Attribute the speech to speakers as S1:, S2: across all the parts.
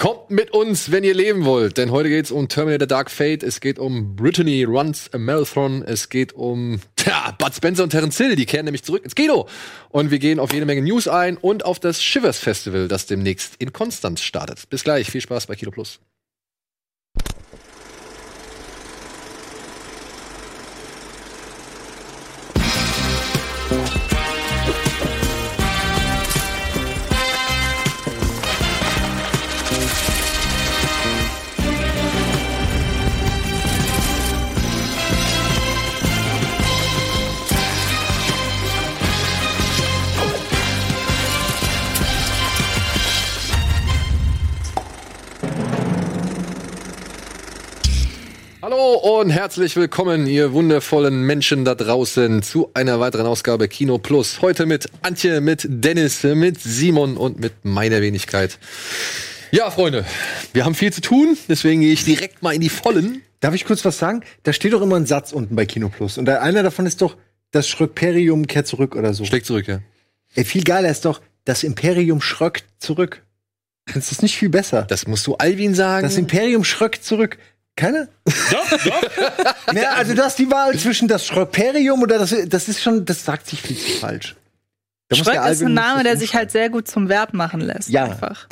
S1: Kommt mit uns, wenn ihr leben wollt, denn heute geht's um Terminator Dark Fate, es geht um Brittany Runs a Marathon, es geht um tja, Bud Spencer und Terence Hill, die kehren nämlich zurück ins Kino. Und wir gehen auf jede Menge News ein und auf das Shivers Festival, das demnächst in Konstanz startet. Bis gleich, viel Spaß bei Kino Plus. Und herzlich willkommen, ihr wundervollen Menschen da draußen, zu einer weiteren Ausgabe Kino Plus. Heute mit Antje, mit Dennis, mit Simon und mit meiner Wenigkeit. Ja, Freunde, wir haben viel zu tun, deswegen gehe ich direkt mal in die Vollen.
S2: Darf ich kurz was sagen? Da steht doch immer ein Satz unten bei Kino Plus. Und einer davon ist doch, das Schröckperium kehrt zurück oder so.
S1: Schlägt zurück, ja.
S2: Ey, viel geiler ist doch, das Imperium schröckt zurück. Das nicht viel besser?
S1: Das musst du Alvin sagen.
S2: Das Imperium schröckt zurück. Keine?
S3: Doch, doch.
S2: Ja, also du hast die Wahl zwischen das Schröckperium oder das, das ist schon, das sagt sich viel zu falsch. Da
S4: Schröck ist ein Name, der sich halt sehr gut zum Verb machen lässt.
S2: Ja.
S4: Einfach.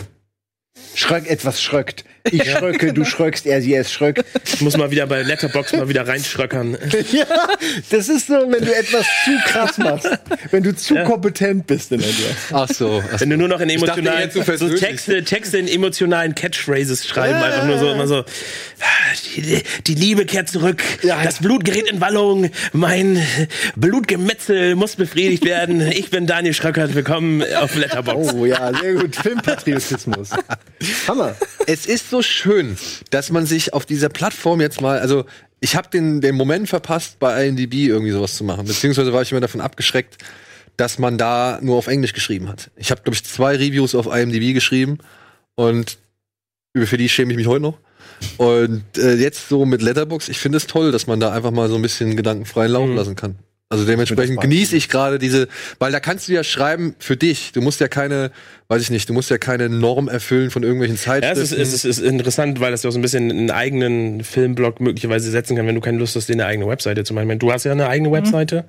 S2: Schröck etwas schröckt. Ich schröcke, du schröckst, er, sie, es schröckt.
S3: Ich muss mal wieder bei Letterbox mal wieder reinschröckern.
S2: Ja, das ist so, wenn du etwas zu krass machst. Wenn du zu kompetent bist in etwas.
S1: Ach so. Ach
S3: Wenn du nur noch in
S1: Ich dachte
S3: emotionalen
S1: zu
S3: so. Texte, Texte in emotionalen Catchphrases schreiben, einfach nur so immer so. Die, die Liebe kehrt zurück,
S2: Ja.
S3: das Blut gerät in Wallung, mein Blutgemetzel muss befriedigt werden. Ich bin Daniel Schröckert, willkommen auf Letterbox.
S2: Oh ja, sehr gut. Filmpatriotismus. Hammer.
S1: es ist so schön, dass man sich auf dieser Plattform jetzt mal, also ich habe den, den Moment verpasst, bei IMDb irgendwie sowas zu machen. Beziehungsweise war ich immer davon abgeschreckt, dass man da nur auf Englisch geschrieben hat. Ich habe, glaube ich, zwei Reviews auf IMDb geschrieben und für die schäme ich mich heute noch. Und äh, jetzt so mit Letterbox, ich finde es toll, dass man da einfach mal so ein bisschen gedankenfrei laufen
S3: Mhm.
S1: lassen kann. Also dementsprechend genieße ich gerade diese, weil da kannst du ja schreiben für dich. Du musst ja keine, weiß ich nicht, du musst ja keine Norm erfüllen von irgendwelchen
S3: Ja, es
S1: Zeitschriften.
S3: ist, es ist, es ist interessant, weil das ja auch so ein bisschen einen eigenen Filmblog möglicherweise setzen kann, wenn du keine Lust hast, dir eine eigene Webseite zu machen. Ich meine, Du hast ja eine eigene Webseite,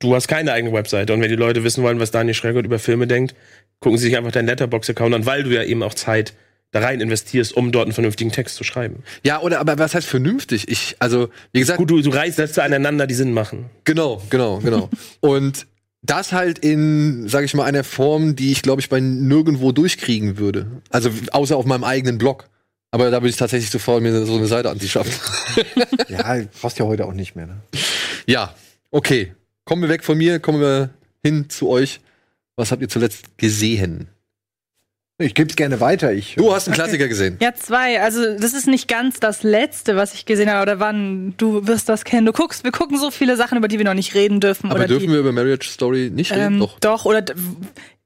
S3: du hast keine eigene Webseite. Und wenn die Leute wissen wollen, was Daniel Schreckert über Filme denkt, gucken sie sich einfach deinen Letterbox-Account an, weil du ja eben auch Zeit da rein investierst, um dort einen vernünftigen Text zu schreiben.
S1: Ja, oder aber was heißt vernünftig? Ich, also, wie gesagt,
S3: Gut, du, du reißt Sätze aneinander, die Sinn machen.
S1: genau, genau, genau. Und das halt in, sag ich mal, einer Form, die ich, glaube ich, bei nirgendwo durchkriegen würde. Also außer auf meinem eigenen Blog. Aber da würde ich tatsächlich zu faul, mir so eine Seite anzuschaffen.
S2: Ja, brauchst ja heute auch nicht mehr. Ne?
S1: ja, okay. Kommen wir weg von mir, kommen wir hin zu euch. Was habt ihr zuletzt gesehen?
S2: Ich geb's gerne weiter. Ich,
S1: Du hast einen Klassiker gesehen.
S4: Ja, zwei. Also, das ist nicht ganz das letzte, was ich gesehen habe. Oder wann, du wirst das kennen. Du guckst, wir gucken so viele Sachen, über die wir noch nicht reden dürfen.
S1: Aber
S4: oder
S1: dürfen
S4: die,
S1: wir über Marriage Story nicht reden?
S4: ähm,
S1: Doch.
S4: doch. oder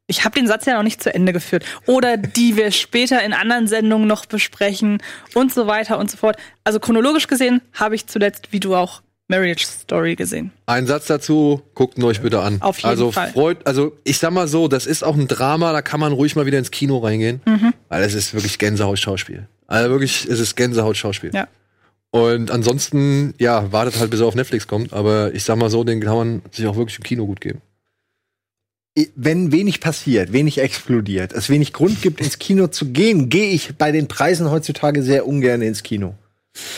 S4: ich habe den Satz ja noch nicht zu Ende geführt. Oder die wir später in anderen Sendungen noch besprechen und so weiter und so fort. Also chronologisch gesehen habe ich zuletzt, wie du auch, Marriage Story gesehen.
S1: Ein Satz dazu, guckt ihn euch bitte an.
S4: Auf jeden
S1: also
S4: Fall.
S1: freut, also ich sag mal so, das ist auch ein Drama, da kann man ruhig mal wieder ins Kino reingehen,
S4: Mhm.
S1: weil es ist wirklich Gänsehaut-Schauspiel. Also wirklich, es ist Gänsehaut-Schauspiel.
S4: Ja.
S1: Und ansonsten, ja, wartet halt, bis er auf Netflix kommt, aber ich sag mal so, den kann man sich auch wirklich im Kino gut geben.
S2: wenn wenig passiert, wenig explodiert, es wenig Grund gibt, ins Kino zu gehen, gehe ich bei den Preisen heutzutage sehr ungern ins Kino.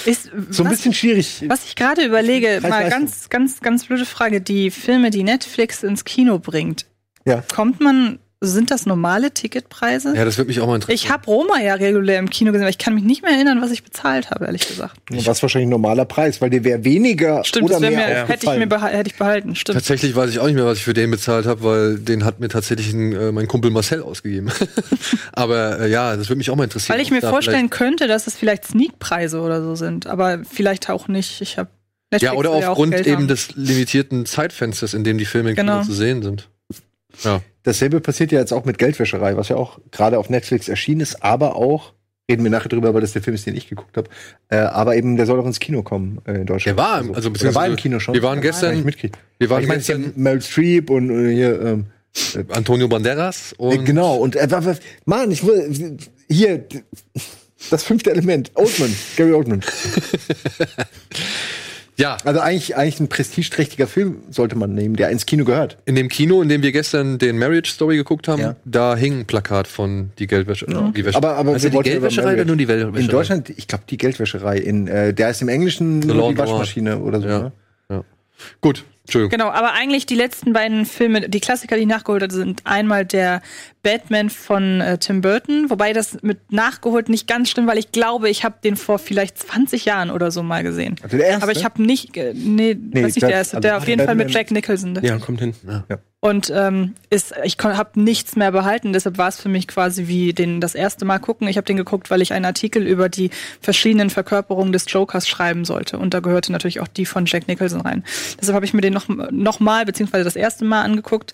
S4: Ist,
S2: So ein bisschen schwierig.
S4: was ich gerade überlege, mal
S2: Preis-Leistung.
S4: ganz, ganz, ganz blöde Frage. Die Filme, die Netflix ins Kino bringt,
S2: Ja.
S4: kommt man, sind das normale Ticketpreise?
S1: Ja, das würde mich auch mal interessieren.
S4: Ich habe Roma ja regulär im Kino gesehen, aber ich kann mich nicht mehr erinnern, was ich bezahlt habe, ehrlich gesagt.
S2: Was wahrscheinlich ein normaler Preis, weil der wäre weniger
S4: Stimmt,
S2: oder
S4: das wär
S2: mehr
S4: mir, hätte ich mir beha hätte ich behalten. Stimmt.
S1: Tatsächlich weiß ich auch nicht mehr, was ich für den bezahlt habe, weil den hat mir tatsächlich ein, äh, mein Kumpel Marcel ausgegeben. aber äh, ja, das würde mich auch mal interessieren.
S4: Weil ich mir vorstellen könnte, dass es vielleicht Sneakpreise oder so sind, aber vielleicht auch nicht. Ich habe
S1: Ja, oder aufgrund
S4: Geld
S1: eben
S4: haben.
S1: des limitierten Zeitfensters, in dem die Filme im Kino
S4: Genau.
S1: zu sehen sind. Ja.
S2: Dasselbe passiert ja jetzt auch mit Geldwäscherei, was ja auch gerade auf Netflix erschienen ist, aber auch, reden wir nachher drüber, weil das der Film ist, den ich geguckt habe, äh, aber eben, der soll auch ins Kino kommen äh, in Deutschland.
S1: Der war im- also
S2: Oder war im Kino schon.
S1: wir waren gestern-. Wir waren
S2: ich meine,
S1: gestern,
S2: Meryl Streep und äh, hier, ähm,
S1: Antonio Banderas
S2: Äh,
S1: und
S2: genau, und äh, Mann, ich will hier das fünfte Element, Oldman, Gary Oldman.
S1: ja,
S2: Also eigentlich, eigentlich ein prestigeträchtiger Film sollte man nehmen, der ins Kino gehört.
S1: in dem Kino, in dem wir gestern den Marriage Story geguckt haben,
S2: Ja.
S1: da hing ein Plakat von die Geldwäsche. Die Wäsche.
S2: Aber, aber
S1: also
S2: wir
S1: die Geldwäscherei oder nur die Wäscherei?
S2: In Deutschland, ich glaube, die Geldwäscherei. In, äh, der ist im Englischen nur die. Waschmaschine oder so.
S1: Ja.
S2: Ne?
S1: Gut, Entschuldigung.
S4: Genau, aber eigentlich die letzten beiden Filme, die Klassiker, die ich nachgeholt habe, sind einmal der Batman von äh, Tim Burton, wobei das mit nachgeholt nicht ganz stimmt, weil ich glaube, ich habe den vor vielleicht 20 Jahren oder so mal gesehen.
S2: Also der erste?
S4: Aber ich habe nicht, äh, nee, weiß nicht, der erste,
S2: also
S4: der auf jeden Fall mit
S2: Batman-
S4: Jack Nicholson.
S3: Ja, kommt hin.
S4: Und ähm, ist, ich habe nichts mehr behalten, deshalb war es für mich quasi wie den das erste Mal gucken. Ich habe den geguckt, weil ich einen Artikel über die verschiedenen Verkörperungen des Jokers schreiben sollte. Und da gehörte natürlich auch die von Jack Nicholson rein. Deshalb habe ich mir den noch, noch mal, beziehungsweise das erste Mal angeguckt.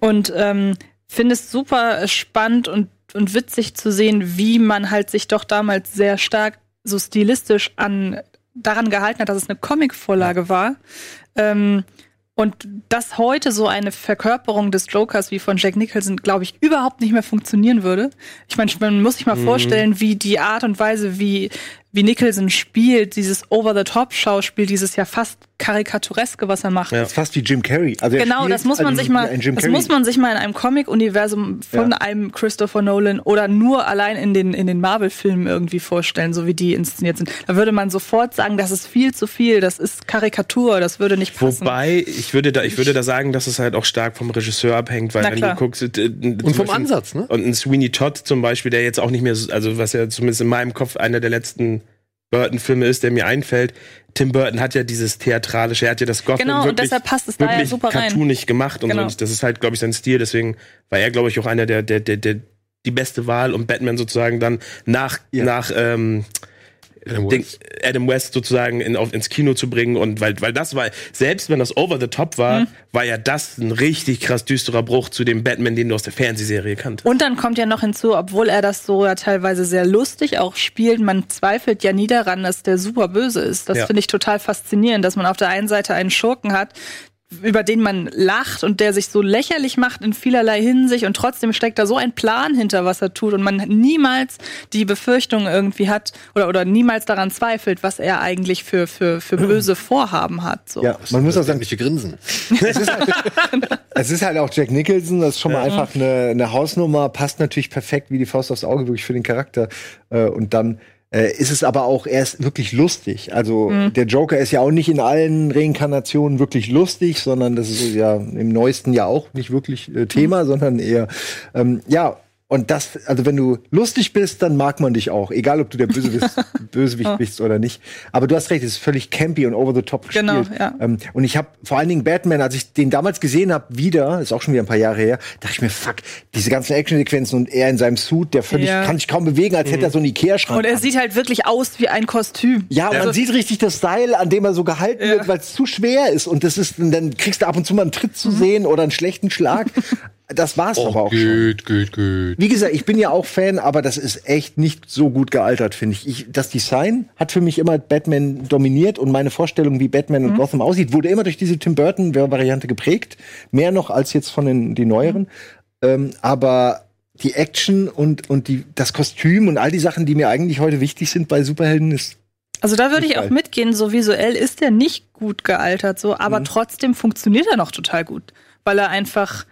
S4: Und ähm, finde es super spannend und, und witzig zu sehen, wie man halt sich doch damals sehr stark so stilistisch an daran gehalten hat, dass es eine Comicvorlage war. Ähm, und dass heute so eine Verkörperung des Jokers wie von Jack Nicholson, glaube ich, überhaupt nicht mehr funktionieren würde. Ich meine, man muss sich mal vorstellen, wie die Art und Weise, wie, wie Nicholson spielt, dieses Over-the-Top-Schauspiel, dieses ja fast karikatureske, was er macht.
S3: Ja.
S2: Das ist fast wie Jim Carrey. Also
S4: Genau, das muss man sich mal, das muss man sich mal in einem Comic-Universum von
S2: Ja.
S4: einem Christopher Nolan oder nur allein in den, in den Marvel-Filmen irgendwie vorstellen, so wie die inszeniert sind. Da würde man sofort sagen, das ist viel zu viel, das ist Karikatur, das würde nicht passen.
S3: Wobei, ich würde da, ich würde da sagen, dass es halt auch stark vom Regisseur abhängt, weil
S4: Na
S3: wenn
S4: klar.
S3: du guckst, äh,
S1: Und vom Ansatz, ne?
S3: Und ein Sweeney Todd zum Beispiel, der jetzt auch nicht mehr, so- also was ja zumindest in meinem Kopf einer der letzten Burton-Filme ist, der mir einfällt. Tim Burton hat ja dieses theatralische, er hat ja das Gotham
S4: Genau, und
S3: wirklich,
S4: deshalb passt es da ja
S3: wirklich
S4: super rein.
S3: cartoonig gemacht und
S4: Genau.
S3: so. Und das ist halt, glaube ich, sein Stil. Deswegen war er, glaube ich, auch einer der, der, der, der die beste Wahl, um Batman sozusagen dann nach,
S2: Ja.
S3: nach ähm,
S1: Adam West.
S3: Adam West sozusagen in, auf, ins Kino zu bringen und weil, weil das war, selbst wenn das over the top war,
S4: Mhm.
S3: war ja das ein richtig krass düsterer Bruch zu dem Batman, den du aus der Fernsehserie kanntest.
S4: Und dann kommt ja noch hinzu, obwohl er das so ja teilweise sehr lustig auch spielt, man zweifelt ja nie daran, dass der super böse ist. Das
S3: Ja.
S4: finde ich total faszinierend, dass man auf der einen Seite einen Schurken hat, über den man lacht und der sich so lächerlich macht in vielerlei Hinsicht und trotzdem steckt da so ein Plan hinter, was er tut und man niemals die Befürchtung irgendwie hat oder, oder niemals daran zweifelt, was er eigentlich für, für, für böse Vorhaben hat. So.
S2: Ja, man muss auch sagen,
S1: Sämtliche Grinsen.
S2: es ist, halt, es ist halt auch Jack Nicholson, das ist schon mal einfach eine, eine Hausnummer, passt natürlich perfekt wie die Faust aufs Auge wirklich für den Charakter. Äh, und dann äh, ist es aber auch erst wirklich lustig. Also der Joker ist ja auch nicht in allen Reinkarnationen wirklich lustig, sondern das ist ja im neuesten ja auch nicht wirklich äh, Thema, sondern eher ähm, ja. Und das, also wenn du lustig bist, dann mag man dich auch, egal ob du der Bösewicht, Bösewicht bist oder nicht. Aber du hast recht, es ist völlig campy und over the top gespielt.
S4: Genau, ja.
S2: Ähm, und ich habe vor allen Dingen Batman, als ich den damals gesehen habe, wieder, ist auch schon wieder ein paar Jahre her, dachte ich mir, fuck, diese ganzen Actionsequenzen und er in seinem Suit, der völlig
S4: Ja.
S2: kann sich kaum bewegen, als hätte er so einen Ikea-Schrank.
S4: Und er sieht halt wirklich aus wie ein Kostüm.
S2: ja, und man sieht richtig das Seil, an dem er so gehalten wird, weil es zu schwer ist. Und das ist, und dann kriegst du ab und zu mal einen Tritt
S4: Mhm.
S2: zu sehen oder einen schlechten Schlag. Das war's
S1: Oh,
S2: aber auch schon.
S1: geht, geht, geht.
S2: Wie gesagt, ich bin ja auch Fan, aber das ist echt nicht so gut gealtert, finde ich. ich. Das Design hat für mich immer Batman dominiert und meine Vorstellung, wie Batman und Gotham aussieht, wurde immer durch diese Tim Burton-Variante geprägt. Mehr noch als jetzt von den die neueren. Ähm, aber die Action und, und die, das Kostüm und all die Sachen, die mir eigentlich heute wichtig sind bei Superhelden, ist
S4: Also da würde ich auch mitgehen, so visuell ist er nicht gut gealtert, so, aber
S2: Mhm.
S4: trotzdem funktioniert er noch total gut, weil er einfach,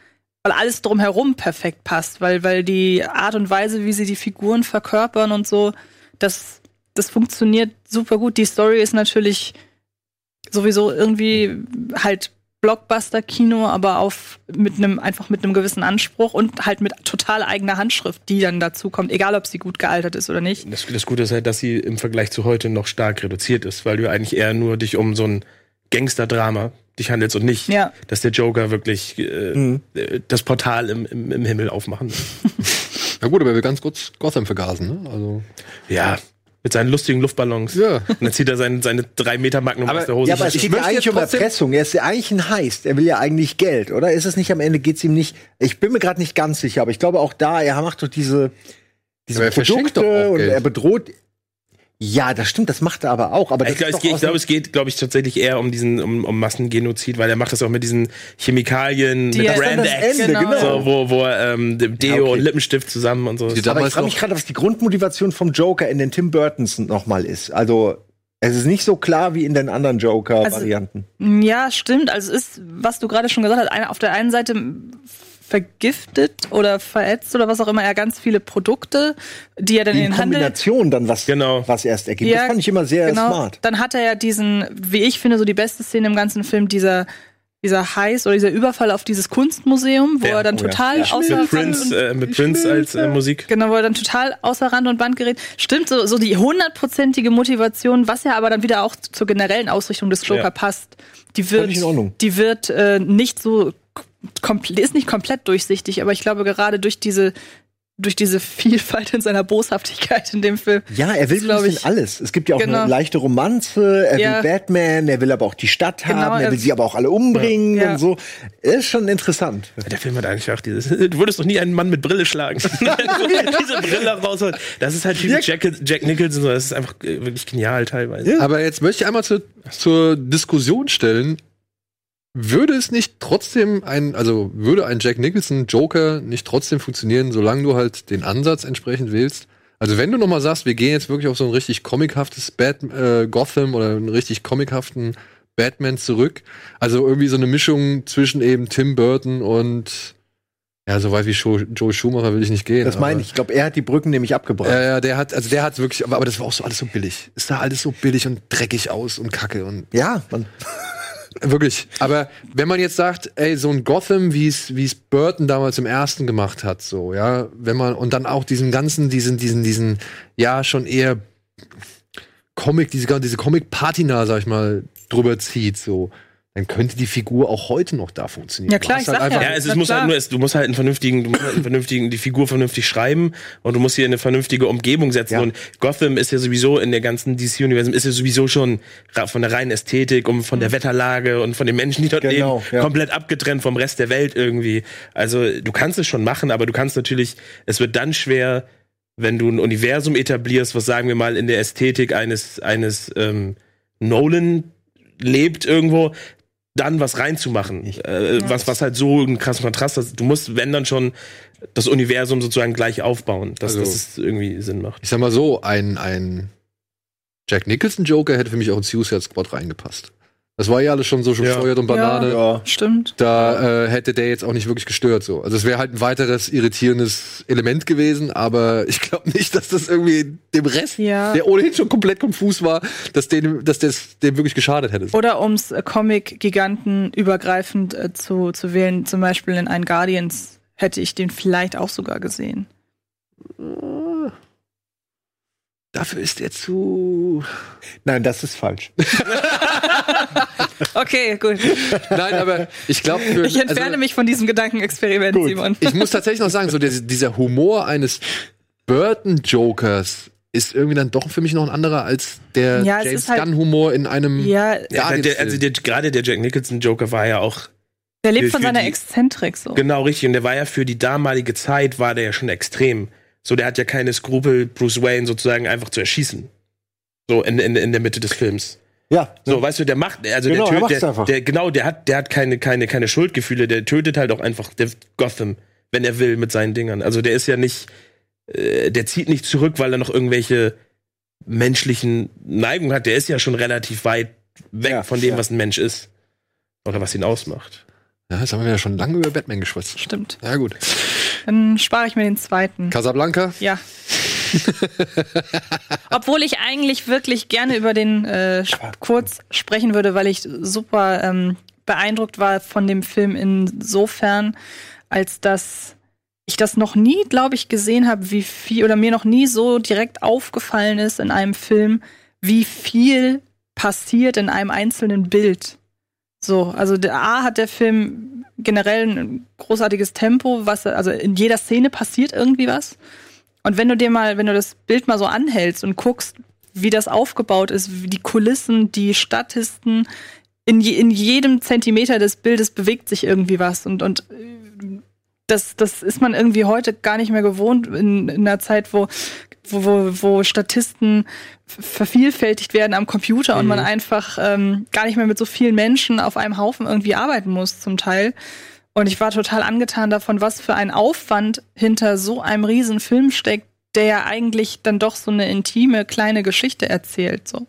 S4: weil alles drumherum perfekt passt, weil, weil die Art und Weise, wie sie die Figuren verkörpern und so, das, das funktioniert super gut. Die Story ist natürlich sowieso irgendwie halt Blockbuster-Kino, aber auf mit einem einfach mit einem gewissen Anspruch und halt mit total eigener Handschrift, die dann dazu kommt, egal ob sie gut gealtert ist oder nicht.
S3: Das, das Gute ist halt, dass sie im Vergleich zu heute noch stark reduziert ist, weil du eigentlich eher nur dich um so ein Gangster-Drama dich handelst und nicht,
S4: Ja.
S3: dass der Joker wirklich äh, äh, das Portal im, im, im Himmel aufmachen.
S1: Na gut, aber wir ganz kurz Gotham vergasen, ne? Also.
S3: ja, mit seinen lustigen Luftballons.
S1: Ja.
S3: Und dann zieht er seine, seine drei Meter Magnum
S1: Aber-
S3: aus der Hose.
S2: Ja, aber es
S1: ich
S2: geht ja
S1: möchte
S2: eigentlich
S1: jetzt
S2: um Erpressung. Er ist ja eigentlich ein Heist. Er will ja eigentlich Geld, oder? Ist es nicht am Ende, geht's ihm nicht. Ich bin mir gerade nicht ganz sicher, aber ich glaube auch da, er macht doch diese, diese
S1: er
S2: Produkte
S1: doch auch
S2: und
S1: Geld.
S2: er bedroht. Ja, das stimmt, das macht er aber auch. Aber
S3: Ich glaube, es
S2: dem-
S3: es geht, glaube ich, tatsächlich eher um diesen, um, um Massengenozid, weil er macht das auch mit diesen Chemikalien,
S4: Die
S3: mit Brand X,
S2: Ende, genau.
S3: so, wo, wo ähm, Deo
S2: Ja, okay.
S3: und Lippenstift zusammen und so.
S2: Aber ich frage mich gerade, was die Grundmotivation vom Joker in den Tim Burtons nochmal ist. Also, es ist nicht so klar wie in den anderen Joker-Varianten.
S4: Ja, stimmt. Also es ist, was du gerade schon gesagt hast, auf der einen Seite vergiftet oder verätzt oder was auch immer er ganz viele Produkte, die er dann
S2: die
S4: in den Handel
S2: Kombination dann was,
S3: Genau.
S2: was erst ergibt. das fand ich immer sehr
S4: genau.
S2: smart.
S4: Dann hat er ja diesen, wie ich finde, so die beste Szene im ganzen Film, dieser dieser Heiß oder dieser Überfall auf dieses Kunstmuseum, wo
S3: Ja,
S4: er dann
S2: oh ja.
S4: total
S2: Ja,
S4: außer
S3: mit Prince,
S4: Rand und,
S3: äh, mit Prince als äh, Musik.
S4: Genau, wo er dann total außer Rand und Band gerät. Stimmt, so, so die hundertprozentige Motivation, was ja aber dann wieder auch zur generellen Ausrichtung des Joker
S3: Ja.
S4: passt. Die wird,
S2: ich in Ordnung.
S4: die wird äh, nicht so ist nicht komplett durchsichtig, aber ich glaube gerade durch diese durch diese Vielfalt in seiner Boshaftigkeit in dem Film.
S2: Ja, er will
S4: ist,
S2: ein
S4: ich,
S2: alles. Es gibt ja auch
S4: Genau.
S2: eine leichte Romanze, er
S4: Ja.
S2: will Batman, er will aber auch die Stadt
S4: Genau,
S2: haben, er
S4: er-
S2: will sie aber auch alle umbringen
S4: Ja.
S2: und so. Ist schon interessant.
S3: Der Film hat eigentlich auch dieses, du würdest doch nie einen Mann mit Brille schlagen. Diese Brille rausholen. Das ist halt typisch Jack, Jack Nicholson, so. das ist einfach äh, wirklich genial teilweise.
S1: aber jetzt möchte ich einmal zur, zur Diskussion stellen. Würde es nicht trotzdem ein, also würde ein Jack Nicholson Joker nicht trotzdem funktionieren, solange du halt den Ansatz entsprechend wählst? Also wenn du noch mal sagst, wir gehen jetzt wirklich auf so ein richtig comichaftes Bat äh, Gotham oder einen richtig comichaften Batman zurück, also irgendwie so eine Mischung zwischen eben Tim Burton und ja, so weit wie Joe Schumacher will ich nicht gehen.
S2: Das meine ich. Ich glaube, er hat die Brücken nämlich abgebracht.
S1: Ja, ja, der hat, also der hat wirklich, aber, aber das war auch so alles so billig. Es sah alles so billig und dreckig aus und kacke und
S2: ja, man,
S1: wirklich. Aber wenn man jetzt sagt, ey, so ein Gotham, wie es, wie es Burton damals im ersten gemacht hat, so, ja, wenn man, und dann auch diesen ganzen, diesen, diesen, diesen, ja, schon eher Comic, diese, diese Comic-Patina, sag ich mal, drüber zieht, so, dann könnte die Figur auch heute noch da funktionieren.
S4: Ja, klar, ich sag ja.
S3: Ja, es, es
S4: Na
S3: muss
S4: klar.
S3: halt nur, es, du musst halt einen vernünftigen, du musst halt einen vernünftigen, die Figur vernünftig schreiben und du musst hier eine vernünftige Umgebung setzen.
S2: Ja.
S3: Und Gotham ist ja sowieso in der ganzen DC-Universum ist ja sowieso schon von der reinen Ästhetik und von der Wetterlage und von den Menschen, die dort
S2: Genau,
S3: leben,
S2: ja.
S3: komplett abgetrennt vom Rest der Welt irgendwie. Also du kannst es schon machen, aber du kannst natürlich, es wird dann schwer, wenn du ein Universum etablierst, was sagen wir mal in der Ästhetik eines, eines ähm, Nolan lebt irgendwo, dann was reinzumachen. Äh, was, was halt so einen krassen Kontrast hat. Du musst, wenn dann schon, das Universum sozusagen gleich aufbauen, dass,
S1: Also-
S3: dass es irgendwie Sinn macht.
S1: Ich sag mal so, ein, ein Jack Nicholson Joker hätte für mich auch ins Suicide Squad reingepasst. Das war ja alles schon so schon
S3: Ja.
S1: Feuert und Banane.
S2: ja.
S4: Stimmt.
S1: Da äh, hätte der jetzt auch nicht wirklich gestört so. Also es wäre halt ein weiteres irritierendes Element gewesen, aber ich glaube nicht, dass das irgendwie dem Rest,
S4: Ja.
S1: der ohnehin schon komplett konfus war, dass dem, dass das dem wirklich geschadet hätte.
S4: Oder ums äh, Comic-Giganten übergreifend äh, zu, zu wählen, zum Beispiel in einen Guardians, hätte ich den vielleicht auch sogar gesehen.
S1: Dafür ist er zu.
S2: Nein, das ist falsch.
S4: Okay, gut.
S1: Nein, aber ich glaube,
S4: Ich entferne mich von diesem Gedankenexperiment,
S2: Gut.
S4: Simon.
S1: Ich muss tatsächlich noch sagen, so der, dieser Humor eines Burton Jokers ist irgendwie dann doch für mich noch ein anderer als der
S4: Ja, es
S1: James
S4: ist halt-
S1: Gunn Humor in einem
S4: Ja,
S3: Ja, der, also der, gerade der Jack Nicholson Joker war ja auch
S4: der lebt von seiner
S3: die-
S4: Exzentrik so.
S3: genau richtig und der war ja für die damalige Zeit war der ja schon extrem. So, der hat ja keine Skrupel, Bruce Wayne sozusagen einfach zu erschießen. So in, in, in der Mitte des Films.
S2: Ja,
S3: So, weißt du, der macht, also
S2: Genau, er
S3: der tötet, der,
S2: einfach.
S3: der, genau, der hat, der hat keine, keine, keine Schuldgefühle, der tötet halt auch einfach Gotham, wenn er will, mit seinen Dingern. Also der ist ja nicht, äh, der zieht nicht zurück, weil er noch irgendwelche menschlichen Neigungen hat. Der ist ja schon relativ weit weg
S2: Ja,
S3: von dem,
S2: ja.
S3: was ein Mensch ist. Oder was ihn ausmacht.
S1: Ja, jetzt haben wir ja schon lange über Batman geschwatzt.
S4: Stimmt.
S1: Ja, gut.
S4: Dann spare ich mir den zweiten.
S1: Casablanca?
S4: Ja. Obwohl ich eigentlich wirklich gerne über den äh, kurz sprechen würde, weil ich super ähm, beeindruckt war von dem Film insofern, als dass ich das noch nie, glaube ich, gesehen habe, wie viel oder mir noch nie so direkt aufgefallen ist in einem Film, wie viel passiert in einem einzelnen Bild. So, also der A hat der Film generell ein großartiges Tempo, was also in jeder Szene passiert irgendwie was. Und wenn du dir mal, wenn du das Bild mal so anhältst und guckst, wie das aufgebaut ist, wie die Kulissen, die Statisten, in, je, in jedem Zentimeter des Bildes bewegt sich irgendwie was und, und äh, das, das ist man irgendwie heute gar nicht mehr gewohnt in, in einer Zeit, wo, wo, wo, wo Statisten vervielfältigt werden am Computer und man einfach ähm, gar nicht mehr mit so vielen Menschen auf einem Haufen irgendwie arbeiten muss zum Teil. Und ich war total angetan davon, was für ein Aufwand hinter so einem riesen Film steckt, der ja eigentlich dann doch so eine intime kleine Geschichte erzählt. So.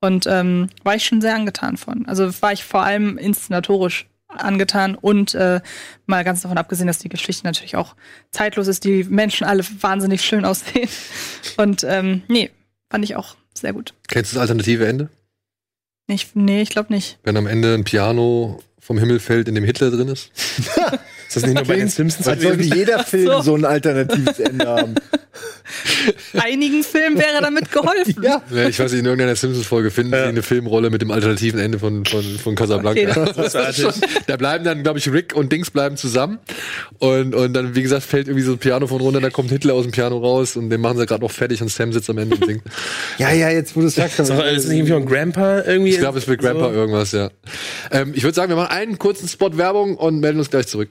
S4: Und ähm, war ich schon sehr angetan von. Also war ich vor allem inszenatorisch angetan und äh, mal ganz davon abgesehen, dass die Geschichte natürlich auch zeitlos ist, die Menschen alle wahnsinnig schön aussehen. Und ähm, nee, fand ich auch sehr gut.
S1: Kennst du das alternative Ende?
S4: Ich, nee, ich glaube nicht.
S1: Wenn am Ende ein Piano vom Himmel fällt, in dem Hitler drin ist?
S3: Ist das nicht nur bei den Simpsons
S2: Als sollte jeder Film
S4: so.
S2: so ein alternatives Ende haben.
S4: Einigen Filmen wäre damit geholfen.
S2: Ja.
S1: Ja, ich weiß nicht, in irgendeiner Simpsons-Folge finden sie eine Filmrolle mit dem alternativen Ende von, von, von Casablanca.
S4: Okay,
S1: schon, da bleiben dann, glaube ich, Rick und Dings bleiben zusammen. Und, und dann, wie gesagt, fällt irgendwie so ein Piano von runter, da kommt Hitler aus dem Piano raus und den machen sie gerade noch fertig und Sam sitzt am Ende und singt.
S2: Ja, ja, jetzt wo du es sagst.
S3: Ist das nicht irgendwie von Grandpa irgendwie?
S1: Ich glaube, es wird Grandpa irgendwas, ja. Ähm, ich würde sagen, wir machen einen kurzen Spot Werbung und melden uns gleich zurück.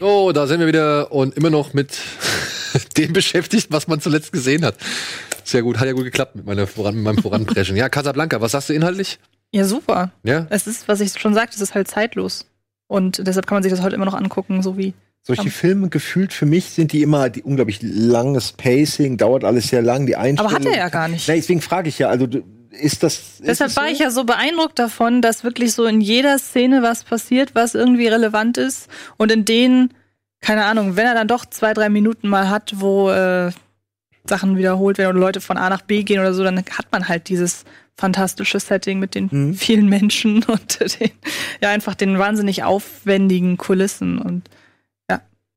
S1: So, da sind wir wieder und immer noch mit dem beschäftigt, was man zuletzt gesehen hat. Sehr gut, hat ja gut geklappt mit, meiner Voran, mit meinem Voranpreschen. Ja, Casablanca, was sagst du inhaltlich?
S4: Ja, super.
S1: Ja?
S4: Es ist, was ich schon sagte, es ist halt zeitlos. Und deshalb kann man sich das heute immer noch angucken, so wie.
S2: Solche Filme gefühlt für mich sind die immer die unglaublich langes Pacing, dauert alles sehr lang, die Einstellung.
S4: Aber hat er ja gar nicht.
S2: Nee, deswegen frage ich ja, also du- ist das. Ist
S4: Deshalb
S2: es
S4: war
S2: so?
S4: ich ja so beeindruckt davon, dass wirklich so in jeder Szene was passiert, was irgendwie relevant ist. Und in denen, keine Ahnung, wenn er dann doch zwei, drei Minuten mal hat, wo äh, Sachen wiederholt werden oder Leute von A nach B gehen oder so, dann hat man halt dieses fantastische Setting mit den
S2: Mhm.
S4: vielen Menschen und den, ja, einfach den wahnsinnig aufwendigen Kulissen und.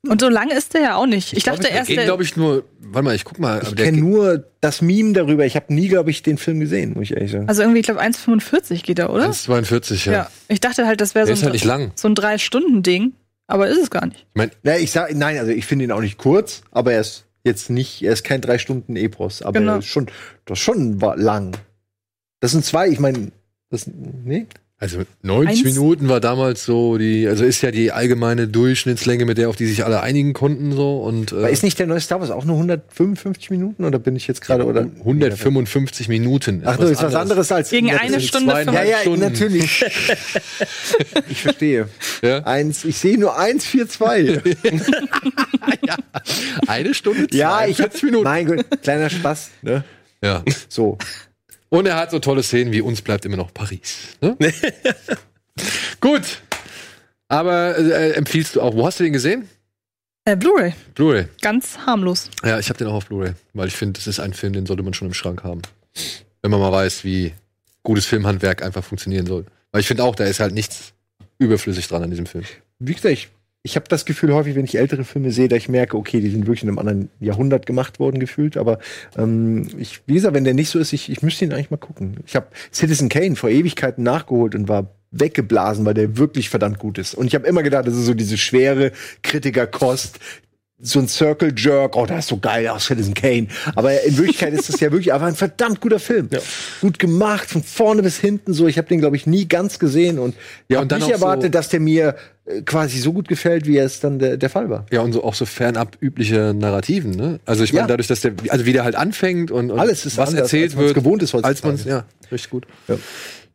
S4: Und so lange ist der ja auch nicht. Ich, dachte erst,
S1: Geht,
S4: der,
S1: glaube ich, nur, warte mal, ich guck mal. Aber
S2: Ich kenne nur das Meme darüber. Ich habe nie, glaube ich, den Film gesehen, muss ich ehrlich sagen.
S4: also irgendwie, ich glaube, 1,45 geht er, oder?
S1: 1,42, ja.
S4: ja. Ich dachte halt, das wäre so
S1: halt nicht
S4: ein,
S1: lang.
S4: so ein Drei-Stunden-Ding, aber ist es gar nicht.
S1: Ich meine,
S2: Ja, ich sag, nein, also ich finde ihn auch nicht kurz, aber er ist jetzt nicht, er ist kein drei Stunden Epos, aber
S4: Genau.
S2: er ist schon, das ist schon lang. Das sind zwei, ich meine, das, nee?
S1: Also 90
S4: Eins-
S1: Minuten war damals so die, also ist ja die allgemeine Durchschnittslänge, mit der auf die sich alle einigen konnten so und
S2: Aber
S1: äh,
S2: ist nicht der neue Star Wars auch nur 155 Minuten oder bin ich jetzt gerade oder
S1: 155 Minuten.
S2: Ach, das ist was anderes als
S4: Gegen eine Stunde
S1: zweieinhalb
S2: Ja, ja,
S1: Stunden.
S2: natürlich. ich verstehe.
S1: Ja?
S2: Eins, ich sehe nur 142.
S1: Eine Stunde,
S2: ja, ich
S1: 42 Minuten.
S2: Mein Gott, kleiner Spaß, ne?
S1: Ja.
S2: So.
S1: Und er hat so tolle Szenen wie uns bleibt immer noch Paris. Ne? Gut. Aber äh, empfiehlst du auch, wo hast du den gesehen?
S4: Äh, Blu-ray,
S1: Blu-ray.
S4: ganz harmlos.
S1: Ja, ich habe den auch auf Blu-ray, weil ich finde, das ist ein Film, den sollte man schon im Schrank haben. Wenn man mal weiß, wie gutes Filmhandwerk einfach funktionieren soll. Weil ich finde auch, da ist halt nichts überflüssig dran an diesem Film.
S2: Wie gesagt, ich, ich habe das Gefühl häufig, wenn ich ältere Filme sehe, dass ich merke, okay, die sind wirklich in einem anderen Jahrhundert gemacht worden, gefühlt. Aber ähm, ich, wie gesagt, wenn der nicht so ist, ich, ich müsste ihn eigentlich mal gucken. Ich habe Citizen Kane vor Ewigkeiten nachgeholt und war weggeblasen, weil der wirklich verdammt gut ist. Und ich habe immer gedacht, das ist so diese schwere Kritikerkost, so ein Circle Jerk, oh, das ist so geil aus Citizen Kane. Aber in Wirklichkeit ist das ja wirklich einfach ein verdammt guter Film. Gut gemacht, von vorne bis hinten so. Ich habe den, glaube ich, nie ganz gesehen und
S1: Ja,
S2: ja,
S1: dann
S2: nicht
S1: auch so-
S2: erwartet, dass der mir quasi so gut gefällt, wie es dann der, der Fall war.
S1: Ja, und so auch so fernab übliche Narrativen, ne? Also ich meine,
S2: Ja.
S1: dadurch, dass der, also wie der halt anfängt und, und
S2: Alles ist
S1: was
S2: anders,
S1: erzählt
S2: als
S1: wird,
S2: gewohnt ist heutzutage.
S1: als man ja, richtig gut.
S2: Ja.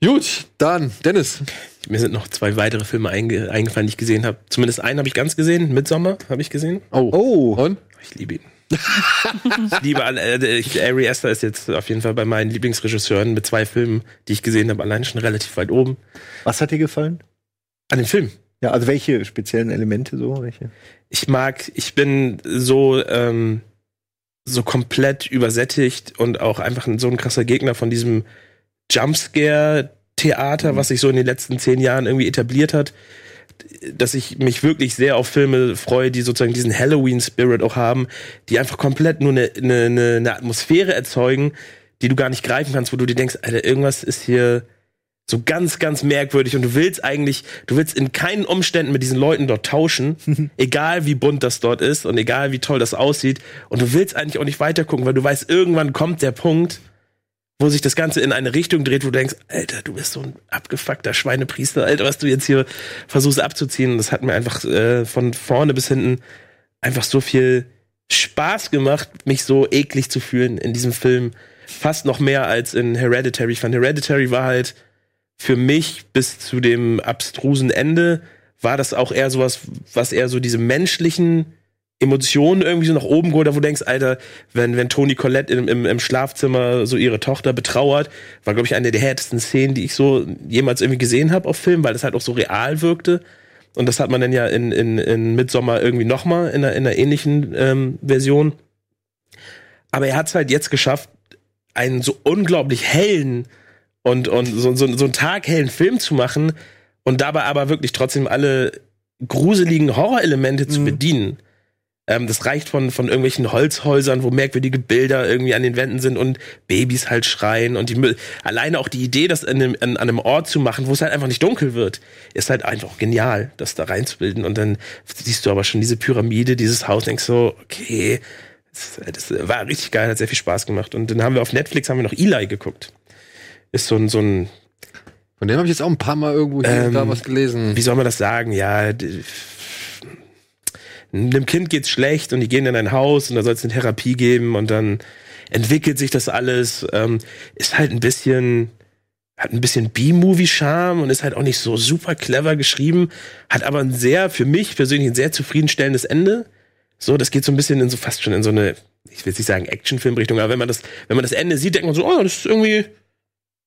S1: Gut, dann Dennis.
S3: Mir sind noch zwei weitere Filme einge eingefallen, die ich gesehen habe. Zumindest einen habe ich ganz gesehen. Midsommar habe ich gesehen.
S1: Oh.
S2: Oh,
S1: Und?
S3: Ich liebe ihn. ich liebe alle. Äh, ich- Ari Aster ist jetzt auf jeden Fall bei meinen Lieblingsregisseuren mit zwei Filmen, die ich gesehen habe, allein schon relativ weit oben.
S2: was hat dir gefallen?
S3: An dem Film.
S2: Ja, also welche speziellen Elemente so? Welche?
S3: ich mag, ich bin so, ähm, so komplett übersättigt und auch einfach so ein krasser Gegner von diesem Jumpscare-Theater, was sich so in den letzten zehn Jahren irgendwie etabliert hat, dass ich mich wirklich sehr auf Filme freue, die sozusagen diesen Halloween-Spirit auch haben, die einfach komplett nur eine, eine, eine eine Atmosphäre erzeugen, die du gar nicht greifen kannst, wo du dir denkst, Alter, irgendwas ist hier so ganz, ganz merkwürdig und du willst eigentlich, du willst in keinen Umständen mit diesen Leuten dort tauschen, egal wie bunt das dort ist und egal wie toll das aussieht und du willst eigentlich auch nicht weitergucken, weil du weißt, irgendwann kommt der Punkt, wo sich das Ganze in eine Richtung dreht, wo du denkst, Alter, du bist so ein abgefuckter Schweinepriester, Alter, was du jetzt hier versuchst abzuziehen. Und das hat mir einfach äh, von vorne bis hinten einfach so viel Spaß gemacht, mich so eklig zu fühlen in diesem Film. Fast noch mehr als in Hereditary. Ich fand Hereditary war halt für mich bis zu dem abstrusen Ende war das auch eher sowas, was eher so diese menschlichen Emotionen irgendwie so nach oben geholt, hat, wo du denkst, Alter, wenn, wenn Toni Collette im, im, im Schlafzimmer so ihre Tochter betrauert, war, glaube ich, eine der härtesten Szenen, die ich so jemals irgendwie gesehen habe auf Film, weil das halt auch so real wirkte. Und das hat man dann ja in, in, in Midsommar irgendwie nochmal in einer, in einer ähnlichen ähm, Version. Aber er hat es halt jetzt geschafft, einen so unglaublich hellen und, und so, so, so einen taghellen Film zu machen und dabei aber wirklich trotzdem alle gruseligen Horrorelemente zu bedienen. Ähm, das reicht von, von irgendwelchen Holzhäusern, wo merkwürdige Bilder irgendwie an den Wänden sind und Babys halt schreien und die Mü- alleine auch die Idee, das an einem, an einem Ort zu machen, wo es halt einfach nicht dunkel wird, ist halt einfach genial, das da reinzubilden. Und dann siehst du aber schon diese Pyramide, dieses Haus, denkst so, okay, das, das war richtig geil, hat sehr viel Spaß gemacht. Und dann haben wir auf Netflix haben wir noch Eli geguckt. Ist so ein, so ein
S1: Von dem habe ich jetzt auch ein paar Mal irgendwo hier und
S3: Ähm,
S1: da was gelesen.
S3: wie soll man das sagen? Ja, einem Kind geht's schlecht und die gehen in ein Haus und da soll es eine Therapie geben und dann entwickelt sich das alles. Ähm, ist halt ein bisschen, hat ein bisschen B-Movie-Charme und ist halt auch nicht so super clever geschrieben, hat aber ein sehr, für mich persönlich ein sehr zufriedenstellendes Ende. So, das geht so ein bisschen in so fast schon in so eine, ich will nicht sagen Actionfilmrichtung, aber wenn man das, wenn man das Ende sieht, denkt man so, oh, das ist irgendwie,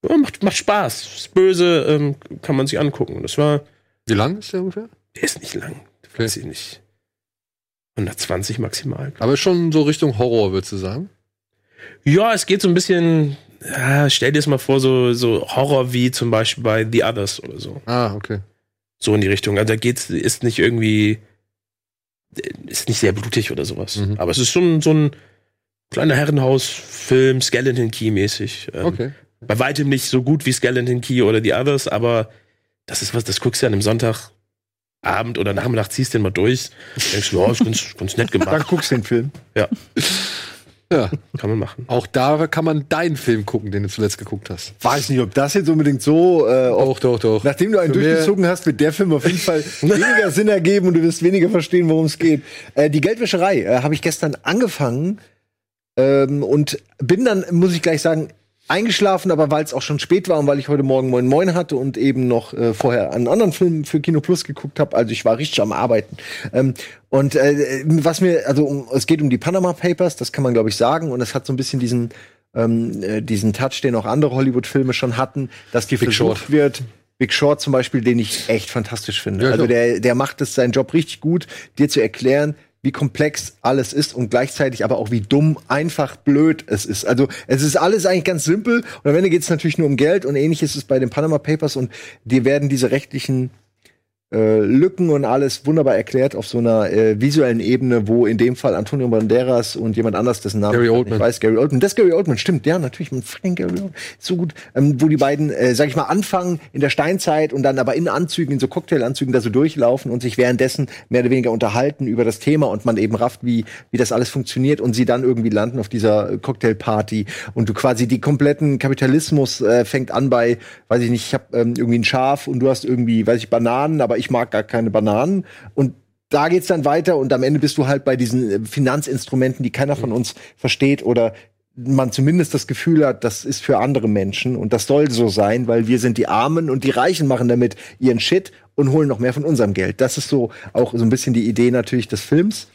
S3: ja, macht, macht Spaß. Ist böse, ähm, kann man sich angucken. Das war,
S1: Wie lang ist der ungefähr?
S3: der ist nicht lang. Weiß ich nicht. 120 maximal.
S1: Aber schon so Richtung Horror, würdest du sagen?
S3: Ja, es geht so ein bisschen. Ja, stell dir es mal vor, so, so Horror wie zum Beispiel bei The Others oder so.
S1: Ah, okay.
S3: So in die Richtung. Also da geht's, ist nicht irgendwie. Ist nicht sehr blutig oder sowas.
S1: Mhm.
S3: Aber es ist schon so ein kleiner Herrenhaus-Film, Skeleton Key-mäßig. Ähm,
S1: Okay.
S3: Bei weitem nicht so gut wie Skeleton Key oder The Others, aber das ist was, das guckst du an einem Sonntagabend oder Nachmittag, ziehst den mal durch. Denkst du, ja, ist ganz, ganz nett
S2: Dann
S3: gemacht.
S2: guckst du den Film.
S3: Ja,
S1: Ja.
S3: kann man machen.
S1: Auch da kann man deinen Film gucken, den du zuletzt geguckt hast.
S2: Weiß nicht, ob das jetzt unbedingt so. Äh,
S1: Doch, doch, doch.
S2: nachdem du einen
S1: Für
S2: durchgezogen hast, wird der Film auf jeden Fall weniger Sinn ergeben und du wirst weniger verstehen, worum es geht. Äh, die Geldwäscherei äh, habe ich gestern angefangen ähm, und bin dann, muss ich gleich sagen, eingeschlafen, aber weil es auch schon spät war und weil ich heute Morgen Moin Moin hatte und eben noch äh, vorher einen anderen Film für Kino Plus geguckt habe, also ich war richtig am Arbeiten. Ähm, und äh, was mir, also um, es geht um die Panama Papers, das kann man glaube ich sagen, und es hat so ein bisschen diesen ähm, äh, diesen Touch, den auch andere Hollywood-Filme schon hatten, dass die
S1: Big
S2: versucht
S1: Short.
S2: wird. Big Short zum Beispiel, den ich echt fantastisch finde.
S1: Ja,
S2: also der, der macht es seinen Job richtig gut, dir zu erklären, wie komplex alles ist und gleichzeitig aber auch wie dumm, einfach blöd es ist. Also es ist alles eigentlich ganz simpel und am Ende geht es natürlich nur um Geld und ähnlich ist es bei den Panama Papers und dir werden diese rechtlichen äh, Lücken und alles wunderbar erklärt auf so einer äh, visuellen Ebene, wo in dem Fall Antonio Banderas und jemand anders, dessen Namen
S1: Gary
S2: ich
S1: Oldman.
S2: weiß, Gary Oldman, das ist Gary Oldman, stimmt, ja, natürlich, man fucking Gary Oldman, so gut, ähm, wo die beiden, äh, sag ich mal, anfangen in der Steinzeit und dann aber in Anzügen, in so Cocktailanzügen da so durchlaufen und sich währenddessen mehr oder weniger unterhalten über das Thema und man eben rafft, wie, wie das alles funktioniert und sie dann irgendwie landen auf dieser Cocktailparty und du quasi die kompletten Kapitalismus äh, fängt an bei, weiß ich nicht, ich habe ähm, irgendwie ein Schaf und du hast irgendwie, weiß ich, Bananen, aber ich mag gar keine Bananen und da geht's dann weiter und am Ende bist du halt bei diesen äh, Finanzinstrumenten, die keiner von uns versteht oder man zumindest das Gefühl hat, das ist für andere Menschen und das soll so sein, weil wir sind die Armen und die Reichen machen damit ihren Shit und holen noch mehr von unserem Geld. Das ist so auch so ein bisschen die Idee natürlich des Films.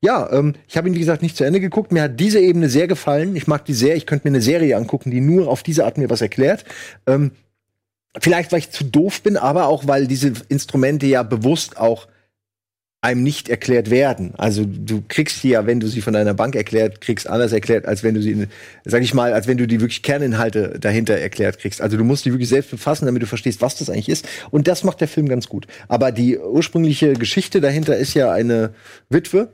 S2: Ja, ähm, ich habe ihn wie gesagt nicht zu Ende geguckt. Mir hat diese Ebene sehr gefallen. Ich mag die sehr. Ich könnte mir eine Serie angucken, die nur auf diese Art mir was erklärt. Ähm, vielleicht weil ich zu doof bin, aber auch weil diese Instrumente ja bewusst auch einem nicht erklärt werden. Also du kriegst die ja, wenn du sie von deiner Bank erklärt, kriegst anders erklärt, als wenn du sie, sag ich mal, als wenn du die wirklich Kerninhalte dahinter erklärt kriegst. Also du musst die wirklich selbst befassen, damit du verstehst, was das eigentlich ist. Und das macht der Film ganz gut. Aber die ursprüngliche Geschichte dahinter ist ja eine Witwe,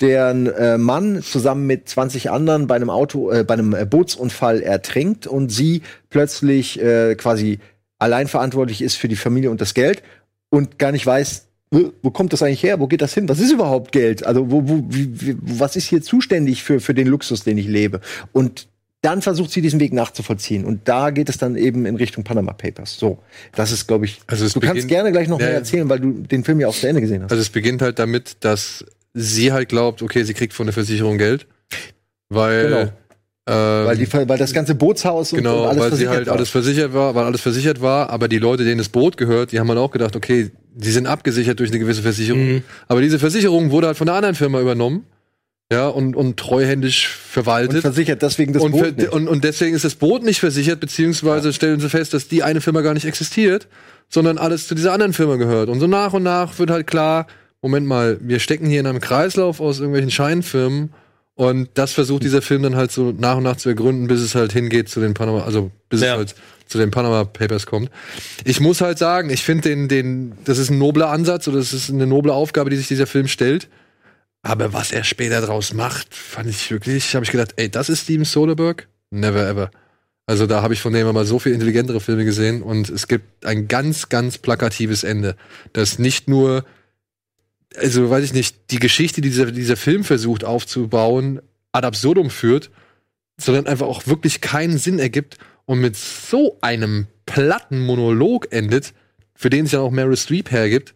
S2: deren äh, Mann zusammen mit 20 anderen bei einem Auto, äh, bei einem äh, Bootsunfall ertrinkt und sie plötzlich äh, quasi allein verantwortlich ist für die Familie und das Geld und gar nicht weiß, wo kommt das eigentlich her? Wo geht das hin? Was ist überhaupt Geld? Also wo, wo, wie, was ist hier zuständig für, für den Luxus, den ich lebe? Und dann versucht sie diesen Weg nachzuvollziehen. Und da geht es dann eben in Richtung Panama Papers. So, das ist, glaube ich.
S1: Also
S2: du kannst gerne gleich noch mehr erzählen, weil du den Film ja auch zu Ende gesehen hast.
S1: Also es beginnt halt damit, dass sie halt glaubt, okay, sie kriegt von der Versicherung Geld. Weil,
S2: Genau.
S1: Ähm,
S2: weil, die, weil das ganze Bootshaus und,
S1: genau,
S2: und alles
S1: weil sie
S2: versichert
S1: halt
S2: war.
S1: alles versichert war, weil alles versichert war, aber die Leute, denen das Boot gehört, die haben halt auch gedacht, okay, die sind abgesichert durch eine gewisse Versicherung.
S3: Mhm.
S1: Aber diese Versicherung wurde halt von einer anderen Firma übernommen. Ja, und, und treuhändisch
S2: und
S1: verwaltet.
S2: versichert deswegen das
S1: und,
S2: Boot nicht.
S1: und, und deswegen ist das Boot nicht versichert, beziehungsweise stellen sie fest, dass die eine Firma gar nicht existiert, sondern alles zu dieser anderen Firma gehört. Und so nach und nach wird halt klar, Moment mal, wir stecken hier in einem Kreislauf aus irgendwelchen Scheinfirmen und das versucht dieser Film dann halt so nach und nach zu ergründen, bis es halt hingeht zu den Panama, also bis
S3: Ja.
S1: es halt zu den Panama Papers kommt. Ich muss halt sagen, ich finde den, den, das ist ein nobler Ansatz oder das ist eine noble Aufgabe, die sich dieser Film stellt. Aber was er später draus macht, fand ich wirklich, habe ich gedacht, ey, das ist Steven Soderbergh? Never ever. Also da habe ich von dem mal so viel intelligentere Filme gesehen und es gibt ein ganz, ganz plakatives Ende, das nicht nur, also weiß ich nicht, die Geschichte, die dieser, dieser Film versucht aufzubauen, ad absurdum führt, sondern einfach auch wirklich keinen Sinn ergibt und mit so einem platten Monolog endet, für den sich dann auch Meryl Streep hergibt,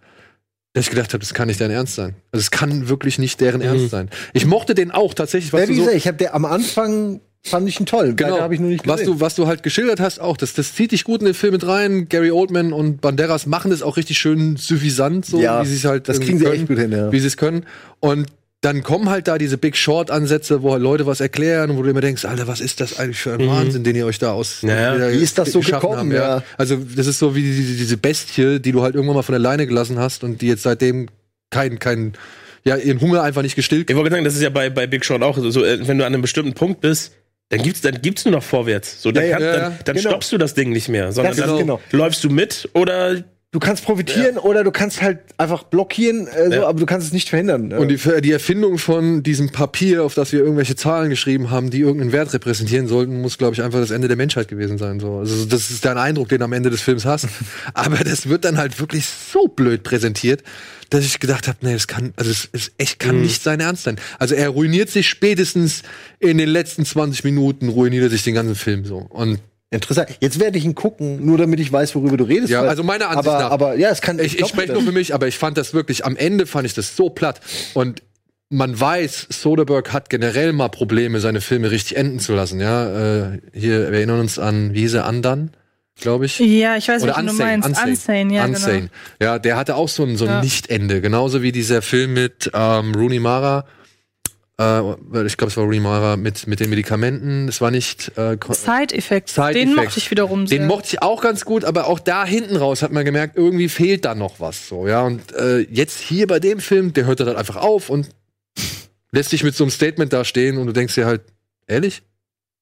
S1: dass ich gedacht habe, das kann nicht dein Ernst sein. Also es kann wirklich nicht deren Ernst sein. Ich mochte den auch tatsächlich, was
S2: Ja, wie
S1: so,
S2: gesagt, ich habe der am Anfang fand ich ihn toll.
S1: Genau.
S2: Habe ich nur nicht
S1: was
S2: gesehen.
S1: du, was du halt geschildert hast, auch, das, das zieht dich gut in den Film mit rein. Gary Oldman und Banderas machen das auch richtig schön suffisant, so
S2: Ja,
S1: wie sie es halt
S2: das kriegen sie
S1: können,
S2: echt gut hin, ja.
S1: wie sie es können. Und dann kommen halt da diese Big Short-Ansätze, wo halt Leute was erklären und wo du immer denkst, Alter, was ist das eigentlich für ein Wahnsinn, den ihr euch da aus
S3: Ja, ja.
S2: Mhm. Wie ist das so gekommen, ja.
S1: Also das ist so wie diese, diese Bestie, die du halt irgendwann mal von der Leine gelassen hast und die jetzt seitdem kein, kein, ja, ihren Hunger einfach nicht gestillt
S3: Ich wollte sagen, das ist ja bei, bei Big Short auch so, so, äh, wenn du an einem bestimmten Punkt bist, dann gibt's, dann gibt's nur noch vorwärts. So, dann,
S2: Ja, ja,
S3: kann,
S1: ja,
S3: dann, dann
S2: genau.
S3: stoppst du das Ding nicht mehr, sondern dann
S2: genau.
S3: läufst du mit oder
S2: Du kannst profitieren oder du kannst halt einfach blockieren, äh, so,
S3: Ja.
S2: aber du kannst es nicht verhindern.
S1: Und die, die Erfindung von diesem Papier, auf das wir irgendwelche Zahlen geschrieben haben, die irgendeinen Wert repräsentieren sollten, muss, glaube ich, einfach das Ende der Menschheit gewesen sein. So. Also das ist dein Eindruck, den du am Ende des Films hast. Aber das wird dann halt wirklich so blöd präsentiert, dass ich gedacht habe, nee, das kann, also es ist echt kann nicht sein Ernst sein. Also er ruiniert sich spätestens in den letzten 20 Minuten, ruiniert er sich den ganzen Film so. Und
S2: Interessant. Jetzt werde ich ihn gucken, nur damit ich weiß, worüber du redest.
S1: Ja, also meiner Ansicht
S2: aber,
S1: nach.
S2: Aber ja, es kann.
S1: ich, ich
S2: glaub
S1: spreche nur für mich, aber ich fand das wirklich, am Ende fand ich das so platt. Und man weiß, Soderbergh hat generell mal Probleme, seine Filme richtig enden zu lassen. Ja, äh, hier wir erinnern uns an, wie hieß er, Andan, glaube ich.
S4: Ja, ich weiß,
S1: Oder
S4: welchen du
S1: Unsane,
S4: meinst.
S1: Unsane.
S4: Unsane, ja,
S1: Unsane.
S4: genau.
S1: Ja, der hatte auch so ein, so ein
S4: Ja.
S1: Nicht-Ende. Genauso wie dieser Film mit ähm, Rooney Mara. Äh, ich glaube, es war Rooney Mara mit, mit den Medikamenten. Es war nicht äh,
S4: Side Effects.
S1: Side
S4: Den
S1: Effects.
S4: mochte ich wiederum sehr.
S1: Den mochte ich auch ganz gut, aber auch da hinten raus hat man gemerkt, irgendwie fehlt da noch was so, ja. Und äh, jetzt hier bei dem Film, der hört dann einfach auf und lässt sich mit so einem Statement da stehen und du denkst dir halt, ehrlich?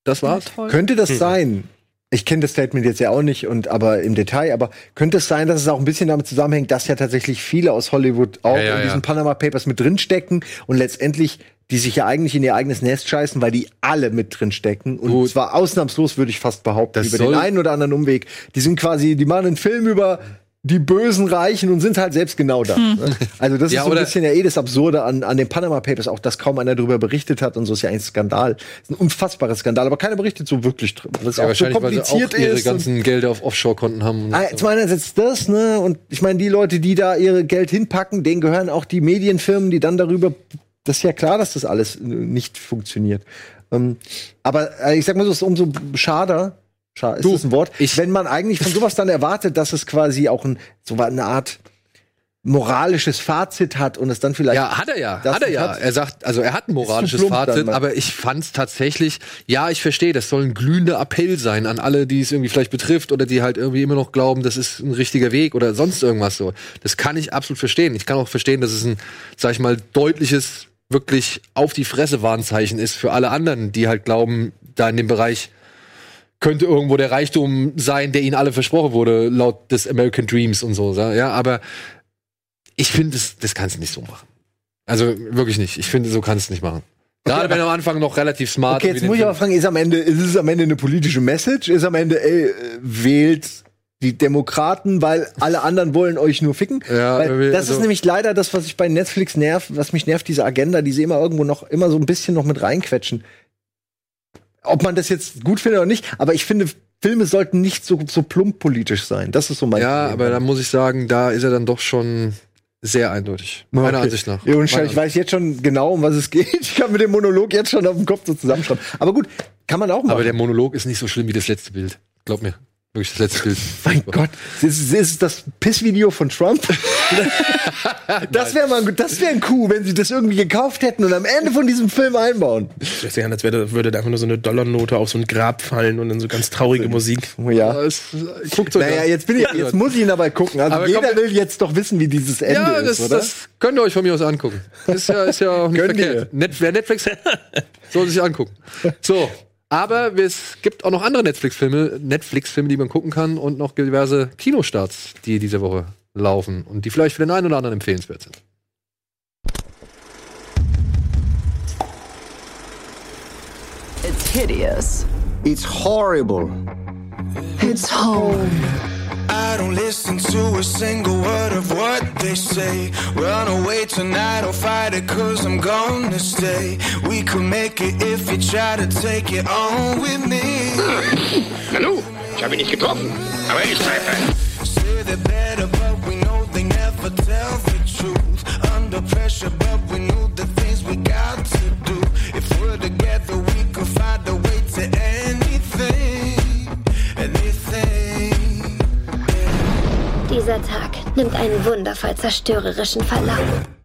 S1: Das war's?
S4: Ja.
S2: Könnte das sein? Ich kenne das Statement jetzt ja auch nicht und aber im Detail, aber könnte es sein, dass es auch ein bisschen damit zusammenhängt, dass ja tatsächlich viele aus Hollywood auch
S1: Ja, ja,
S2: in diesen
S1: ja.
S2: Panama Papers mit drinstecken und letztendlich die sich ja eigentlich in ihr eigenes Nest scheißen, weil die alle mit drin stecken. Und
S1: Gut.
S2: zwar ausnahmslos, würde ich fast behaupten,
S1: Das
S2: über den einen oder anderen Umweg. Die sind quasi, die machen einen Film über die bösen Reichen und sind halt selbst genau da. ne? Also das
S1: Ja,
S2: ist so ein bisschen ja eh das Absurde an, an den Panama Papers, auch dass kaum einer darüber berichtet hat und so ist ja ein Skandal. ist ein unfassbarer Skandal, aber keiner berichtet so wirklich drüber. Was
S1: Ja,
S2: auch so
S1: wahrscheinlich, weil sie
S2: kompliziert
S1: auch ihre
S2: ist. und-
S1: ganzen Gelder auf Offshore-Konten haben. und
S2: Ah. Zum einerseits das, ne? Und ich meine, die Leute, die da ihre Geld hinpacken, denen gehören auch die Medienfirmen, die dann darüber. Das ist ja klar, dass das alles nicht funktioniert. Ähm, aber äh, ich sag mal so, es ist umso schader. Scha ist
S1: Du,
S2: das ein Wort?
S1: ich-
S2: wenn man eigentlich von sowas dann erwartet, dass es quasi auch ein, so eine Art moralisches Fazit hat und es dann vielleicht.
S1: Ja, hat er ja. Hat er ja.
S2: hat-
S1: Er sagt, also er hat ein moralisches Fazit, aber ich fand es tatsächlich, ja, ich verstehe, das soll ein glühender Appell sein an alle, die es irgendwie vielleicht betrifft oder die halt irgendwie immer noch glauben, das ist ein richtiger Weg oder sonst irgendwas so. Das kann ich absolut verstehen. Ich kann auch verstehen, dass es ein, sag ich mal, deutliches, wirklich auf die Fresse Warnzeichen ist für alle anderen, die halt glauben, da in dem Bereich könnte irgendwo der Reichtum sein, der ihnen alle versprochen wurde, laut des American Dreams und so. Ja, aber ich finde, das, das kannst du nicht so machen. Also wirklich nicht. Ich finde, so kannst du es nicht machen. Gerade wenn du am Anfang noch relativ smart.
S2: Okay, jetzt muss ich aber fragen, ist am Ende, ist es am Ende eine politische Message? Ist am Ende, ey, äh, wählt die Demokraten, weil alle anderen wollen euch nur ficken?
S1: Ja,
S2: weil das ist
S1: also-
S2: nämlich leider das, was ich bei Netflix nervt, was mich nervt, diese Agenda, die sie immer irgendwo noch, immer so ein bisschen noch mit reinquetschen. Ob man das jetzt gut findet oder nicht, aber ich finde, Filme sollten nicht so, so plump politisch sein. Das ist so mein
S1: Ja,
S2: Problem.
S1: aber da muss ich sagen, da ist er dann doch schon sehr eindeutig. Meiner
S2: Okay.
S1: Ansicht nach.
S2: Ja, und
S1: Meiner
S2: ich weiß jetzt schon genau, um was es geht. Ich kann mit dem Monolog jetzt schon auf dem Kopf so zusammenschreiben. Aber gut, kann man auch machen.
S1: Aber der Monolog ist nicht so schlimm wie das letzte Bild. Glaub mir. Wirklich das letzte Bild.
S2: Mein Gott, ist, ist das Pissvideo von Trump? das wäre mal, das wäre ein Coup, wenn sie das irgendwie gekauft hätten und am Ende von diesem Film einbauen.
S3: Das an, als wäre, würde da einfach nur so eine Dollarnote auf so ein Grab fallen und dann so ganz traurige Musik.
S2: Oh ja.
S1: Guckt euch
S2: Naja,
S1: an.
S2: jetzt bin ich, jetzt muss ich ihn aber gucken. Also
S1: Aber
S2: jeder
S1: komm-
S2: will jetzt doch wissen, wie dieses Ende
S1: ja,
S2: ist,
S1: das,
S2: oder?
S1: das könnt ihr euch von mir aus angucken. Ist ja, ist ja auch nicht verkehrt. Net, wer Netflix hat, soll sich angucken. So. Aber es gibt auch noch andere Netflix-Filme, Netflix-Filme, die man gucken kann und noch diverse Kinostarts, die diese Woche laufen und die vielleicht für den einen oder anderen empfehlenswert sind.
S5: It's hideous.
S6: It's horrible.
S5: It's home.
S7: I don't listen to a single word of what they say. Run away tonight or fight it cause I'm gonna stay. We could make it if you try to take it on with me.
S8: Hallo, ich habe ihn nicht getroffen, aber ich pfeife.
S7: Under pressure, but we know the things we got to do. If we're together, we could find a way to anything. Anything.
S9: Dieser Tag nimmt einen wundervoll zerstörerischen Verlauf.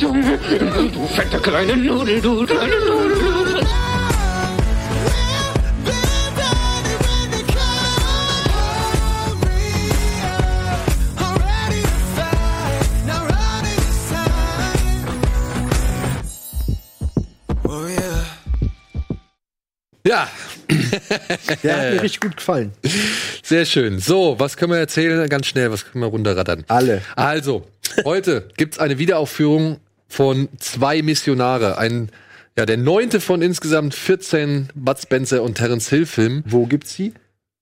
S7: Your side.
S8: Du fette kleine Nudel, du kleine Nudel.
S1: Ja,
S2: Der hat mir richtig gut gefallen.
S1: Sehr schön. So, was können wir erzählen? Ganz schnell, was können wir runterrattern?
S2: Alle.
S1: Also, heute gibt's eine Wiederaufführung von zwei Missionare. Ein, ja, der neunte von insgesamt 14 Bud Spencer und Terence Hill Filmen
S2: Wo gibt's die?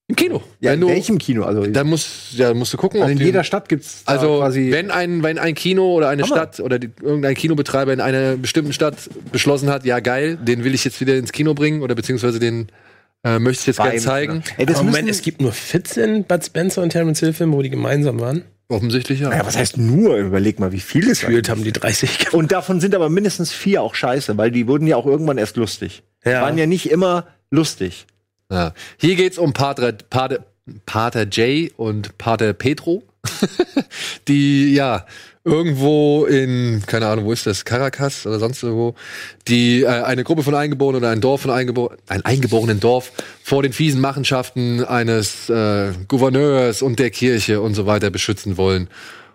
S1: im Kino.
S2: Ja, in
S1: du-
S2: welchem Kino? Also,
S1: Da musst, ja, musst du gucken.
S2: also
S1: ob
S2: in jeder Stadt gibt's
S1: also,
S2: quasi.
S1: wenn ein, wenn ein Kino oder eine
S2: Hammer.
S1: Stadt oder die, irgendein Kinobetreiber in einer bestimmten Stadt beschlossen hat, ja geil, den will ich jetzt wieder ins Kino bringen oder beziehungsweise den äh, möchte ich jetzt gerne zeigen.
S2: Ey, das
S3: Aber Moment, es gibt nur 14 Bud Spencer und Terence Hill Filme, wo die gemeinsam waren.
S1: Offensichtlich ja.
S2: ja, was heißt nur? Überleg mal, wie viel es
S3: Gefühlt haben die 30
S2: Und davon sind aber mindestens vier auch scheiße, weil die wurden ja auch irgendwann erst lustig.
S3: Ja.
S2: Waren ja nicht immer lustig.
S1: Ja. Hier geht's um Pater, Pater, Pater Jay und Pater Petro, die ja irgendwo in, keine Ahnung, wo ist das, Caracas oder sonst irgendwo, die äh, eine Gruppe von Eingeborenen oder ein Dorf von Eingeborenen, ein eingeborenen Dorf vor den fiesen Machenschaften eines äh, Gouverneurs und der Kirche und so weiter beschützen wollen.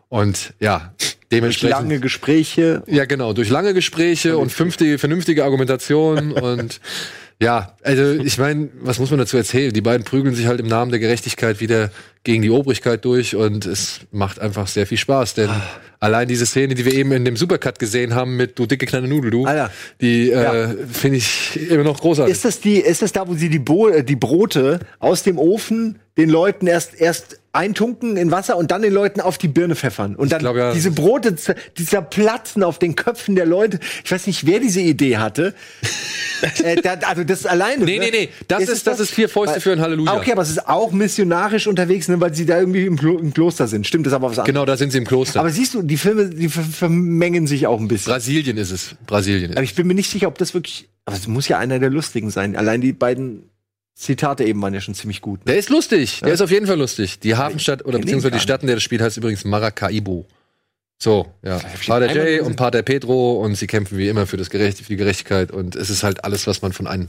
S1: Und ja, dementsprechend.
S2: Lange Gespräche.
S1: Ja, genau, durch lange Gespräche und fünftige, vernünftige Argumentation und ja, also ich meine, was muss man dazu erzählen? Die beiden prügeln sich halt im Namen der Gerechtigkeit wieder gegen die Obrigkeit durch und es macht einfach sehr viel Spaß, denn
S2: Ah.
S1: allein diese Szene, die wir eben in dem Supercut gesehen haben mit du dicke kleine Nudel, du,
S2: Alter.
S1: die
S2: Ja.
S1: äh, finde ich immer noch großartig.
S2: Ist das die, ist das da, wo sie die, Bo äh, die Brote aus dem Ofen den Leuten erst erst eintunken in Wasser und dann den Leuten auf die Birne pfeffern und dann
S1: glaub, ja.
S2: diese Brote die zerplatzen auf den Köpfen der Leute. Ich weiß nicht, wer diese Idee hatte. Äh, da, also das alleine.
S1: Nee,
S2: ne?
S1: nee, nee. Das ist, das ist vier Fäuste für ein Halleluja.
S2: Ah, Okay, aber es ist auch missionarisch unterwegs, ne, weil sie da irgendwie im, Klo im Kloster sind. Stimmt, das ist aber was anderes.
S1: Genau, da sind sie im Kloster.
S2: Aber siehst du, die Filme, die ver vermengen sich auch ein bisschen.
S1: Brasilien ist es. Brasilien.
S2: Aber ich bin mir nicht sicher, ob das wirklich. Aber es muss ja einer der lustigen sein. Allein die beiden Zitate eben waren ja schon ziemlich gut. Ne?
S1: Der ist lustig. Der ist auf jeden Fall lustig. Die Hafenstadt oder beziehungsweise die Stadt, in der das spielt, heißt übrigens Maracaibo. So, ja. Pater Jay und Pater Pedro und sie kämpfen wie immer für das Gerecht, für die Gerechtigkeit und es ist halt alles, was man von einem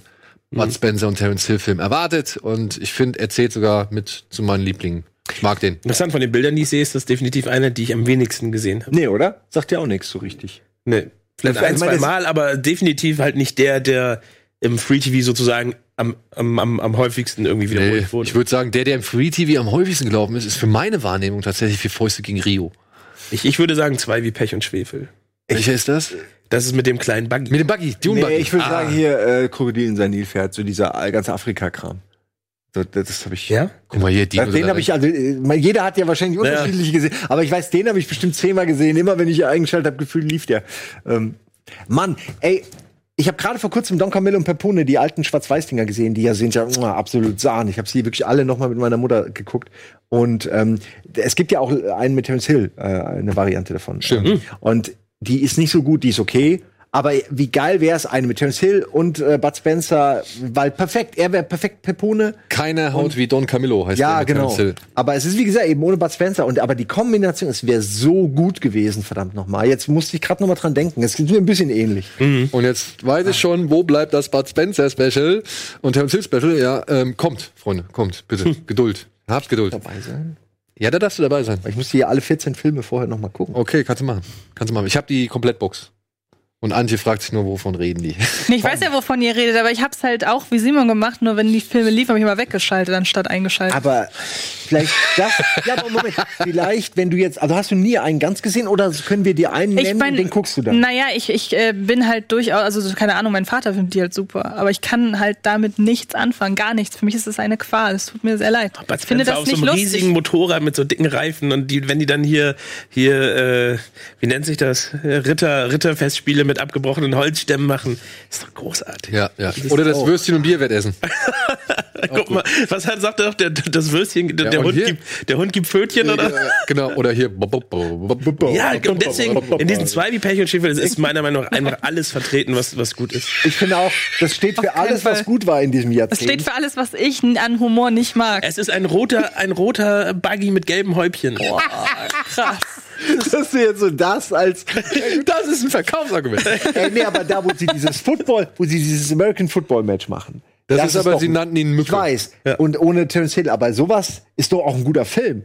S1: Bud Spencer und Terence Hill Film erwartet und ich finde, er zählt sogar mit zu meinen Lieblingen. Ich mag den.
S3: Interessant von den Bildern, die ich sehe, ist das definitiv einer, die ich am wenigsten gesehen habe.
S2: Nee, oder? Sagt ja auch nichts so richtig.
S3: Nee, vielleicht
S2: Ich
S3: ein, zwei Mal, aber definitiv halt nicht der, der im Free TV sozusagen am, am, am, am häufigsten irgendwie
S1: Nee,
S3: wiederholt wurde.
S1: ich würde sagen, der, der im Free TV am häufigsten gelaufen ist, ist für meine Wahrnehmung tatsächlich für Fäuste gegen Rio.
S3: Ich, ich würde sagen, zwei wie Pech und Schwefel.
S1: Welcher ist das?
S3: Das ist mit dem kleinen Buggy.
S1: Mit dem Buggy, Dune
S2: Nee,
S1: Buggy.
S2: ich würde
S1: Ah.
S2: sagen, hier äh, Krokodil in sein Nilpferd, so dieser ganze Afrika-Kram. So, das das habe ich.
S3: ja?
S1: Guck mal hier,
S2: Das, den habe ich, also, äh, jeder hat ja wahrscheinlich
S3: Ja.
S2: unterschiedliche gesehen, aber ich weiß, den habe ich bestimmt zehnmal gesehen. Immer wenn ich eingeschaltet habe, gefühlt lief der. Ähm, Mann, ey, ich habe gerade vor kurzem Don Camillo und Pepone, die alten Schwarz-Weiß-Dinger gesehen, die ja sind ja mua, absolut Sahne. Ich habe sie wirklich alle noch mal mit meiner Mutter geguckt. Und ähm, es gibt ja auch einen mit Terence Hill, äh, eine Variante davon.
S1: Stimmt.
S2: Ähm, Und die ist nicht so gut, die ist okay. Aber wie geil wäre es, eine mit Terence Hill und äh, Bud Spencer, weil perfekt, er wäre perfekt Pepone.
S1: Keine Haut wie Don Camillo heißt der
S2: Ja,
S1: mit
S2: genau.
S1: Terence Hill.
S2: Aber es ist wie gesagt eben ohne Bud Spencer und aber die Kombination, es wäre so gut gewesen, verdammt nochmal. Jetzt musste ich gerade noch mal dran denken. Es ist mir ein bisschen ähnlich.
S1: Und jetzt weiß ich schon, wo bleibt das Bud Spencer Special und Terence Hill Special. Ja, ähm, kommt, Freunde, kommt, bitte. Geduld. Habt Geduld.
S2: Dabei sein.
S1: Ja, da darfst du dabei sein.
S2: Ich musste hier alle 14 Filme vorher noch mal gucken.
S1: Okay, kannst du machen. Kannst du machen. Ich habe die Komplettbox. Und Antje fragt sich nur, wovon reden die?
S4: Nee, ich weiß ja, wovon ihr redet, aber ich hab's halt auch wie Simon gemacht, nur wenn die Filme liefen, habe ich immer weggeschaltet, anstatt eingeschaltet.
S2: Aber vielleicht das. ja, aber Moment. Vielleicht, wenn du jetzt, also hast du nie einen ganz gesehen oder können wir dir einen nennen und den guckst du dann?
S4: Naja, ich, ich äh, bin halt durchaus, also so, keine Ahnung, mein Vater findet die halt super, aber ich kann halt damit nichts anfangen, gar nichts. Für mich ist es eine Qual. Es tut mir sehr leid.
S3: Bud
S4: ich finde das
S3: auf so
S4: nicht
S3: einem
S4: lustig.
S3: riesigen Motorrad mit so dicken Reifen und die, wenn die dann hier, hier, äh, wie nennt sich das? Ritter, Ritterfestspiele mit abgebrochenen Holzstämmen machen. Ist doch großartig.
S1: Ja, ja. Oder das Würstchen und Bier wettessen.
S3: Guck mal, was hat, sagt er doch, der, das Würstchen, der,
S1: Ja,
S3: der
S1: und
S3: Hund
S1: hier?
S3: gibt, der Hund gibt Pfötchen, oder?
S1: genau, oder hier.
S3: Ja, und deswegen, in diesen zwei wie Pech und Schwefel ist meiner Meinung nach einfach alles vertreten, was, was gut ist.
S2: Ich finde auch, das steht für alles, was gut war in diesem
S4: Das
S2: Jahrzehnt.
S4: steht für alles, was ich an Humor nicht mag.
S3: Es ist ein roter, ein roter Buggy mit gelben Häubchen.
S4: Krass.
S2: dass du jetzt so das als
S1: Das ist ein Verkaufsargument.
S2: Ey, nee, aber da, wo sie dieses Football, wo sie dieses American Football Match machen.
S1: Das, ist aber,
S2: doch-
S1: sie nannten ihn Mücke.
S2: Ich weiß. Und ohne Terence Hill, aber sowas ist doch auch ein guter Film.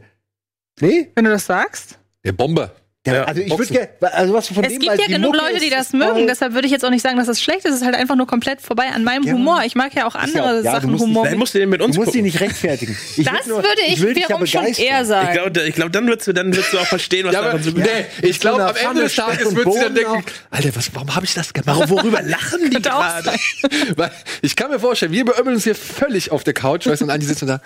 S2: Nee?
S4: Wenn du das sagst.
S1: Der Bomber.
S2: Ja,
S3: Ja,
S2: also ich würde gerne, also was von
S4: Es
S2: dem,
S4: gibt ja genug
S2: Mucke
S4: Leute, die das
S2: voll-
S4: mögen, deshalb würde ich jetzt auch nicht sagen, dass das schlecht ist. Es ist halt einfach nur komplett vorbei an meinem
S2: Ja.
S4: Humor. Ich mag ja auch andere
S2: auch- ja, du
S4: Sachen
S2: musst nicht-
S4: Humor.
S3: Dann musst du den mit uns
S2: Du musst
S3: gucken.
S2: nicht rechtfertigen. Ich
S4: das
S2: würd nur-
S4: würde ich
S2: will ja
S4: wiederum schon eher
S3: Ich
S4: sagen.
S3: glaube, ich glaub, dann würdest du, dann würdest du auch verstehen, was
S1: Ja,
S3: daran so gut
S1: nee, ich glaube, am Ende des Tages wird sie dann denken, Alter, was, warum habe ich das gemacht?
S3: Warum, worüber lachen die
S4: auch
S3: gerade?
S1: Weil ich kann mir vorstellen, wir beömmeln uns hier völlig auf der Couch, weißt du, und Andi sitzt und da.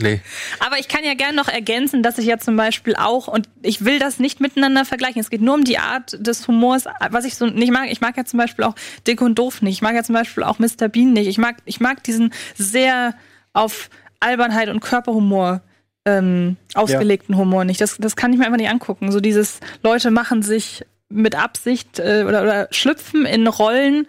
S1: Nee.
S4: Aber ich kann ja gerne noch ergänzen, dass ich ja zum Beispiel auch, und ich will das nicht miteinander vergleichen, es geht nur um die Art des Humors, was ich so nicht mag. Ich mag ja zum Beispiel auch Dick und Doof nicht. Ich mag ja zum Beispiel auch Mr. Bean nicht. Ich mag, ich mag diesen sehr auf Albernheit und Körperhumor ähm, ausgelegten Humor nicht. Das, das kann ich mir einfach nicht angucken. So dieses, Leute machen sich mit Absicht äh, oder, oder schlüpfen in Rollen,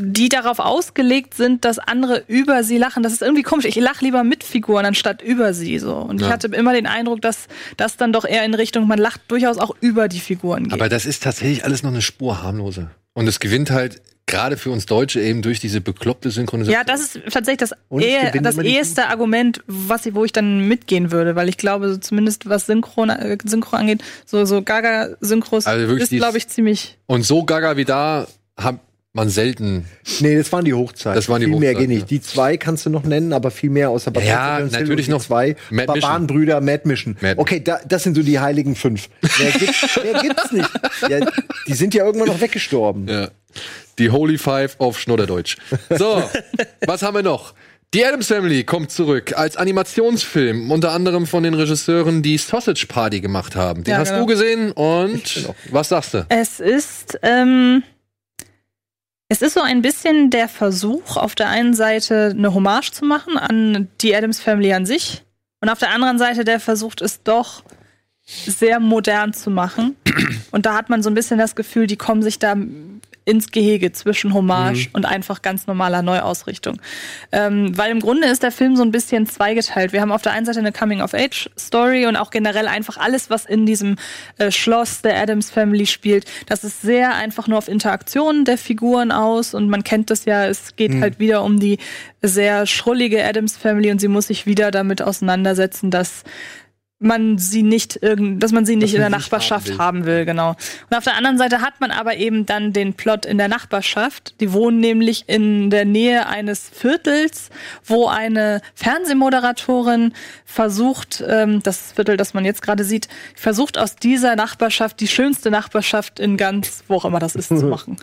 S4: die darauf ausgelegt sind, dass andere über sie lachen. Das ist irgendwie komisch. Ich lache lieber mit Figuren anstatt über sie so. Und ich
S1: Ja.
S4: hatte immer den Eindruck, dass das dann doch eher in Richtung, man lacht durchaus auch über die Figuren geht.
S1: Aber das ist tatsächlich alles noch eine Spur harmloser. Und es gewinnt halt gerade für uns Deutsche eben durch diese bekloppte Synchronisation.
S4: ja, das ist tatsächlich das, eher, das eheste Argument, was ich, wo ich dann mitgehen würde, weil ich glaube, so zumindest was Synchron, äh, Synchro angeht, so, so Gaga-Synchros
S1: Also
S4: ist, glaube ich, ziemlich.
S1: Und so gaga wie da hat man selten.
S2: Nee, das waren die Hochzeiten.
S1: Das waren die
S2: viel mehr
S1: Hochzeiten,
S2: geht nicht. Die zwei kannst du noch nennen, aber viel mehr außer Bud
S1: Ja,
S2: Hill
S1: natürlich noch
S2: zwei
S1: Mad
S2: Barbarenbrüder Mad Mission.
S1: Mad-
S2: okay, da, das sind so die heiligen fünf. Wer, gibt, wer gibt's nicht? Ja, die sind ja irgendwann noch weggestorben.
S1: Ja. Die Holy Five auf Schnodderdeutsch. So, was haben wir noch? Die Adams Family kommt zurück als Animationsfilm, unter anderem von den Regisseuren, die Sausage Party gemacht haben. Den
S4: Ja,
S1: hast
S4: genau.
S1: du gesehen und was sagst du?
S4: Es ist, ähm, es ist so ein bisschen der Versuch, auf der einen Seite eine Hommage zu machen an die Adams Family an sich und auf der anderen Seite der versucht es doch sehr modern zu machen. Und da hat man so ein bisschen das Gefühl, die kommen sich da ins Gehege zwischen Hommage und einfach ganz normaler Neuausrichtung. Ähm, weil im Grunde ist der Film so ein bisschen zweigeteilt. Wir haben auf der einen Seite eine Coming-of-Age-Story und auch generell einfach alles, was in diesem äh, Schloss der Adams Family spielt. Das ist sehr einfach nur auf Interaktionen der Figuren aus und man kennt das ja, es geht halt wieder um die sehr schrullige Adams Family und sie muss sich wieder damit auseinandersetzen, dass man sie nicht irgend, dass man sie nicht in der Nachbarschaft
S2: haben
S4: haben
S2: will.
S4: will. genau. Und auf der anderen Seite hat man aber eben dann den Plot in der Nachbarschaft. Die wohnen nämlich in der Nähe eines Viertels, wo eine Fernsehmoderatorin versucht, ähm, das Viertel, das man jetzt gerade sieht, versucht aus dieser Nachbarschaft die schönste Nachbarschaft in ganz, wo auch immer das ist, zu machen.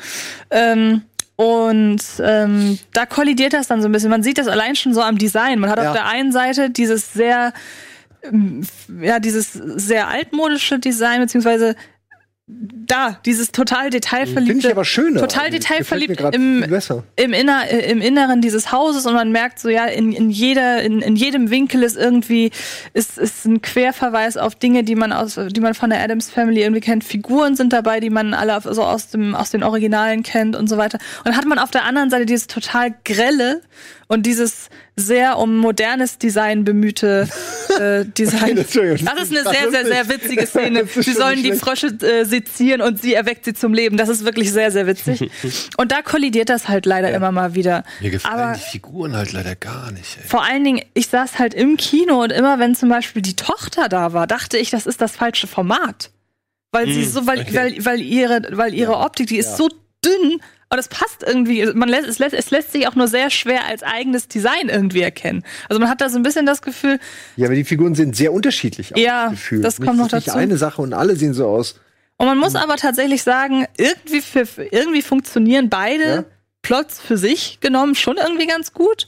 S4: Ähm, und ähm, da kollidiert das dann so ein bisschen. Man sieht das allein schon so am Design. Man hat
S2: Ja.
S4: auf der einen Seite dieses sehr ja, dieses sehr altmodische Design, beziehungsweise da, dieses total detailverliebte.
S2: Finde ich aber schöner.
S4: Total detailverliebt im, im, Inner, äh, im Inneren dieses Hauses und man merkt so, ja, in, in, jeder, in, in jedem Winkel ist irgendwie, ist, ist ein Querverweis auf Dinge, die man aus, die man von der Adams Family irgendwie kennt. Figuren sind dabei, die man alle so aus dem, aus den Originalen kennt und so weiter. Und dann hat man auf der anderen Seite dieses total grelle und dieses sehr um modernes Design bemühte äh, Design.
S2: Entschuldigung.
S4: Das ist eine sehr, sehr, sehr witzige Szene. Sie sollen die. Frösche äh, sezieren und sie erweckt sie zum Leben. Das ist wirklich sehr, sehr witzig. Und da kollidiert das halt leider immer mal wieder.
S1: Mir gefallen
S4: Aber
S1: die Figuren halt leider gar nicht. Ey.
S4: vor allen Dingen, ich saß halt im Kino und immer wenn zum Beispiel die Tochter da war, dachte ich, das ist das falsche Format. Weil sie so, weil,
S3: okay.
S4: weil, weil ihre, weil ihre Optik, die ist so dünn, aber das passt irgendwie. Man lässt, es, lässt, es lässt sich auch nur sehr schwer als eigenes Design irgendwie erkennen. Also man hat da so ein bisschen das Gefühl,
S2: Ja, aber die Figuren sind sehr unterschiedlich. auch,
S4: Ja,
S2: gefühlt.
S4: das
S2: Nicht-
S4: kommt noch
S2: ist nicht
S4: dazu.
S2: eine Sache und alle sehen so aus.
S4: Und man muss aber tatsächlich sagen, irgendwie, für- irgendwie funktionieren beide
S2: Ja.
S4: Plots für sich genommen schon irgendwie ganz gut.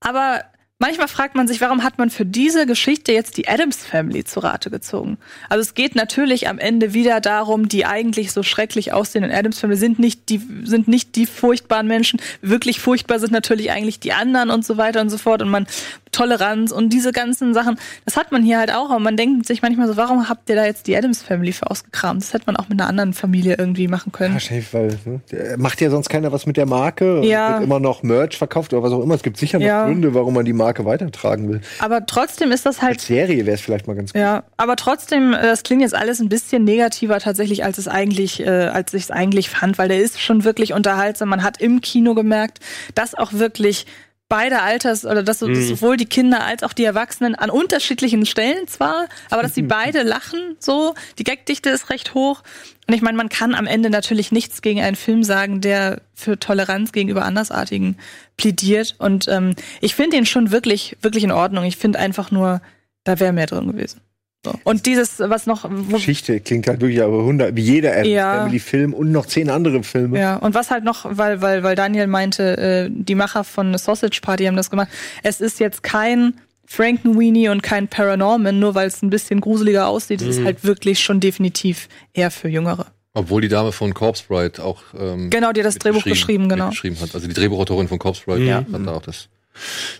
S4: Aber manchmal fragt man sich, warum hat man für diese Geschichte jetzt die Adams Family zu Rate gezogen? Also es geht natürlich am Ende wieder darum, die eigentlich so schrecklich aussehenden Adams Family sind nicht die, sind nicht die furchtbaren Menschen. Wirklich furchtbar sind natürlich eigentlich die anderen und so weiter und so fort. Und man, Toleranz und diese ganzen Sachen, das hat man hier halt auch. Aber man denkt sich manchmal so, warum habt ihr da jetzt die Adams Family für ausgekramt? Das hätte man auch mit einer anderen Familie irgendwie machen können.
S2: Wahrscheinlich, weil ne, macht ja sonst keiner was mit der Marke.
S4: Ja.
S2: Wird immer noch Merch verkauft oder was auch immer. Es gibt sicher noch
S4: Ja.
S2: Gründe, warum man die Marke weitertragen will.
S4: Aber trotzdem ist das halt
S2: Als Serie wäre es vielleicht mal ganz gut.
S4: Ja, aber trotzdem, äh, das klingt jetzt alles ein bisschen negativer tatsächlich, als es eigentlich, äh, als ich es eigentlich fand, weil der ist schon wirklich unterhaltsam. Man hat im Kino gemerkt, dass auch wirklich beide Alters oder dass, dass sowohl die Kinder als auch die Erwachsenen an unterschiedlichen Stellen zwar, aber dass sie beide lachen so, die Gagdichte ist recht hoch. Und ich meine, man kann am Ende natürlich nichts gegen einen Film sagen, der für Toleranz gegenüber Andersartigen plädiert. Und ähm, ich finde ihn schon wirklich, wirklich in Ordnung. Ich finde einfach nur, da wäre mehr drin gewesen. So. Und dieses, was noch,
S2: Geschichte klingt halt wirklich aber 100, wie jeder Adams
S4: Ja.
S2: Family Film und noch zehn andere Filme.
S4: ja, und was halt noch, weil, weil, weil Daniel meinte, äh, die Macher von Sausage Party haben das gemacht. Es ist jetzt kein Frankenweenie und kein Paranorman, nur weil es ein bisschen gruseliger aussieht. Es ist halt wirklich schon definitiv eher für Jüngere.
S1: Obwohl die Dame von Corpse Bride auch ähm,
S4: Genau, die hat das Drehbuch geschrieben, genau.
S1: geschrieben hat. Also die Drehbuchautorin von Corpse Bride hat da auch das.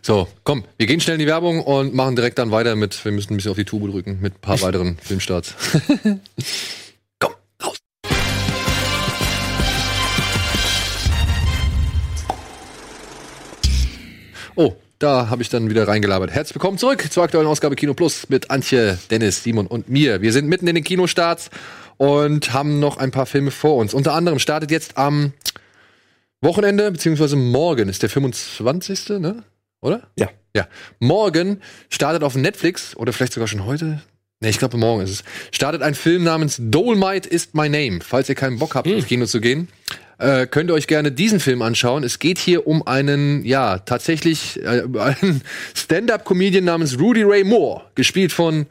S1: So, komm, wir gehen schnell in die Werbung und machen direkt dann weiter mit, wir müssen ein bisschen auf die Tube drücken, mit ein paar weiteren Filmstarts. komm, raus. Oh, da habe ich dann wieder reingelabert. Herzlich willkommen zurück zur aktuellen Ausgabe Kino Plus mit Antje, Dennis, Simon und mir. Wir sind mitten in den Kinostarts und haben noch ein paar Filme vor uns. Unter anderem startet jetzt am Wochenende, beziehungsweise morgen ist der 25. Ne? Oder?
S2: Ja.
S1: Ja. Morgen startet auf Netflix, oder vielleicht sogar schon heute. Ne, ich glaube, morgen ist es. Startet ein Film namens Dolomite is my name. Falls ihr keinen Bock habt, ins Kino zu gehen, äh, könnt ihr euch gerne diesen Film anschauen. Es geht hier um einen, ja, tatsächlich äh, einen Stand-up-Comedian namens Rudy Ray Moore, gespielt von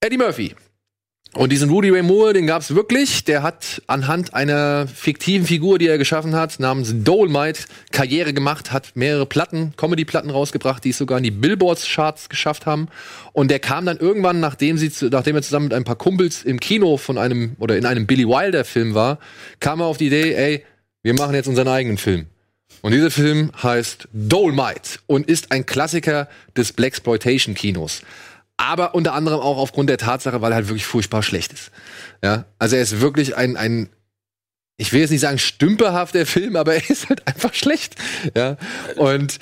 S1: Eddie Murphy. Und diesen Rudy Ray Moore, den gab's wirklich. Der hat anhand einer fiktiven Figur, die er geschaffen hat, namens Dolomite, Karriere gemacht, hat mehrere Platten, Comedy-Platten rausgebracht, die es sogar in die Billboards-Charts geschafft haben. Und der kam dann irgendwann, nachdem, sie, nachdem er zusammen mit ein paar Kumpels im Kino von einem oder in einem Billy Wilder-Film war, kam er auf die Idee, ey, wir machen jetzt unseren eigenen Film. Und dieser Film heißt Dolomite und ist ein Klassiker des Blaxploitation-Kinos. Aber unter anderem auch aufgrund der Tatsache, weil er halt wirklich furchtbar schlecht ist. Ja, also er ist wirklich ein, ein, ich will jetzt nicht sagen stümperhafter Film, aber er ist halt einfach schlecht. Ja, und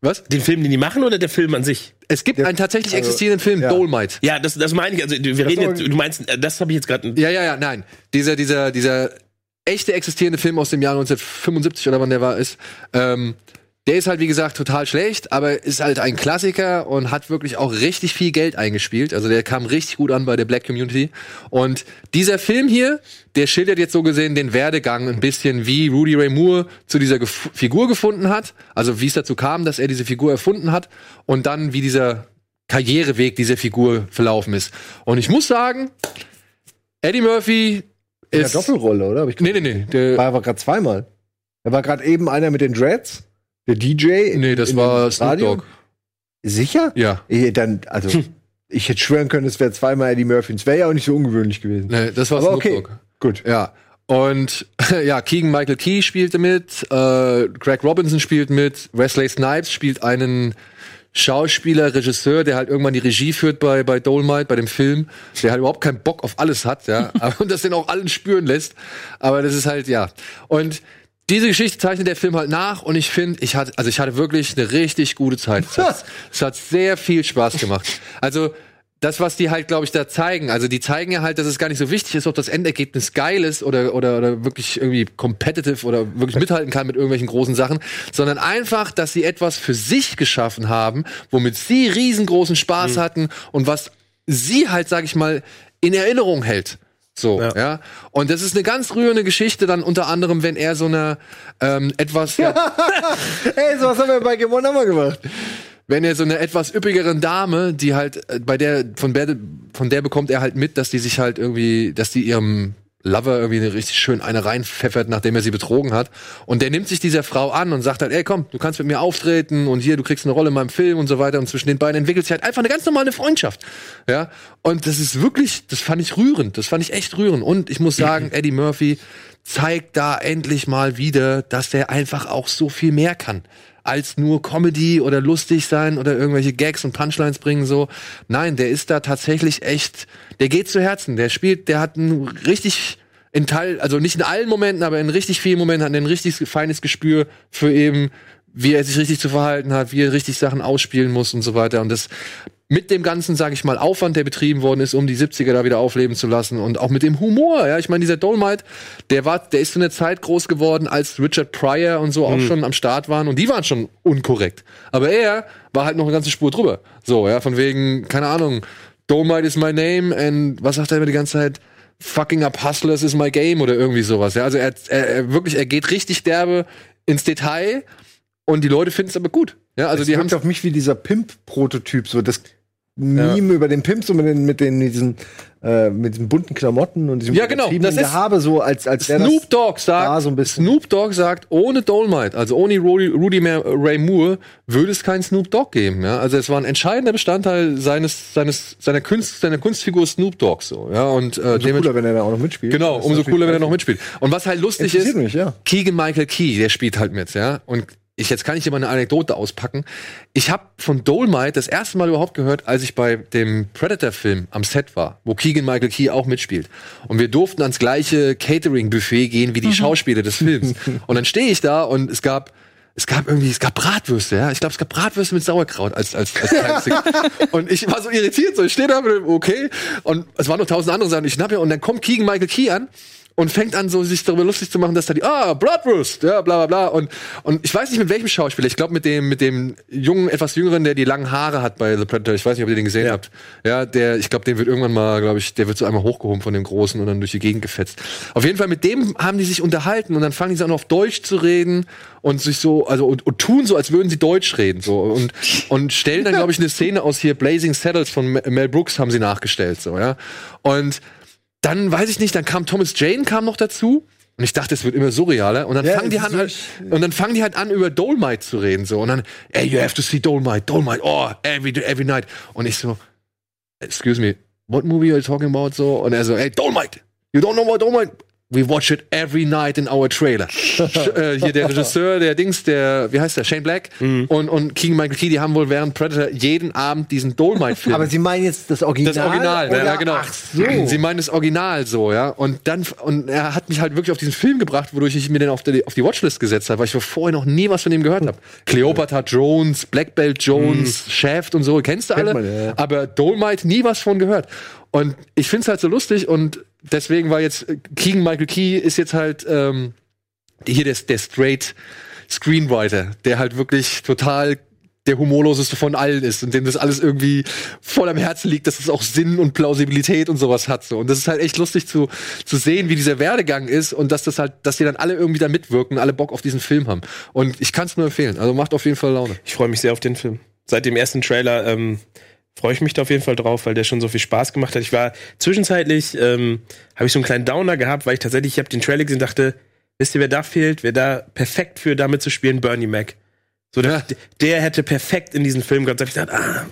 S1: was?
S3: Den Film, den die machen oder der Film an sich?
S1: Es gibt einen tatsächlich
S2: also,
S1: existierenden Film,
S2: ja.
S1: Dolomite.
S3: Ja, das, das meine ich. Also wir reden
S2: aber-
S3: jetzt, du meinst, äh, das habe ich jetzt gerade.
S1: Ja, ja, ja, nein. Dieser, dieser, dieser echte existierende Film aus dem Jahr 1975 oder wann der war, ist, ähm, der ist halt, wie gesagt, total schlecht, aber ist halt ein Klassiker und hat wirklich auch richtig viel Geld eingespielt. Also der kam richtig gut an bei der Black Community. Und dieser Film hier, der schildert jetzt so gesehen den Werdegang ein bisschen, wie Rudy Ray Moore zu dieser Gef Figur gefunden hat. Also wie es dazu kam, dass er diese Figur erfunden hat und dann wie dieser Karriereweg dieser Figur verlaufen ist. Und ich muss sagen, Eddie Murphy
S2: Ja,
S1: ist.
S2: Doppelrolle, oder? Hab ich
S1: Nee, nee, nee. Der,
S2: war aber gerade zweimal. Da war gerade eben einer mit den Dreads, der DJ. in-
S1: nee, das
S2: in
S1: war Snoop
S2: Radio.
S1: Dogg.
S2: Sicher?
S1: Ja.
S2: Dann, also, ich hätte schwören können, es wäre zweimal Eddie Murphy. Es wäre ja auch nicht so ungewöhnlich gewesen.
S1: Nee, das war
S2: Aber
S1: Snoop
S2: okay.
S1: Dogg.
S2: Gut.
S1: Ja. Und ja, Keegan Michael Key spielte mit, äh, Craig Robinson spielt mit, Wesley Snipes spielt einen Schauspieler, Regisseur, der halt irgendwann die Regie führt bei, bei Dolomite, bei dem Film, der halt überhaupt keinen Bock auf alles hat, ja, und das den auch allen spüren lässt. Aber das ist halt, ja. Und diese Geschichte zeichnet der Film halt nach und ich finde, ich hatte, also ich hatte wirklich eine richtig gute Zeit. Es hat, es hat sehr viel Spaß gemacht. Also, das, was die halt, glaube ich, da zeigen, also die zeigen ja halt, dass es gar nicht so wichtig ist, ob das Endergebnis geil ist oder, oder, oder wirklich irgendwie competitive oder wirklich mithalten kann mit irgendwelchen großen Sachen, sondern einfach, dass sie etwas für sich geschaffen haben, womit sie riesengroßen Spaß hatten und was sie halt, sag ich mal, in Erinnerung hält. So, ja.
S3: Ja.
S1: Und das ist eine ganz rührende Geschichte, dann unter anderem, wenn er so eine ähm, etwas, ja,
S2: Ey, sowas haben wir bei Game One gemacht.
S1: wenn er so eine etwas üppigeren Dame, die halt äh, bei der von der von der bekommt er halt mit, dass die sich halt irgendwie, dass die ihrem Lover irgendwie eine richtig schön eine reinpfeffert, nachdem er sie betrogen hat. Und der nimmt sich dieser Frau an und sagt halt, ey komm, du kannst mit mir auftreten und hier, du kriegst eine Rolle in meinem Film und so weiter. Und zwischen den beiden entwickelt sich halt einfach eine ganz normale Freundschaft. Ja. Und das ist wirklich, das fand ich rührend. Das fand ich echt rührend. Und ich muss sagen, Eddie Murphy zeigt da endlich mal wieder, dass der einfach auch so viel mehr kann als nur Comedy oder lustig sein oder irgendwelche Gags und Punchlines bringen so. Nein, der ist da tatsächlich echt, der geht zu Herzen. Der spielt, der hat ein richtig in Teil, also nicht in allen Momenten, aber in richtig vielen Momenten hat er ein richtig feines Gespür für eben, wie er sich richtig zu verhalten hat, wie er richtig Sachen ausspielen muss und so weiter. Und das mit dem ganzen, sage ich mal, Aufwand, der betrieben worden ist, um die 70er da wieder aufleben zu lassen und auch mit dem Humor, ja, ich meine, dieser Dolomite, der war, der ist zu einer Zeit groß geworden, als Richard Pryor und so auch schon am Start waren und die waren schon unkorrekt. Aber er war halt noch eine ganze Spur drüber. So, ja, von wegen, keine Ahnung, Dolomite is my name and was sagt er immer die ganze Zeit? Fucking up hustlers is my game oder irgendwie sowas. Ja, also er, er, er wirklich, er geht richtig derbe ins Detail und die Leute finden es aber gut. Ja, also
S2: Also
S1: die haben
S2: auf mich wie dieser Pimp-Prototyp, so das Meme über den Pimp, so mit, den, mit, den, mit diesen äh, mit diesen bunten Klamotten und diesem
S1: Ja, genau, das ist-
S2: Gehabe, so als als
S1: Snoop Dogg sagt,
S2: so.
S1: Snoop Dogg sagt, ohne Dolomite, also ohne Rudy, Rudy Ray Moore, würde es keinen Snoop Dogg geben. Ja? Also es war ein entscheidender Bestandteil seines, seines, seiner Kunst, seiner Kunstfigur Snoop Dogg so. Ja? Und äh,
S2: umso cooler, wenn er da auch noch mitspielt.
S1: Genau, umso cooler, wenn er noch mitspielt. Und was halt lustig ist,
S2: mich, ja.
S1: Keegan Michael Key, der spielt halt mit, ja. Und ich, jetzt kann ich dir mal eine Anekdote auspacken. Ich habe von Dolomite das erste Mal überhaupt gehört, als ich bei dem Predator-Film am Set war, wo Keegan Michael Key auch mitspielt. Und wir durften ans gleiche Catering-Buffet gehen wie die Schauspieler des Films. und dann stehe ich da und es gab es gab irgendwie, es gab Bratwürste, ja. Ich glaube, es gab Bratwürste mit Sauerkraut als, als, als. Und ich war so irritiert, so ich stehe da, okay. Und es waren noch tausend andere Sachen. Ich schnapp ja, und dann kommt Keegan Michael Key an und fängt an, so sich darüber lustig zu machen, dass da die, ah, Bratwurst, ja, bla bla bla. Und, und ich weiß nicht mit welchem Schauspieler, ich glaube mit dem, mit dem jungen, etwas jüngeren, der die langen Haare hat bei The Predator. Ich weiß nicht, ob ihr den gesehen habt. Ja, der, ich glaube, den wird irgendwann mal, glaube ich, der wird so einmal hochgehoben von dem Großen und dann durch die Gegend gefetzt. Auf jeden Fall mit dem haben die sich unterhalten und dann fangen die an, auf Deutsch zu reden und sich so, also und, und tun so, als würden sie Deutsch reden. So und, und stellen dann, glaube ich, eine Szene aus hier Blazing Saddles von Mel Brooks haben sie nachgestellt, so, ja. Und dann weiß ich nicht, dann kam Thomas Jane kam noch dazu. Und ich dachte, es wird immer surrealer. Und dann
S2: Ja,
S1: fangen die
S2: ist
S1: halt, und dann fangen die halt an, über Dolomite zu reden. So. Und dann, ey, you have to see Dolomite, Dolomite, oh, every, every night. Und ich so, excuse me, what movie are you talking about? So. Und er so, hey, Dolomite, you don't know about Dolomite? We watch it every night in our trailer. Äh, hier der Regisseur, der Dings, der, wie heißt der, Shane Black und, und King Michael Key, die haben wohl während Predator jeden Abend diesen Dolomite-Film.
S2: Aber Sie meinen jetzt das Original?
S1: Das Original,
S2: oder?
S1: ja, genau.
S2: Ach so.
S1: Sie meinen das Original so, ja. Und dann, und er hat mich halt wirklich auf diesen Film gebracht, wodurch ich mir den auf die, auf die Watchlist gesetzt habe, weil ich vorher noch nie was von ihm gehört habe. Cleopatra Jones, Black Belt Jones, Shaft und so, kennst du alle?
S2: man, ja, ja.
S1: Aber Dolomite nie was von gehört. Und ich find's halt so lustig und deswegen war jetzt, äh, Keegan Michael Key ist jetzt halt, ähm, hier der, der straight Screenwriter, der halt wirklich total der humorloseste von allen ist und dem das alles irgendwie voll am Herzen liegt, dass es auch Sinn und Plausibilität und sowas hat so und das ist halt echt lustig zu zu sehen, wie dieser Werdegang ist und dass das halt, dass die dann alle irgendwie da mitwirken, alle Bock auf diesen Film haben und ich kann es nur empfehlen, also macht auf jeden Fall Laune.
S3: Ich freue mich sehr auf den Film. Seit dem ersten Trailer ähm, freue ich mich da auf jeden Fall drauf, weil der schon so viel Spaß gemacht hat. Ich war zwischenzeitlich, ähm, habe ich so einen kleinen Downer gehabt, weil ich tatsächlich, ich habe den Trailer gesehen und dachte, wisst ihr, wer da fehlt? Wer da perfekt für damit zu spielen? Bernie Mac. So, der, der hätte perfekt in diesen Film gehabt. Da hab ich gedacht, ah,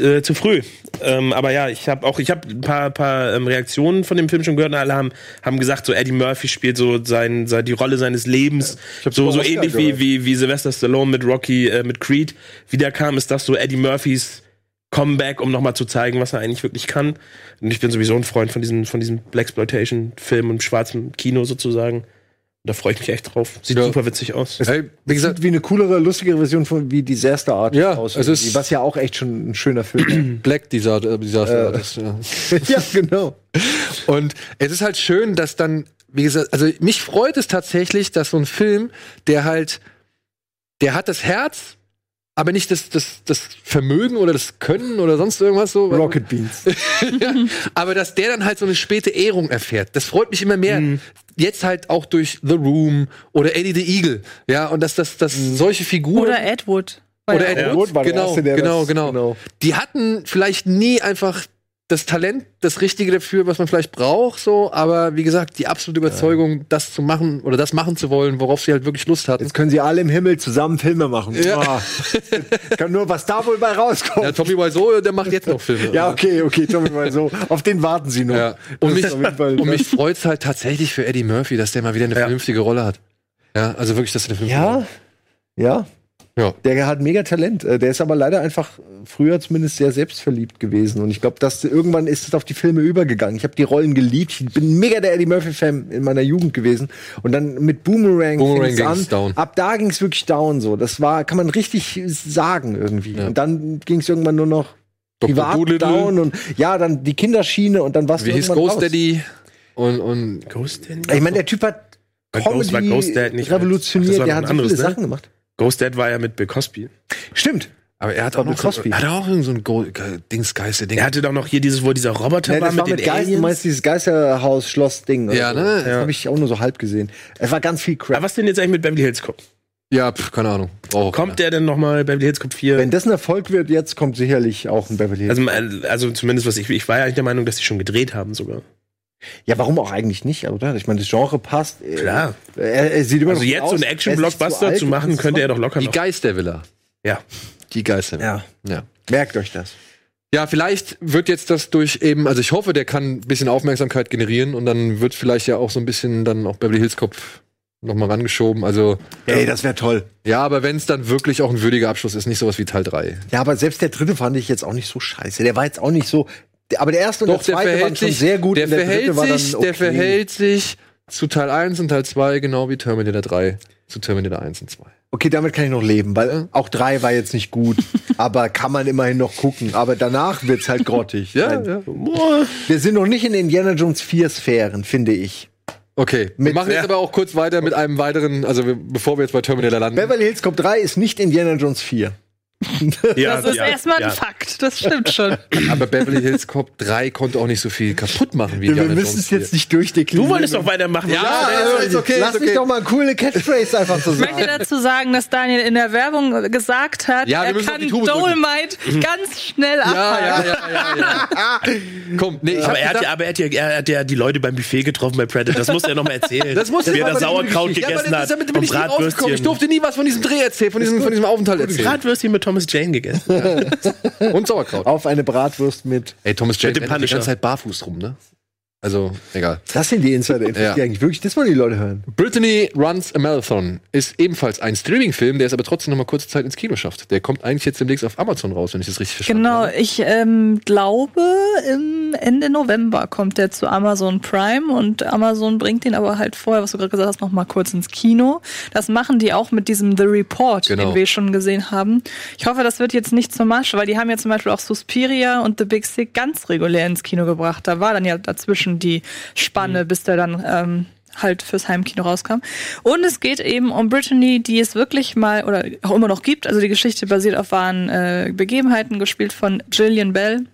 S3: äh, zu früh. Ähm, aber ja, ich habe auch, ich habe ein paar, paar ähm, Reaktionen von dem Film schon gehört und alle haben, haben gesagt, so Eddie Murphy spielt so sein, sein, die Rolle seines Lebens.
S2: hab's
S3: so, so ähnlich wie,
S2: gehört.
S3: wie, wie Sylvester Stallone mit Rocky, äh, mit Creed wieder kam, ist das so Eddie Murphys Comeback, um nochmal zu zeigen, was er eigentlich wirklich kann. Und ich bin sowieso ein Freund von diesen, von diesen Blaxploitation-Filmen und schwarzem Kino sozusagen. Da freue ich mich echt drauf. Sieht
S1: Ja.
S3: super witzig aus.
S1: Hey, wie gesagt,
S2: Sieht wie eine coolere, lustigere Version von wie Disaster Art
S1: Ja,
S2: aus.
S1: es ist-
S2: irgendwie, was ja auch echt schon ein schöner Film
S1: Black dieser äh, dieser
S2: Äh.
S1: das, ja.
S2: ist. ja, genau.
S1: Und es ist halt schön, dass dann, wie gesagt, also mich freut es tatsächlich, dass so ein Film, der halt, der hat das Herz, aber nicht das, das, das Vermögen oder das Können oder sonst irgendwas so.
S2: Rocket Beans.
S1: ja, aber dass der dann halt so eine späte Ehrung erfährt, das freut mich immer mehr. Jetzt halt auch durch The Room oder Eddie the Eagle, ja, und dass das, dass solche Figuren
S4: Oder Ed Wood. War
S1: oder
S4: ja
S1: Ed
S4: auch-
S1: Wood,
S2: war der
S1: genau,
S2: Erste, der
S1: genau,
S2: das-
S1: genau,
S2: genau.
S1: Die hatten vielleicht nie einfach das Talent, das Richtige dafür, was man vielleicht braucht, so, aber wie gesagt, die absolute Überzeugung, das zu machen oder das machen zu wollen, worauf sie halt wirklich Lust hatten.
S2: Jetzt können sie alle im Himmel zusammen Filme machen.
S1: Ja.
S2: Ah. Kann nur, was da wohl bei rauskommt.
S1: Ja, Tommy Wiseau, der macht jetzt noch Filme.
S2: Ja, okay, okay, Tommy so. Auf den warten sie noch.
S1: Ja. Und mich,
S2: Fall-
S1: und mich freut's halt tatsächlich für Eddie Murphy, dass der mal wieder eine
S3: Ja.
S1: vernünftige Rolle hat. Ja, also wirklich, dass er eine vernünftige
S2: Ja,
S1: Rolle
S2: ja.
S1: Ja.
S2: Der hat mega Talent. Äh, Der ist aber leider einfach früher zumindest sehr selbstverliebt gewesen. Und ich glaube, dass irgendwann ist es auf die Filme übergegangen. Ich habe die Rollen geliebt. Ich bin mega der Eddie Murphy-Fan in meiner Jugend gewesen. Und dann mit Boomerang,
S1: Boomerang ging's
S2: an.
S1: down.
S2: Ab da ging es wirklich down so. Das war, kann man richtig sagen irgendwie. Und dann ging es irgendwann nur noch
S1: Dr.
S2: privat
S1: Dolittle.
S2: down und ja, dann die Kinderschiene und dann was
S1: Wie hieß Ghost Daddy? Und, und
S3: Ghost Daddy?
S2: Ich meine, der Typ hat
S3: Bei Ghost war
S2: Comedy
S3: Ghost Dad nicht.
S2: Revolutioniert.
S3: war
S2: Der hat so viele
S3: anderes, ne?
S2: Sachen gemacht.
S3: Ghost Dad war ja mit Bill Cosby.
S2: Stimmt.
S1: aber er hat
S2: War
S1: auch noch
S2: Cosby.
S1: so, hat er auch irgend so ein Go Dingsgeister Ding.
S3: Er hatte doch noch hier dieses, wo dieser Roboter
S2: Ja,
S3: war
S2: das
S3: mit
S2: war
S3: den
S2: Geist, du meinst dieses Geisterhaus-Schloss-Ding. oder
S1: Ja,
S2: so.
S1: ne?
S2: Das
S3: Ja.
S2: habe ich auch nur so halb gesehen. Es war ganz viel
S3: Aber
S2: Crap.
S3: was denn jetzt eigentlich mit Beverly Hills Cop?
S1: Ja, pf, keine Ahnung. Braucht
S3: Kommt der denn nochmal Beverly Hills Cop 4?
S2: Wenn das ein Erfolg wird, jetzt kommt sicherlich auch ein Beverly Hills.
S3: also, also zumindest was ich, ich war ja eigentlich der Meinung, dass die schon gedreht haben sogar.
S2: Ja, warum auch eigentlich nicht, oder? Ich meine, das Genre passt. Äh,
S3: Klar.
S2: Er, er sieht immer
S3: Also
S2: noch
S3: jetzt
S2: aus.
S3: so einen
S2: Er
S3: Action-Blockbuster zu
S2: um
S3: machen, könnte er doch locker
S1: Die
S3: noch.
S1: Geistervilla.
S3: Ja.
S1: Die Geistervilla.
S2: Ja.
S1: ja.
S2: Merkt euch das.
S1: Ja, vielleicht wird jetzt das durch eben, also ich hoffe, der kann ein bisschen Aufmerksamkeit generieren und dann wird vielleicht ja auch so ein bisschen dann auch Beverly Hills Cop noch mal rangeschoben. Also
S2: Ey, das wäre toll.
S1: ja, aber wenn es dann wirklich auch ein würdiger Abschluss ist, nicht sowas wie Teil 3.
S2: Ja, aber selbst der dritte fand ich jetzt auch nicht so scheiße. Der war jetzt auch nicht so. Aber der erste und
S1: Doch,
S2: der
S1: der
S2: zweite waren
S1: verhält
S2: schon
S1: sich
S2: sehr gut.
S1: Der
S2: der
S1: verhält sich,
S2: okay.
S1: der verhält sich zu Teil 1 und Teil 2 genau wie Terminator 3 zu Terminator 1 und 2.
S2: Okay, damit kann ich noch leben, weil auch drei war jetzt nicht gut, aber kann man immerhin noch gucken. Aber danach wird's halt grottig. Nein.
S1: ja.
S2: Wir sind noch nicht in Indiana Jones 4 Sphären, finde ich.
S1: Okay, wir
S2: Mit-
S1: machen jetzt
S2: ja.
S1: aber auch kurz weiter mit einem weiteren, also wir, bevor wir jetzt bei Terminator landen.
S2: Beverly Hills Cop 3 ist nicht Indiana Jones 4.
S3: Ja,
S4: Das ist
S3: ja,
S4: erstmal
S3: ja.
S4: ein Fakt. das stimmt schon.
S1: Aber Beverly Hills Cop 3 konnte auch nicht so viel kaputt machen wie
S2: Wir müssen es jetzt
S1: 4.
S2: nicht durchdeklinieren.
S3: Du wolltest doch weitermachen.
S1: Ja, also, ist okay,
S2: Lass
S1: ist
S2: mich
S1: okay.
S2: doch mal eine coole Catchphrase einfach so
S4: Ich möchte
S2: sagen.
S4: dazu sagen, dass Daniel in der Werbung gesagt hat,
S1: Ja,
S4: er kann. Dolomite ganz schnell
S1: Ja,
S4: abhalten.
S1: ja, ja, ja, ja. Komm, nee, ich
S3: Aber er, hat
S1: gedacht,
S3: ja, aber er, hat ja, er hat ja die Leute beim Buffet getroffen bei Predator. Das muss er noch mal erzählen.
S1: Das muss
S3: Wie er
S1: jetzt
S3: da
S1: aber
S3: Sauerkraut
S1: Ja,
S3: gegessen
S1: das
S3: hat.
S1: ich durfte nie was von diesem Dreh erzählen, von diesem, von diesem Aufenthalt erzählen.
S3: Bratwürstchen mit Thomas Jane gegessen.
S1: Und Sauerkraut.
S2: Auf eine Bratwurst mit.
S1: Ey, Thomas Jane
S3: Mit dem
S1: rennt die
S3: Punisher.
S1: ganze Zeit barfuß rum, ne? Also, egal.
S2: Das sind die Insider-Infos,
S1: Ja.
S2: die eigentlich wirklich, das wollen die Leute hören.
S1: Brittany Runs a Marathon ist ebenfalls ein Streaming-Film, der es aber trotzdem noch mal kurze Zeit ins Kino schafft. Der kommt eigentlich jetzt demnächst auf Amazon raus, wenn ich das richtig verstanden
S4: Genau,
S1: habe.
S4: ich ähm, glaube, im Ende November kommt der zu Amazon Prime und Amazon bringt den aber halt vorher, was du gerade gesagt hast, noch mal kurz ins Kino. Das machen die auch mit diesem The Report,
S1: Genau.
S4: den wir schon gesehen haben. Ich hoffe, das wird jetzt nicht zur Masche, weil die haben ja zum Beispiel auch Suspiria und The Big Sick ganz regulär ins Kino gebracht. Da war dann ja dazwischen die Spanne, bis der dann ähm, halt fürs Heimkino rauskam. Und es geht eben um Brittany, die es wirklich mal oder auch immer noch gibt. Also die Geschichte basiert auf wahren äh, Begebenheiten, gespielt von Gillian Bell.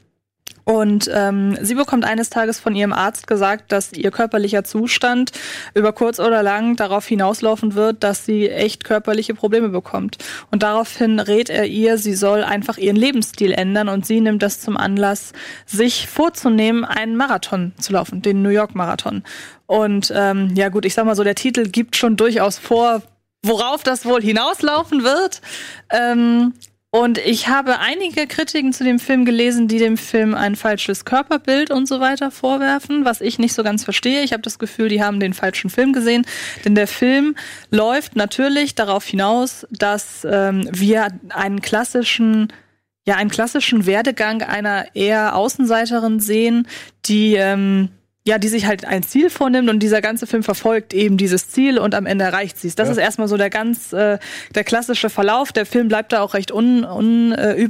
S4: Und ähm, sie bekommt eines Tages von ihrem Arzt gesagt, dass ihr körperlicher Zustand über kurz oder lang darauf hinauslaufen wird, dass sie echt körperliche Probleme bekommt. Und daraufhin rät er ihr, sie soll einfach ihren Lebensstil ändern und sie nimmt das zum Anlass, sich vorzunehmen, einen Marathon zu laufen, den New York Marathon. Und ähm, ja gut, ich sag mal so, der Titel gibt schon durchaus vor, worauf das wohl hinauslaufen wird. Ähm, und ich habe einige Kritiken zu dem Film gelesen, die dem Film ein falsches Körperbild und so weiter vorwerfen, was ich nicht so ganz verstehe. Ich habe das Gefühl, die haben den falschen Film gesehen. Denn der Film läuft natürlich darauf hinaus, dass ähm, wir einen klassischen ja, einen klassischen Werdegang einer eher Außenseiterin sehen, die ähm, ja, die sich halt ein Ziel vornimmt und dieser ganze Film verfolgt eben dieses Ziel und am Ende erreicht sie es. Das ist erstmal so der ganz äh, der klassische Verlauf. Der Film bleibt da auch recht un, un, äh.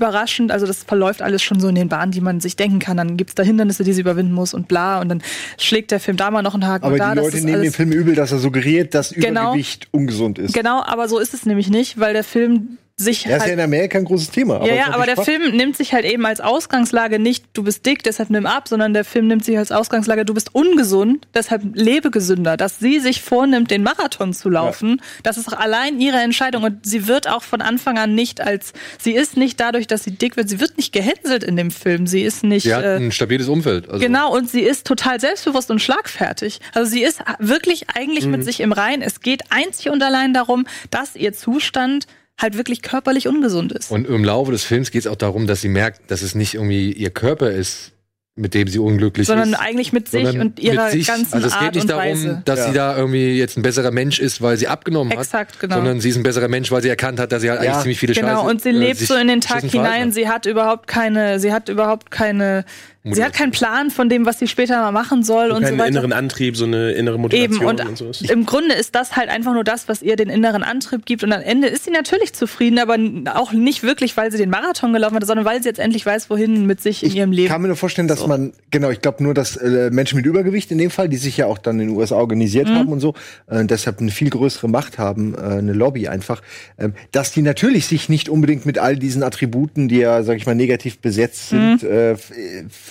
S4: Also das verläuft alles schon so in den Bahnen, die man sich denken kann. Dann gibt's da Hindernisse, die sie überwinden muss und bla. Und dann schlägt der Film da mal noch einen Haken
S2: Aber
S4: da.
S2: die Leute nehmen den Film übel, dass er suggeriert, dass
S4: Genau.
S2: Übergewicht ungesund ist.
S4: Genau, aber so ist es nämlich nicht, weil der Film sich
S2: Er ist
S4: halt
S2: ja in Amerika ein großes Thema.
S4: ja,
S2: ist
S4: ja, aber der Film nimmt sich halt eben als Ausgangslage nicht, du bist dick, deshalb nimm ab, sondern der Film nimmt sich als Ausgangslage, du bist ungesund, deshalb lebe gesünder. Dass sie sich vornimmt, den Marathon zu laufen, das ist allein ihre Entscheidung und sie wird auch von Anfang an nicht als, sie ist nicht dadurch, dass sie dick wird, sie wird nicht gehänselt in dem Film, sie ist nicht...
S1: Sie hat
S4: äh,
S1: ein stabiles Umfeld. Also,
S4: Genau, und sie ist total selbstbewusst und schlagfertig. Also sie ist wirklich eigentlich
S1: Mhm.
S4: mit sich im Rein. Es geht einzig und allein darum, dass ihr Zustand halt wirklich körperlich ungesund ist.
S1: Und im Laufe des Films geht es auch darum, dass sie merkt, dass es nicht irgendwie ihr Körper ist, mit dem sie unglücklich
S4: sondern
S1: ist.
S4: eigentlich mit sich
S1: sondern
S4: und ihrer
S1: sich.
S4: ganzen
S1: Also es geht
S4: Art
S1: nicht darum,
S4: Weise.
S1: dass
S2: Ja.
S1: sie da irgendwie jetzt ein besserer Mensch ist, weil sie abgenommen hat.
S4: Exakt, genau.
S1: Sondern sie ist ein besserer Mensch, weil sie erkannt hat, dass sie halt
S2: Ja.
S1: eigentlich ziemlich viele
S4: Genau,
S1: Scheiße
S4: und sie
S1: äh,
S4: lebt so in den Tag hinein.
S1: hat.
S4: Sie hat überhaupt keine, sie hat überhaupt keine, sie hat keinen Plan von dem, was sie später mal machen soll und so
S3: Keinen
S4: weiter.
S3: inneren Antrieb, so eine innere Motivation
S4: Eben, und,
S3: und so.
S4: im Grunde ist das halt einfach nur das, was ihr den inneren Antrieb gibt. Und am Ende ist sie natürlich zufrieden, aber auch nicht wirklich, weil sie den Marathon gelaufen hat, sondern weil sie jetzt endlich weiß, wohin mit sich in ihrem
S2: Ich
S4: Leben.
S2: kann mir nur vorstellen, dass man, genau, ich glaube nur, dass äh, Menschen mit Übergewicht in dem Fall, die sich ja auch dann in den USA organisiert
S4: Mhm.
S2: haben und so, äh, deshalb eine viel größere Macht haben, äh, eine Lobby einfach, ähm, dass die natürlich sich nicht unbedingt mit all diesen Attributen, die ja, sag ich mal, negativ besetzt sind,
S4: Mhm.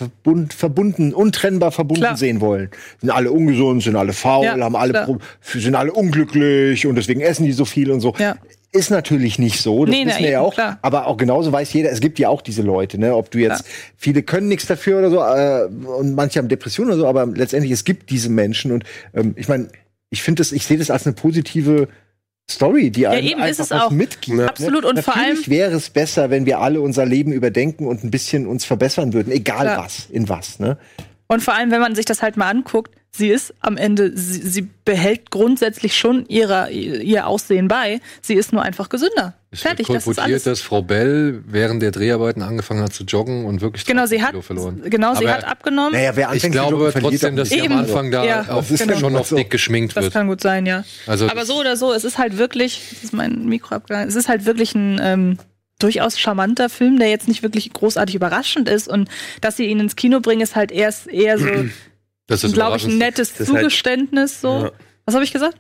S2: Verbund, verbunden, untrennbar verbunden
S4: Klar.
S2: sehen wollen. Sind alle ungesund, sind alle faul,
S4: Ja,
S2: haben alle
S4: klar.
S2: Sind alle unglücklich und deswegen essen die so viel und so.
S4: Ja.
S2: Ist natürlich nicht so, das
S4: Nee,
S2: wissen wir ja auch.
S4: klar.
S2: Aber auch genauso weiß jeder, es gibt ja auch diese Leute, ne? Ob du jetzt,
S4: Ja.
S2: viele können nichts dafür oder so, äh, und manche haben Depressionen oder so, aber letztendlich, es gibt diese Menschen und ähm, ich meine, ich finde das, ich sehe das als eine positive Story, die einem
S4: eben, ist es auch.
S2: mitgibt.
S3: Ja.
S4: Absolut, und vor
S2: Natürlich wäre es besser, wenn wir alle unser Leben überdenken und ein bisschen uns verbessern würden, egal
S4: Klar.
S2: was, in was, ne?
S4: Und vor allem, wenn man sich das halt mal anguckt, sie ist am Ende, sie, sie behält grundsätzlich schon ihrer, ihr Aussehen bei. Sie ist nur einfach gesünder.
S1: Es
S4: Fertig,
S1: wird
S4: das ist
S1: kolportiert,
S4: alles.
S1: dass Frau Bell während der Dreharbeiten angefangen hat zu joggen und wirklich
S4: Genau,
S1: 20
S4: sie hat,
S1: Kilo verloren.
S4: genau, sie
S1: Aber
S4: hat abgenommen.
S2: Naja, wer
S1: Ich
S2: anfängt zu
S1: glaube
S2: verliert
S1: trotzdem, dass sie am. Anfang da
S4: Ja,
S1: auf,
S2: das ist
S1: schon
S2: genau
S1: auf
S2: so.
S1: dick geschminkt
S4: Das
S1: wird.
S4: kann gut sein, ja.
S1: Also
S4: Aber so oder so, es ist halt wirklich, das ist mein Mikro abgegangen, es ist halt wirklich ein ähm, durchaus charmanter Film, der jetzt nicht wirklich großartig überraschend ist. Und dass sie ihn ins Kino bringen, ist halt erst eher so,
S1: das ist
S4: glaube ich, ein nettes
S3: Das halt-
S4: Zugeständnis. So.
S3: Ja.
S4: Was habe ich gesagt?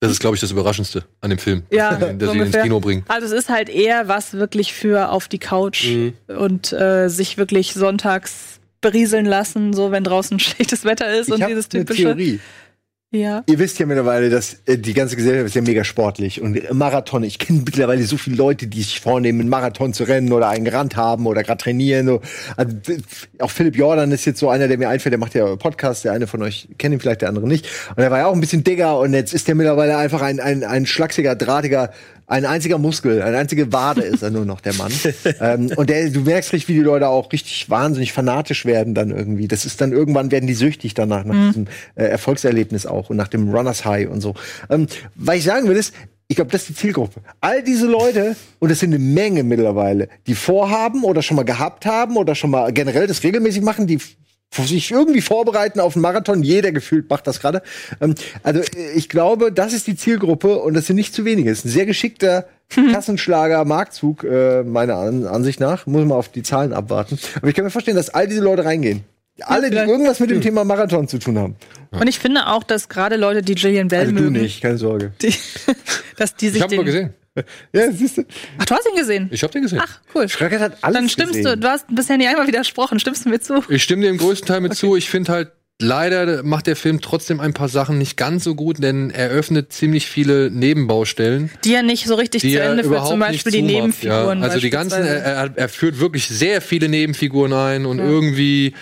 S1: Das ist, glaube ich, das Überraschendste an dem Film,
S4: Ja,
S1: dass
S4: so
S1: sie ihn ins. Kino bringen.
S4: Also es ist halt eher was wirklich für auf die Couch und äh, sich wirklich sonntags berieseln lassen, so wenn draußen schlechtes Wetter ist
S2: Ich
S4: und dieses
S2: eine
S4: typische.
S2: Theorie.
S4: Ja.
S2: Ihr wisst ja mittlerweile, dass äh, die ganze Gesellschaft ist ja mega sportlich und äh, Marathon. Ich kenne mittlerweile so viele Leute, die sich vornehmen, einen Marathon zu rennen oder einen gerannt haben oder gerade trainieren. So. Also, d- auch Philipp Jordan ist jetzt so einer, der mir einfällt. Der macht ja Podcast. Der eine von euch kennt ihn vielleicht, der andere nicht. Und er war ja auch ein bisschen dicker und jetzt ist der mittlerweile einfach ein ein, ein schlachsiger, drahtiger. Ein einziger Muskel, eine einzige Wade ist er nur noch, der Mann. ähm, und der, du merkst richtig, wie die Leute auch richtig wahnsinnig fanatisch werden dann irgendwie. Das ist dann irgendwann werden die süchtig danach, nach diesem äh, Erfolgserlebnis auch und nach dem Runners High und so. Ähm, was ich sagen will ist, ich glaube, das ist die Zielgruppe. All diese Leute, und das sind eine Menge mittlerweile, die vorhaben oder schon mal gehabt haben oder schon mal generell das regelmäßig machen, die sich irgendwie vorbereiten auf einen Marathon. Jeder gefühlt macht das gerade. Ähm, also äh, ich glaube, das ist die Zielgruppe und das sind nicht zu wenige. Es ist ein sehr geschickter Kassenschlager Marktzug, äh, meiner An Ansicht nach. Muss man auf die Zahlen abwarten. Aber ich kann mir vorstellen, dass all diese Leute reingehen. Alle, die irgendwas mit dem Thema Marathon zu tun haben.
S4: Und ich finde auch, dass gerade Leute, die Gillian Bell
S2: Also du
S4: mögen,
S2: nicht, keine Sorge.
S4: Die, dass die sich
S1: Ich habe ihn
S4: den.
S1: mal gesehen.
S2: Ja, siehst du.
S4: Ach, du hast ihn gesehen.
S1: Ich habe den gesehen.
S4: Ach, cool.
S2: Schröckert hat alles
S4: Dann stimmst du.
S2: gesehen.
S4: Du hast bisher nicht einmal widersprochen. Stimmst du mir zu?
S1: Ich stimme dir im größten Teil mit zu. Ich finde halt, leider macht der Film trotzdem ein paar Sachen nicht ganz so gut, denn er öffnet ziemlich viele Nebenbaustellen.
S4: Die ja nicht so richtig zu
S1: er
S4: Ende führt. Zum Beispiel die Nebenfiguren.
S1: Ja. Also die ganzen, er, er, er führt wirklich sehr viele Nebenfiguren ein und irgendwie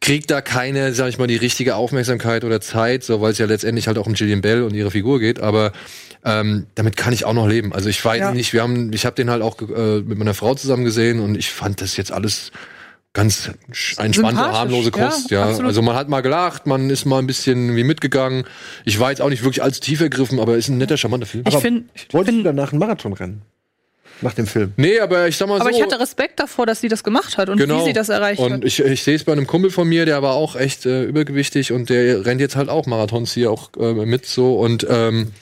S1: kriegt da keine, sag ich mal, die richtige Aufmerksamkeit oder Zeit, so weil es ja letztendlich halt auch um Gillian Bell und ihre Figur geht. Aber ähm, damit kann ich auch noch leben. Also ich weiß
S4: Ja.
S1: nicht, wir haben, ich habe den halt auch äh, mit meiner Frau zusammen gesehen und ich fand das jetzt alles ganz entspannte, harmlose
S4: ja,
S1: Kost. Ja,
S4: absolut.
S1: also man hat mal gelacht, man ist mal ein bisschen wie mitgegangen. Ich war jetzt auch nicht wirklich allzu tief ergriffen, aber ist ein netter, charmanter Film.
S4: ich finde.
S2: Wolltest du danach einen Marathon rennen? Nach dem Film?
S1: Nee, aber ich sag mal
S4: Aber
S1: so.
S4: ich hatte Respekt davor, dass sie das gemacht hat und wie sie das erreicht
S1: und
S4: hat.
S1: ich, ich sehe es bei einem Kumpel von mir, der war auch echt äh, übergewichtig und der rennt jetzt halt auch Marathons hier auch äh, mit so und ähm,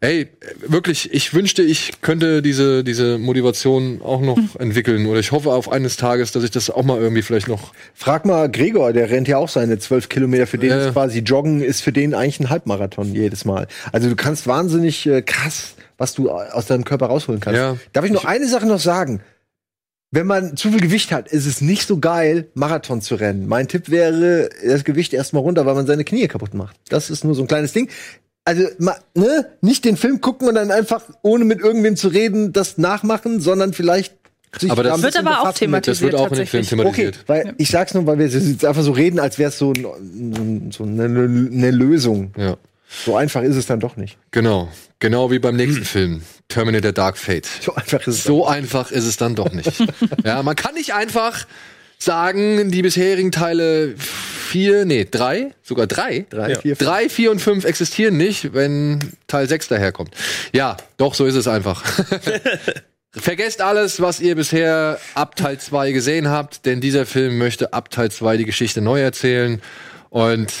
S1: ey, wirklich, ich wünschte, ich könnte diese diese Motivation auch noch entwickeln oder ich hoffe auf eines Tages, dass ich das auch mal irgendwie vielleicht noch
S2: Frag mal Gregor, der rennt ja auch seine zwölf Kilometer. Für den
S1: Ja.
S2: ist quasi Joggen ist für den eigentlich ein Halbmarathon jedes Mal. Also du kannst wahnsinnig äh, krass, was du aus deinem Körper rausholen kannst.
S1: Ja.
S2: Darf ich noch eine Sache noch sagen? Wenn man zu viel Gewicht hat, ist es nicht so geil, Marathon zu rennen. Mein Tipp wäre, das Gewicht erstmal runter, weil man seine Knie kaputt macht. Das ist nur so ein kleines Ding. Also, ma, ne, nicht den Film gucken und dann einfach, ohne mit irgendwem zu reden, das nachmachen, sondern vielleicht sich
S1: Aber das
S4: Wird aber auch
S2: mit.
S1: das wird auch in dem Film
S4: tatsächlich.
S2: Okay,
S1: thematisiert.
S2: weil ich sag's nur, weil wir jetzt einfach so reden, als wäre es so, ein, so eine, eine Lösung.
S1: Ja.
S2: So einfach ist es dann doch nicht.
S1: Genau, genau wie beim nächsten Film Terminator Dark Fate.
S2: So einfach ist es.
S1: So einfach ist es dann doch nicht. ja, man kann nicht einfach sagen, die bisherigen Teile vier, nee, drei, sogar drei,
S2: Drei,
S3: Ja.
S2: vier, fünf.
S1: drei, vier und fünf existieren nicht, wenn Teil sechs daherkommt. Ja, doch, so ist es einfach. Vergesst alles, was ihr bisher ab Teil 2 gesehen habt, denn dieser Film möchte ab Teil 2 die Geschichte neu erzählen. Und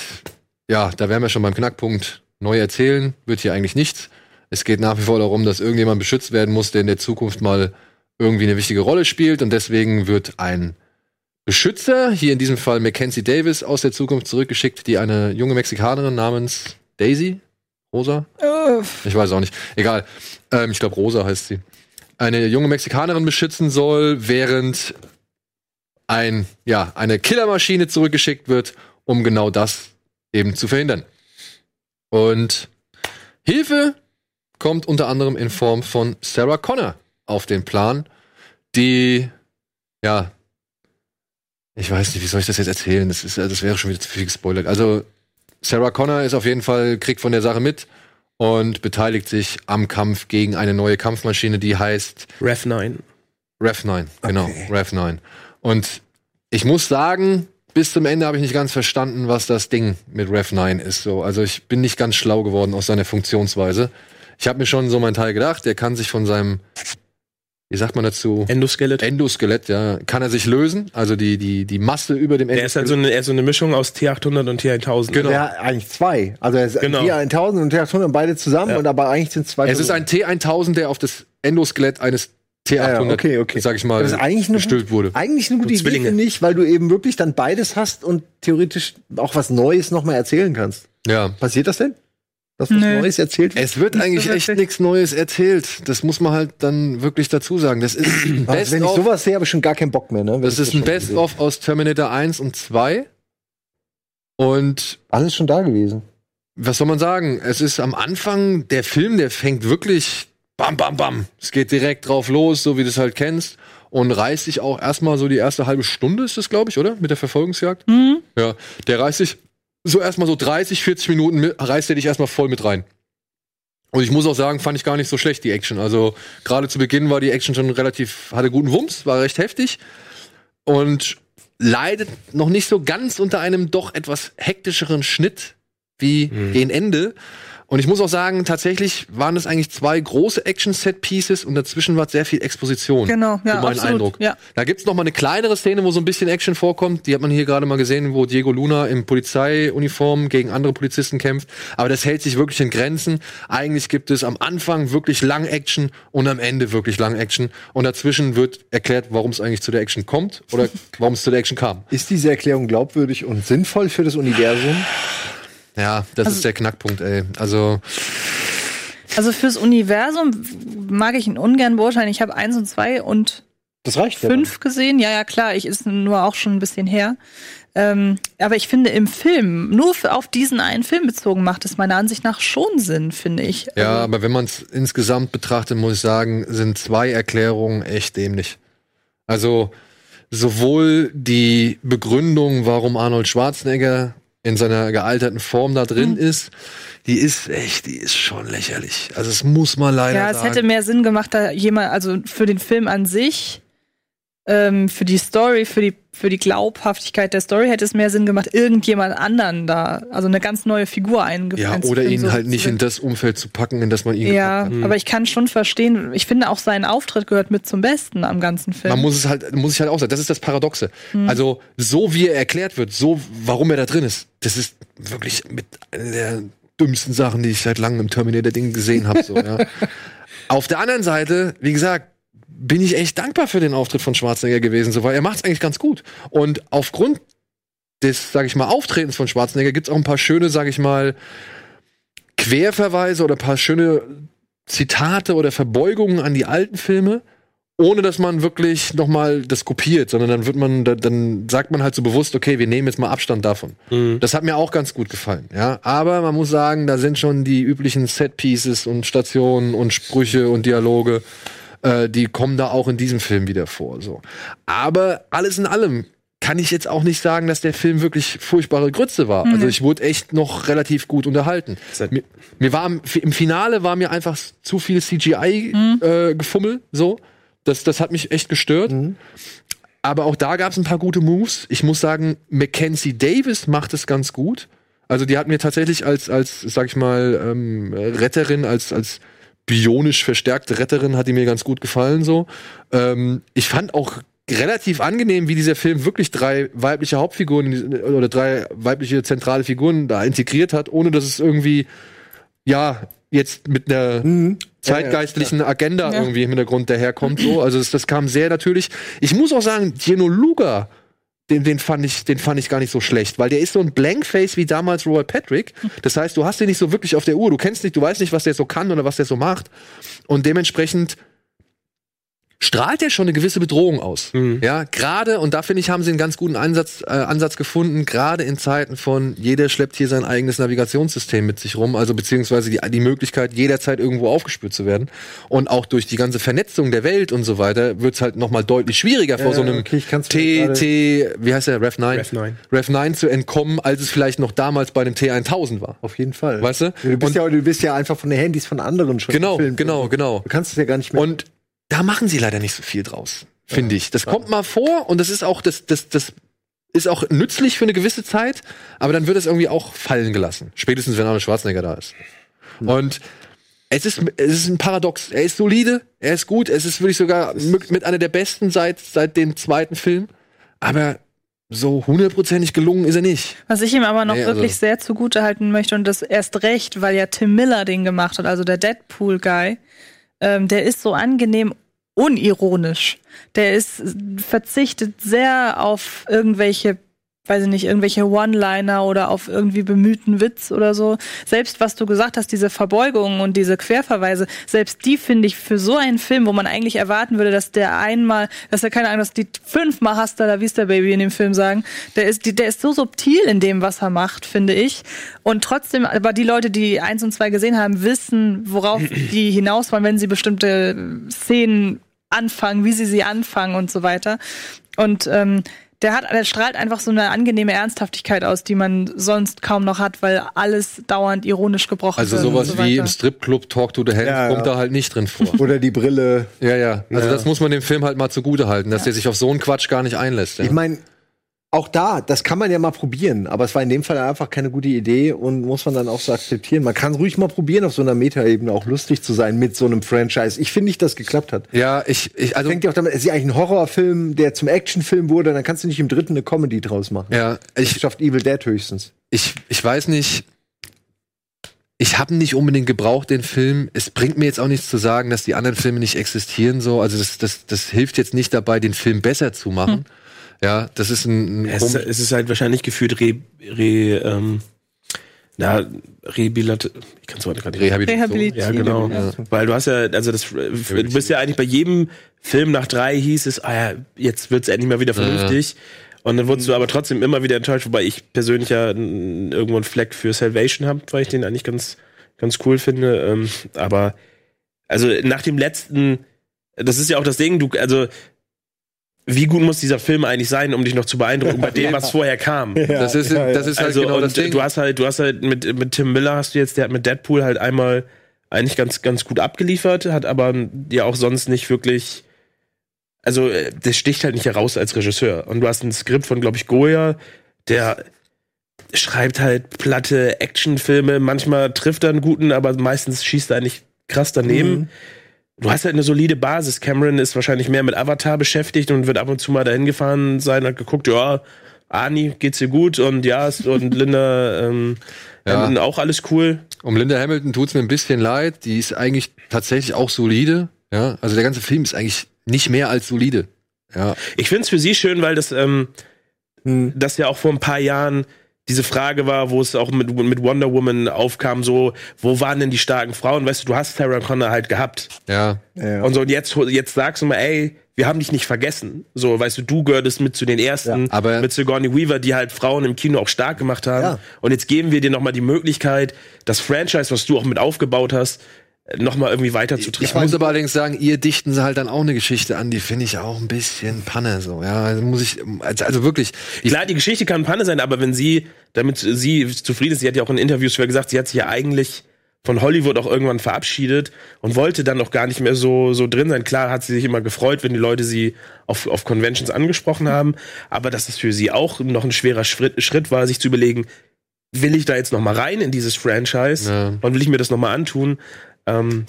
S1: ja, da wären wir schon beim Knackpunkt. Neu erzählen wird hier eigentlich nichts. Es geht nach wie vor darum, dass irgendjemand beschützt werden muss, der in der Zukunft mal irgendwie eine wichtige Rolle spielt. Und deswegen wird ein Beschützer, hier in diesem Fall Mackenzie Davis, aus der Zukunft zurückgeschickt, die eine junge Mexikanerin namens Daisy, Rosa, ich weiß auch nicht. Egal. Ähm, ich glaube, Rosa heißt sie. Eine junge Mexikanerin beschützen soll, während ein, ja, eine Killermaschine zurückgeschickt wird, um genau das eben zu verhindern. Und Hilfe kommt unter anderem in Form von Sarah Connor auf den Plan, die, ja, ich weiß nicht, wie soll ich das jetzt erzählen? Das, ist, das wäre schon wieder zu viel gespoilert. Also, Sarah Connor ist auf jeden Fall, kriegt von der Sache mit und beteiligt sich am Kampf gegen eine neue Kampfmaschine, die heißt
S3: Rev 9.
S1: Rev 9. Genau,
S2: Okay.
S1: Rev 9. Und ich muss sagen, bis zum Ende habe ich nicht ganz verstanden, was das Ding mit Rev 9 ist. So, also ich bin nicht ganz schlau geworden aus seiner Funktionsweise. Ich habe mir schon so mein Teil gedacht, der kann sich von seinem, wie sagt man dazu?
S3: Endoskelett.
S1: Endoskelett, ja, kann er sich lösen, also die, die, die Masse über dem
S3: Der ist halt so eine, er ist so eine Mischung aus T800 und T1000.
S1: Genau.
S2: Ja, eigentlich zwei. Also er ist
S3: Genau.
S2: hier 1000 und 800 beide zusammen
S3: Ja.
S2: und aber eigentlich sind es zwei.
S1: Es ist ein T1000, der auf das Endoskelett eines T800,
S2: Ja, ja, okay, okay.
S1: sag ich mal,
S2: Das ist eigentlich eine
S1: gestülpt wurde.
S2: Eigentlich eine gute
S3: So
S2: Idee, finde ich, weil du eben wirklich dann beides hast und theoretisch auch was Neues nochmal erzählen kannst.
S1: Ja.
S2: Passiert das denn? dass was
S4: Nö.
S2: Neues erzählt wird?
S1: Es wird eigentlich
S4: so
S1: echt nichts Neues erzählt. Das muss man halt dann wirklich dazu sagen. Das ist ein
S2: Also,
S1: Best
S2: wenn ich sowas sehe, habe ich schon gar keinen Bock mehr. Ne?
S1: Das ist ein
S2: schon
S1: Best
S2: gesehen.
S1: of aus Terminator 1 und 2. Und
S2: Alles schon da gewesen.
S1: was soll man sagen? Es ist am Anfang, der Film, der fängt wirklich bam, bam, bam. Es geht direkt drauf los, so wie du es halt kennst. Und reißt sich auch erstmal so die erste halbe Stunde, ist das, glaube ich, oder? Mit der Verfolgungsjagd.
S4: Mhm.
S1: Ja, der reißt sich so erstmal so 30, 40 Minuten, mit, reißt er dich erstmal voll mit rein. Und ich muss auch sagen, fand ich gar nicht so schlecht, die Action. Also, gerade zu Beginn war die Action schon relativ, hatte guten Wumms, war recht heftig. Und leidet noch nicht so ganz unter einem doch etwas hektischeren Schnitt wie gegen Ende. Und ich muss auch sagen, tatsächlich waren es eigentlich zwei große Action-Set-Pieces und dazwischen war sehr viel Exposition.
S4: Genau, ja,
S1: für meinen
S4: absolut,
S1: Eindruck.
S4: ja.
S1: Da gibt's noch mal eine kleinere Szene, wo so ein bisschen Action vorkommt. Die hat man hier gerade mal gesehen, wo Diego Luna im Polizeiuniform gegen andere Polizisten kämpft. Aber das hält sich wirklich in Grenzen. Eigentlich gibt es am Anfang wirklich lang Action und am Ende wirklich lang Action. Und dazwischen wird erklärt, warum es eigentlich zu der Action kommt oder warum es zu der Action kam.
S2: Ist diese Erklärung glaubwürdig und sinnvoll für das Universum?
S1: Ja, das ist der Knackpunkt, ey. Also,
S4: Also fürs Universum mag ich ihn ungern beurteilen. Ich habe eins und zwei und
S2: Das reicht ja.
S4: fünf gesehen. Ja, ja, klar, ich ist nur auch schon ein bisschen her. Ähm, aber ich finde im Film, nur für- auf diesen einen Film bezogen, macht es meiner Ansicht nach schon Sinn, finde ich.
S1: ja,
S4: Also,
S1: aber wenn man es insgesamt betrachtet, muss ich sagen, sind zwei Erklärungen echt dämlich. Also, sowohl die Begründung, warum Arnold Schwarzenegger in seiner gealterten Form da drin ist, die ist echt, die ist schon lächerlich. Also, es muss man leider
S4: ja, es
S1: sagen.
S4: hätte mehr Sinn gemacht, da jemand, also für den Film an sich, ähm, für die Story, für die, für die Glaubhaftigkeit der Story hätte es mehr Sinn gemacht, irgendjemand anderen da, also eine ganz neue Figur eingeführt.
S1: ja, oder ihn halt nicht in das Umfeld zu packen, in das man ihn
S4: Ja,
S1: hat.
S4: aber ich kann schon verstehen, ich finde auch sein Auftritt gehört mit zum Besten am ganzen Film.
S1: Man muss es halt, muss ich halt auch sagen, das ist das Paradoxe. Also, so wie er erklärt wird, so, warum er da drin ist, das ist wirklich mit einer der dümmsten Sachen, die ich seit langem im Terminator-Ding gesehen habe. So, ja. Auf der anderen Seite, wie gesagt, bin ich echt dankbar für den Auftritt von Schwarzenegger gewesen, so, weil er macht es eigentlich ganz gut. Und aufgrund des, sag ich mal, Auftretens von Schwarzenegger gibt es auch ein paar schöne, sag ich mal, Querverweise oder ein paar schöne Zitate oder Verbeugungen an die alten Filme, ohne dass man wirklich noch mal das kopiert, sondern dann wird man, da- dann sagt man halt so bewusst, okay, wir nehmen jetzt mal Abstand davon. Das hat mir auch ganz gut gefallen, ja. Aber man muss sagen, da sind schon die üblichen Set-Pieces und Stationen und Sprüche und Dialoge, äh, die kommen da auch in diesem Film wieder vor, so. Aber alles in allem kann ich jetzt auch nicht sagen, dass der Film wirklich furchtbare Grütze war. Also ich wurde echt noch relativ gut unterhalten. Mir, mir war im, Finale war mir einfach zu viel CGI äh, gefummel, so. Das, das hat mich echt gestört. Aber auch da gab es ein paar gute Moves. Ich muss sagen, Mackenzie Davis macht es ganz gut. Also die hat mir tatsächlich als, als sag ich mal, ähm, Retterin, als, als bionisch verstärkte Retterin, hat die mir ganz gut gefallen so. Ähm, ich fand auch relativ angenehm, wie dieser Film wirklich drei weibliche Hauptfiguren diese- oder drei weibliche zentrale Figuren da integriert hat, ohne dass es irgendwie, ja, jetzt mit einer zeitgeistlichen Agenda
S4: Ja.
S1: irgendwie im Hintergrund daherkommt. So. Also das, das kam sehr natürlich. Ich muss auch sagen, Gino Luga, den, den, fand ich, den fand ich gar nicht so schlecht, weil der ist so ein Blankface wie damals Robert Patrick. Das heißt, du hast den nicht so wirklich auf der Uhr. Du kennst nicht, du weißt nicht, was der so kann oder was der so macht. Und dementsprechend strahlt der schon eine gewisse Bedrohung aus. Ja, gerade, und da finde ich, haben sie einen ganz guten Einsatz, äh, Ansatz gefunden, gerade in Zeiten von jeder schleppt hier sein eigenes Navigationssystem mit sich rum, also beziehungsweise die, die Möglichkeit, jederzeit irgendwo aufgespürt zu werden. Und auch durch die ganze Vernetzung der Welt und so weiter wird es halt nochmal deutlich schwieriger vor
S2: Ja,
S1: so einem
S2: okay,
S1: T, T, wie heißt der, Rev 9?
S3: Rev 9.
S1: Rev 9 zu entkommen, als es vielleicht noch damals bei dem T1000 war.
S2: Auf jeden Fall.
S1: Weißt du?
S2: Du bist,
S1: Und-
S2: ja, du bist ja einfach von den Handys von anderen schon
S1: Genau,
S2: gefilmt.
S1: genau, genau.
S2: Du kannst es ja gar nicht mehr.
S1: Und da machen sie leider nicht so viel draus, finde ich. Das kommt mal vor und das ist auch, das, das, das ist auch nützlich für eine gewisse Zeit, aber dann wird es irgendwie auch fallen gelassen. Spätestens, wenn Arnold Schwarzenegger da ist. Und es ist, es ist ein Paradox. Er ist solide, er ist gut, es ist wirklich sogar mit mit einer der besten seit, seit dem zweiten Film. Aber so hundertprozentig gelungen ist er nicht.
S4: Was ich ihm aber noch
S1: Nee, also-
S4: wirklich sehr zugute halten möchte und das erst recht, weil ja Tim Miller den gemacht hat, also der Deadpool-Guy, ähm, der ist so angenehm unironisch. Der ist verzichtet sehr auf irgendwelche weiß ich nicht, irgendwelche One-Liner oder auf irgendwie bemühten Witz oder so. Selbst was du gesagt hast, diese Verbeugungen und diese Querverweise, selbst die finde ich für so einen Film, wo man eigentlich erwarten würde, dass der einmal, dass er keine Ahnung, dass die fünfmal Hasta la Vista Baby in dem Film sagen, der ist, der ist so subtil in dem, was er macht, finde ich. Und trotzdem, aber die Leute, die eins und zwei gesehen haben, wissen, worauf die hinaus wollen, wenn sie bestimmte Szenen anfangen, wie sie sie anfangen und so weiter. Und ähm, der hat, der strahlt einfach so eine angenehme Ernsthaftigkeit aus, die man sonst kaum noch hat, weil alles dauernd ironisch gebrochen
S1: Also
S4: wird. und
S1: sowas
S4: so
S1: wie im Stripclub Talk to the Hand
S2: Ja,
S1: kommt
S2: ja.
S1: da halt nicht drin vor.
S2: Oder die Brille.
S1: ja, ja. Also das muss man dem Film halt mal zugute halten, dass der sich auf so einen Quatsch gar nicht einlässt. Ja.
S2: Ich meine, auch da, das kann man ja mal probieren, aber es war in dem Fall einfach keine gute Idee und muss man dann auch so akzeptieren. Man kann ruhig mal probieren, auf so einer Metaebene auch lustig zu sein mit so einem Franchise. Ich finde nicht, dass es geklappt hat.
S1: ja, ich, ich also
S2: Fängt ja auch damit, es ist ja eigentlich ein Horrorfilm, der zum Actionfilm wurde, dann kannst du nicht im dritten eine Comedy draus machen.
S1: ja,
S2: Ich
S1: ich,
S2: schafft Evil Dead höchstens.
S1: ich, ich weiß nicht. Ich habe nicht unbedingt gebraucht den Film. Es bringt mir jetzt auch nichts zu sagen, dass die anderen Filme nicht existieren. So, also das, das, das hilft jetzt nicht dabei, den Film besser zu machen. Ja, das ist ein, ein
S3: Es, ist- es ist halt wahrscheinlich gefühlt re, re ähm, na, rebilat, ich kann es heute gerade nicht
S1: Rehabilitation.
S4: Rehabilit-
S3: Ja, genau. Weil du hast ja, also das, du bist ja eigentlich bei jedem Film nach drei hieß es, ah ja, jetzt wird's endlich mal wieder vernünftig. Und dann wurdest du aber trotzdem immer wieder enttäuscht, wobei ich persönlich ja irgendwo einen Fleck für Salvation habe, weil ich den eigentlich ganz, ganz cool finde. Ähm, aber also nach dem letzten, das ist ja auch das Ding, du, also wie gut muss dieser Film eigentlich sein, um dich noch zu beeindrucken bei dem, was vorher kam?
S1: Das ist, das ist halt
S3: also
S1: genau
S3: und
S1: das Ding.
S3: du hast halt, du hast halt mit, mit Tim Miller hast du jetzt, der hat mit Deadpool halt einmal eigentlich ganz, ganz gut abgeliefert, hat aber ja auch sonst nicht wirklich, also äh, das sticht halt nicht heraus als Regisseur. Und du hast ein Skript von, glaube ich, Goya, der schreibt halt platte Actionfilme, manchmal trifft er einen guten, aber meistens schießt er eigentlich krass daneben. Du hast halt eine solide Basis. Cameron ist wahrscheinlich mehr mit Avatar beschäftigt und wird ab und zu mal dahin gefahren sein, hat geguckt, ja, Ani, geht's dir gut? Und ja, ist- und Linda, ähm,
S1: Ja.
S3: Hamilton auch alles cool.
S1: Um Linda Hamilton tut's mir ein bisschen leid. Die ist eigentlich tatsächlich auch solide. Ja, also der ganze Film ist eigentlich nicht mehr als solide. Ja,
S3: Ich find's für sie schön, weil das, ähm,
S2: Hm.
S3: das ja auch vor ein paar Jahren diese Frage war, wo es auch mit, mit Wonder Woman aufkam, so, wo waren denn die starken Frauen? Weißt du, du hast Sarah Connor halt gehabt.
S1: ja.
S2: Ja.
S3: Und so, und jetzt, jetzt sagst du mal, ey, wir haben dich nicht vergessen. So, weißt du, du gehörtest mit zu den ersten,
S2: Ja,
S1: aber-
S3: mit Sigourney Weaver, die halt Frauen im Kino auch stark gemacht haben.
S2: Ja.
S3: Und jetzt geben wir dir nochmal die Möglichkeit, das Franchise, was du auch mit aufgebaut hast, nochmal irgendwie
S1: Ich
S3: weiterzutragen.
S1: muss aber allerdings sagen, ihr dichten sie halt dann auch eine Geschichte an, die finde ich auch ein bisschen Panne so. Ja, also muss ich, also, wirklich. Ich,
S3: Klar, die Geschichte kann Panne sein, aber wenn sie, damit sie zufrieden ist, sie hat ja auch in Interviews vorher gesagt, sie hat sich ja eigentlich von Hollywood auch irgendwann verabschiedet und wollte dann auch gar nicht mehr so, so drin sein. Klar hat sie sich immer gefreut, wenn die Leute sie auf, auf Conventions angesprochen haben, aber dass es für sie auch noch ein schwerer Schritt, Schritt war, sich zu überlegen, will ich da jetzt noch mal rein in dieses Franchise
S1: Ja.
S3: und will ich mir das noch mal antun? Ähm,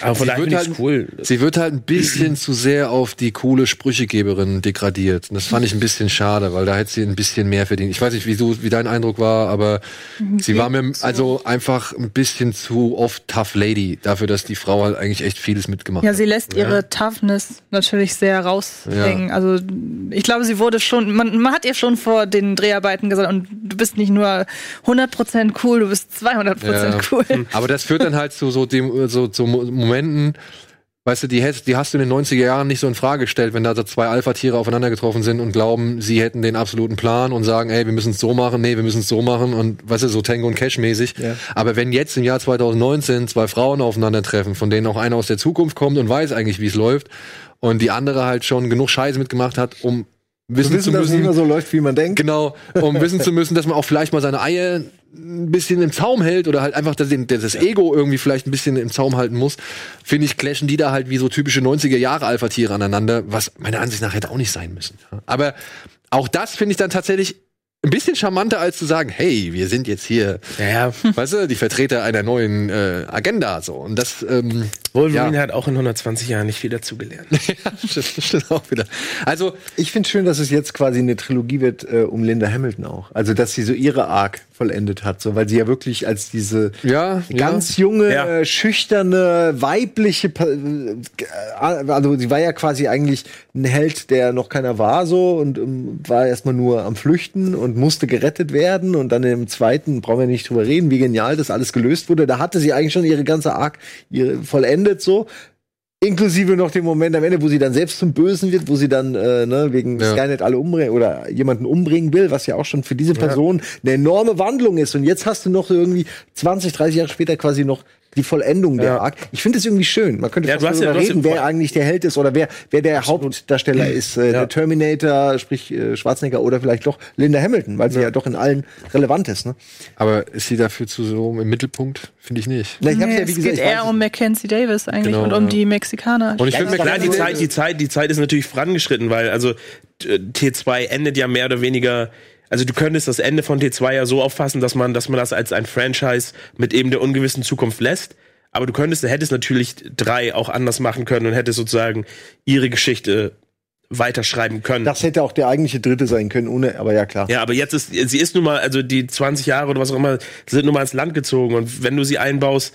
S3: aber von
S1: Sie
S3: daher
S1: halt-
S3: cool.
S1: Sie wird halt ein bisschen zu sehr auf die coole Sprüchegeberin degradiert. Und das fand ich ein bisschen schade, weil da hätte sie ein bisschen mehr verdient. Ich weiß nicht, wie, du, wie dein Eindruck war, aber sie war mir also einfach ein bisschen zu oft Tough Lady dafür, dass die Frau halt eigentlich echt vieles mitgemacht
S4: Ja,
S1: hat.
S4: sie lässt ihre Toughness natürlich sehr raushängen. Also ich glaube, sie wurde schon, man, man hat ihr schon vor den Dreharbeiten gesagt, und du bist nicht nur 100% cool, du bist 200%
S1: Ja.
S4: cool.
S1: Aber das führt dann halt zu so dem, so zu Mo- Momenten, weißt du, die, hätt- die hast du in den 90er Jahren nicht so in Frage gestellt, wenn da so zwei Alpha-Tiere aufeinander getroffen sind und glauben, sie hätten den absoluten Plan und sagen, ey, wir müssen es so machen, nee, wir müssen es so machen und weißt du, so Tango und Cash mäßig.
S2: Ja.
S1: Aber wenn jetzt im Jahr 2019 zwei Frauen aufeinandertreffen, von denen auch eine aus der Zukunft kommt und weiß eigentlich, wie es läuft und die andere halt schon genug Scheiße mitgemacht hat, um wissen,
S2: Wir wissen,
S1: zu
S2: dass es
S1: müssen,
S2: nicht mehr so läuft, wie man denkt.
S1: Genau, um wissen zu müssen, dass man auch vielleicht mal seine Eier ein bisschen im Zaum hält oder halt einfach das, das Ego irgendwie vielleicht ein bisschen im Zaum halten muss, finde ich, clashen die da halt wie so typische 90er Jahre Alpha-Tiere aneinander, was meiner Ansicht nach hätte auch nicht sein müssen. Aber auch das finde ich dann tatsächlich ein bisschen charmanter, als zu sagen, hey, wir sind jetzt hier,
S3: Ja, ja.
S1: weißt du, die Vertreter einer neuen äh, Agenda so. Und das, ähm,
S3: Wolverine
S1: Ja.
S3: hat auch in 120 Jahren nicht viel dazugelernt.
S1: ja, stimmt, stimmt auch wieder. Also,
S2: Ich finde schön, dass es jetzt quasi eine Trilogie wird äh, um Linda Hamilton auch. Also, dass sie so ihre Arc vollendet hat, so, weil sie ja wirklich als diese
S1: Ja,
S2: ganz junge,
S3: Ja.
S2: schüchterne, weibliche, äh, also sie war ja quasi eigentlich ein Held, der noch keiner war, so und ähm, war erstmal nur am Flüchten und musste gerettet werden und dann im zweiten brauchen wir nicht drüber reden, wie genial das alles gelöst wurde. Da hatte sie eigentlich schon ihre ganze Arc ihre, vollendet so. Inklusive noch den Moment am Ende, wo sie dann selbst zum Bösen wird, wo sie dann äh, ne, wegen
S1: Ja.
S2: Skynet alle umbringen oder jemanden umbringen will, was ja auch schon für diese Person eine enorme Wandlung ist. Und jetzt hast du noch irgendwie 20, 30 Jahre später quasi noch die Vollendung der
S3: Ja.
S2: Arc. Ich finde es irgendwie schön. Man könnte
S3: Ja,
S2: fast
S3: ja-
S2: darüber
S3: hast
S2: reden,
S3: ja-
S2: wer eigentlich der Held ist oder wer, wer der Hauptdarsteller ist. Äh,
S3: Ja.
S2: Der Terminator, sprich äh, Schwarzenegger oder vielleicht doch Linda Hamilton, weil sie ja, doch in allen relevant ist. Ne?
S1: aber ist sie dafür zu so im Mittelpunkt? Finde ich nicht.
S2: Na, ich hab's
S4: Nee,
S2: ja, wie
S4: es
S2: gesagt,
S4: geht eher um Mackenzie Davis eigentlich
S1: Genau,
S4: und um
S1: ja.
S4: die Mexikaner.
S1: Und ich
S2: Ja,
S1: finde
S3: Klar, die
S2: Ja.
S3: Zeit, die Zeit, die Zeit ist natürlich vorangeschritten, weil also t- T2 endet ja mehr oder weniger. Also du könntest das Ende von T2 ja so auffassen, dass man, dass man das als ein Franchise mit eben der ungewissen Zukunft lässt. Aber du könntest, hättest natürlich drei auch anders machen können und hättest sozusagen ihre Geschichte weiterschreiben können.
S2: Das hätte auch der eigentliche dritte sein können, ohne, aber ja klar.
S3: Ja, aber jetzt ist, sie ist nun mal, also die 20 Jahre oder was auch immer, sind nun mal ins Land gezogen. Und wenn du sie einbaust,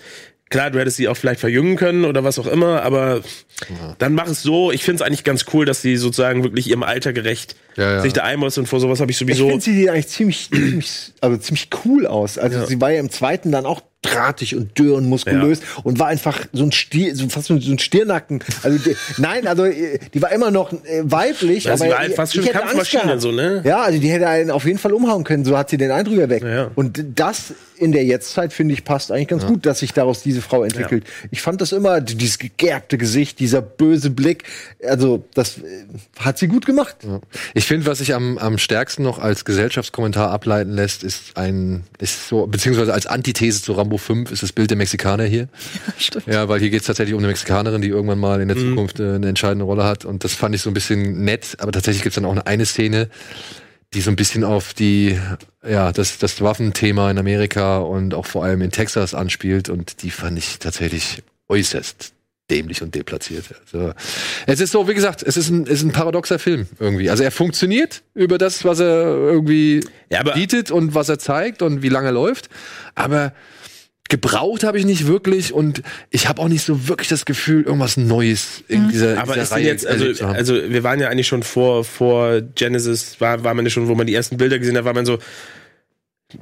S3: klar, du hättest sie auch vielleicht verjüngen können oder was auch immer, aber dann mach es so. Ich finde es eigentlich ganz cool, dass sie sozusagen wirklich ihrem Alter gerecht
S1: Ja, ja.
S3: sich da einbaust und vor sowas habe ich
S2: Ich
S3: sowieso.
S2: finde, sie eigentlich ziemlich, ziemlich, also ziemlich cool aus. Also sie war ja im zweiten dann auch drahtig und dürr und muskulös und war einfach so ein Stier, so fast so ein Stirnacken. Also die, nein, also die war immer noch äh, weiblich,
S3: Ja, sie
S2: aber
S3: war halt fast
S2: ich
S3: schon
S2: hätte Angst
S3: Kampfmaschine, so, ne?
S2: Ja, also die hätte einen auf jeden Fall umhauen können. So hat sie den Eindruck erweckt.
S3: Ja.
S2: Und das in der Jetztzeit finde ich passt eigentlich ganz gut, dass sich daraus diese Frau entwickelt. Ich fand das immer dieses gegerbte Gesicht, dieser böse Blick. Also das äh, hat sie gut gemacht.
S1: Ich finde, was sich am, am stärksten noch als Gesellschaftskommentar ableiten lässt, ist ein, ist so, beziehungsweise als Antithese zu Rambo 5 ist das Bild der Mexikaner hier.
S4: Stimmt.
S1: Ja, weil hier geht es tatsächlich um eine Mexikanerin, die irgendwann mal in der Zukunft äh, eine entscheidende Rolle hat. Und das fand ich so ein bisschen nett, aber tatsächlich gibt es dann auch eine, eine Szene, die so ein bisschen auf die, ja, das, das Waffenthema in Amerika und auch vor allem in Texas anspielt. Und die fand ich tatsächlich äußerst dämlich und deplatziert. Also, es ist so, wie gesagt, es ist ein, es ist ein paradoxer Film irgendwie. Also er funktioniert über das, was er irgendwie
S3: Ja,
S1: bietet und was er zeigt und wie lange er läuft. Aber gebraucht habe ich nicht wirklich und ich habe auch nicht so wirklich das Gefühl, irgendwas Neues in dieser,
S3: Aber
S1: dieser
S3: ist denn
S1: Reihe
S3: jetzt, also,
S1: erlebt zu haben.
S3: also wir waren ja eigentlich schon vor, vor Genesis, war, war man ja schon, wo man die ersten Bilder gesehen hat, war man so,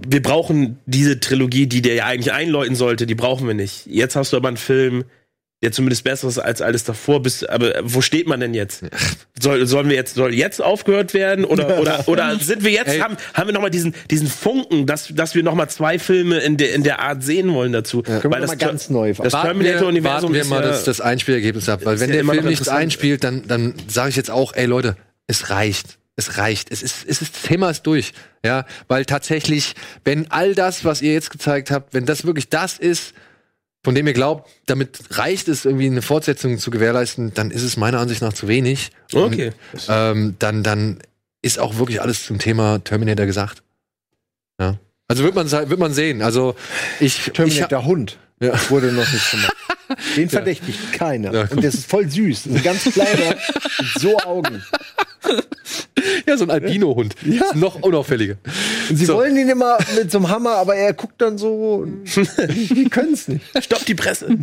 S3: wir brauchen diese Trilogie, die der ja eigentlich einläuten sollte, die brauchen wir nicht. Jetzt hast du aber einen Film, der zumindest besser ist als alles davor. Bist, aber wo steht man denn jetzt? Soll, sollen wir jetzt, soll jetzt aufgehört werden? Oder, oder, oder sind wir jetzt,
S1: Ey.
S3: haben, haben wir nochmal diesen, diesen Funken, dass, dass wir nochmal zwei Filme in der, in der Art sehen wollen dazu?
S2: Können wir
S3: Weil das,
S2: mal ganz neu
S3: das
S1: warten wir,
S3: Terminator-Universum
S1: wir
S3: ist
S1: mal
S3: ja,
S1: das, das Einspielergebnis ab, weil wenn
S3: ja
S1: der Film nichts einspielt, dann, dann sage ich jetzt auch, ey Leute, es reicht. Es reicht. Es ist, es ist, das Thema ist durch. Ja, weil tatsächlich, wenn all das, was ihr jetzt gezeigt habt, wenn das wirklich das ist, von dem ihr glaubt, damit reicht es, irgendwie eine Fortsetzung zu gewährleisten, dann ist es meiner Ansicht nach zu wenig.
S3: Okay.
S1: Und, ähm, dann, dann ist auch wirklich alles zum Thema Terminator gesagt. Ja. Also wird man, wird man sehen. Also ich, ich
S2: Terminator Hund
S1: Ja.
S2: wurde noch nicht gemacht. Den verdächtigt keiner.
S1: Ja.
S2: Und der ist voll süß. Ist ein ganz kleiner mit so Augen.
S1: ja, so ein Albino-Hund.
S2: Ja.
S1: Noch unauffälliger.
S2: Und sie
S1: So.
S2: wollen ihn immer mit so einem Hammer, aber er guckt dann so. Die können es nicht.
S3: Stopp die Presse.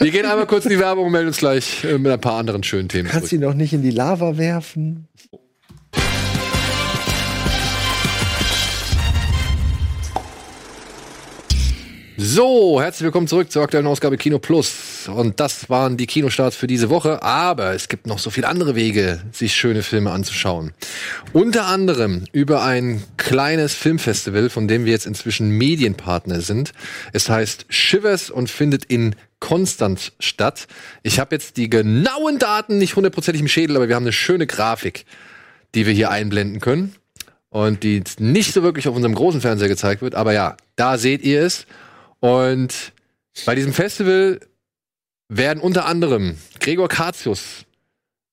S1: Wir gehen einmal kurz in die Werbung und melden uns gleich äh, mit ein paar anderen schönen Themen.
S2: Kannst
S1: zurück.
S2: ihn doch nicht in die Lava werfen.
S1: So, herzlich willkommen zurück zur aktuellen Ausgabe Kino Plus. Und das waren die Kinostarts für diese Woche. Aber es gibt noch so viele andere Wege, sich schöne Filme anzuschauen. Unter anderem über ein kleines Filmfestival, von dem wir jetzt inzwischen Medienpartner sind. Es heißt Shivers und findet in Konstanz statt. Ich habe jetzt die genauen Daten nicht hundertprozentig im Schädel, aber wir haben eine schöne Grafik, die wir hier einblenden können. Und die nicht so wirklich auf unserem großen Fernseher gezeigt wird. Aber ja, da seht ihr es. Und bei diesem Festival werden unter anderem Gregor Katius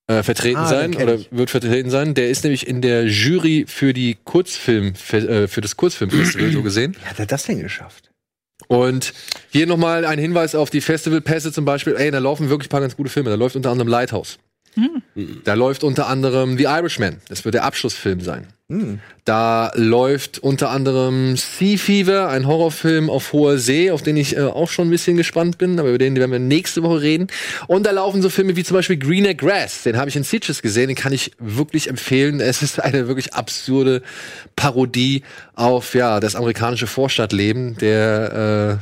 S1: äh, vertreten
S2: Ah,
S1: sein oder wird vertreten sein. Der ist nämlich in der Jury für die Kurzfilm äh, für das Kurzfilmfestival so gesehen.
S2: Wie hat er das denn geschafft?
S1: Und hier nochmal ein Hinweis auf die Festivalpässe zum Beispiel. Ey, da laufen wirklich ein paar ganz gute Filme. Da läuft unter anderem Lighthouse. Da läuft unter anderem The Irishman. Das wird der Abschlussfilm sein. Da läuft unter anderem Sea Fever, ein Horrorfilm auf hoher See, auf den ich äh, auch schon ein bisschen gespannt bin, aber über den werden wir nächste Woche reden. Und da laufen so Filme wie zum Beispiel Greener Grass, den habe ich in Sitges gesehen, den kann ich wirklich empfehlen. Es ist eine wirklich absurde Parodie auf ja das amerikanische Vorstadtleben, der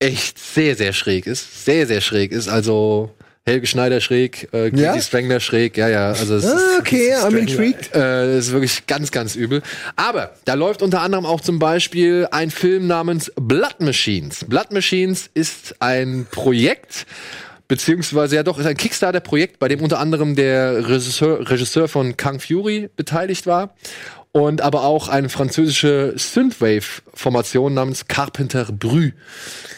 S1: äh, echt sehr, sehr schräg ist. Sehr, sehr schräg ist. Also Helge Schneider schräg, äh, Casey
S2: Ja?
S1: Spengler schräg, ja, ja. Also es
S2: Ah,
S1: ist,
S2: okay, I'm intrigued.
S1: äh, ist wirklich ganz, ganz übel. Aber da läuft unter anderem auch zum Beispiel ein Film namens Blood Machines. Blood Machines ist ein Projekt, beziehungsweise ja doch, ist ein Kickstarter-Projekt, bei dem unter anderem der Regisseur, Regisseur von Kang Fury beteiligt war. Und aber auch eine französische Synthwave-Formation namens Carpenter Brü.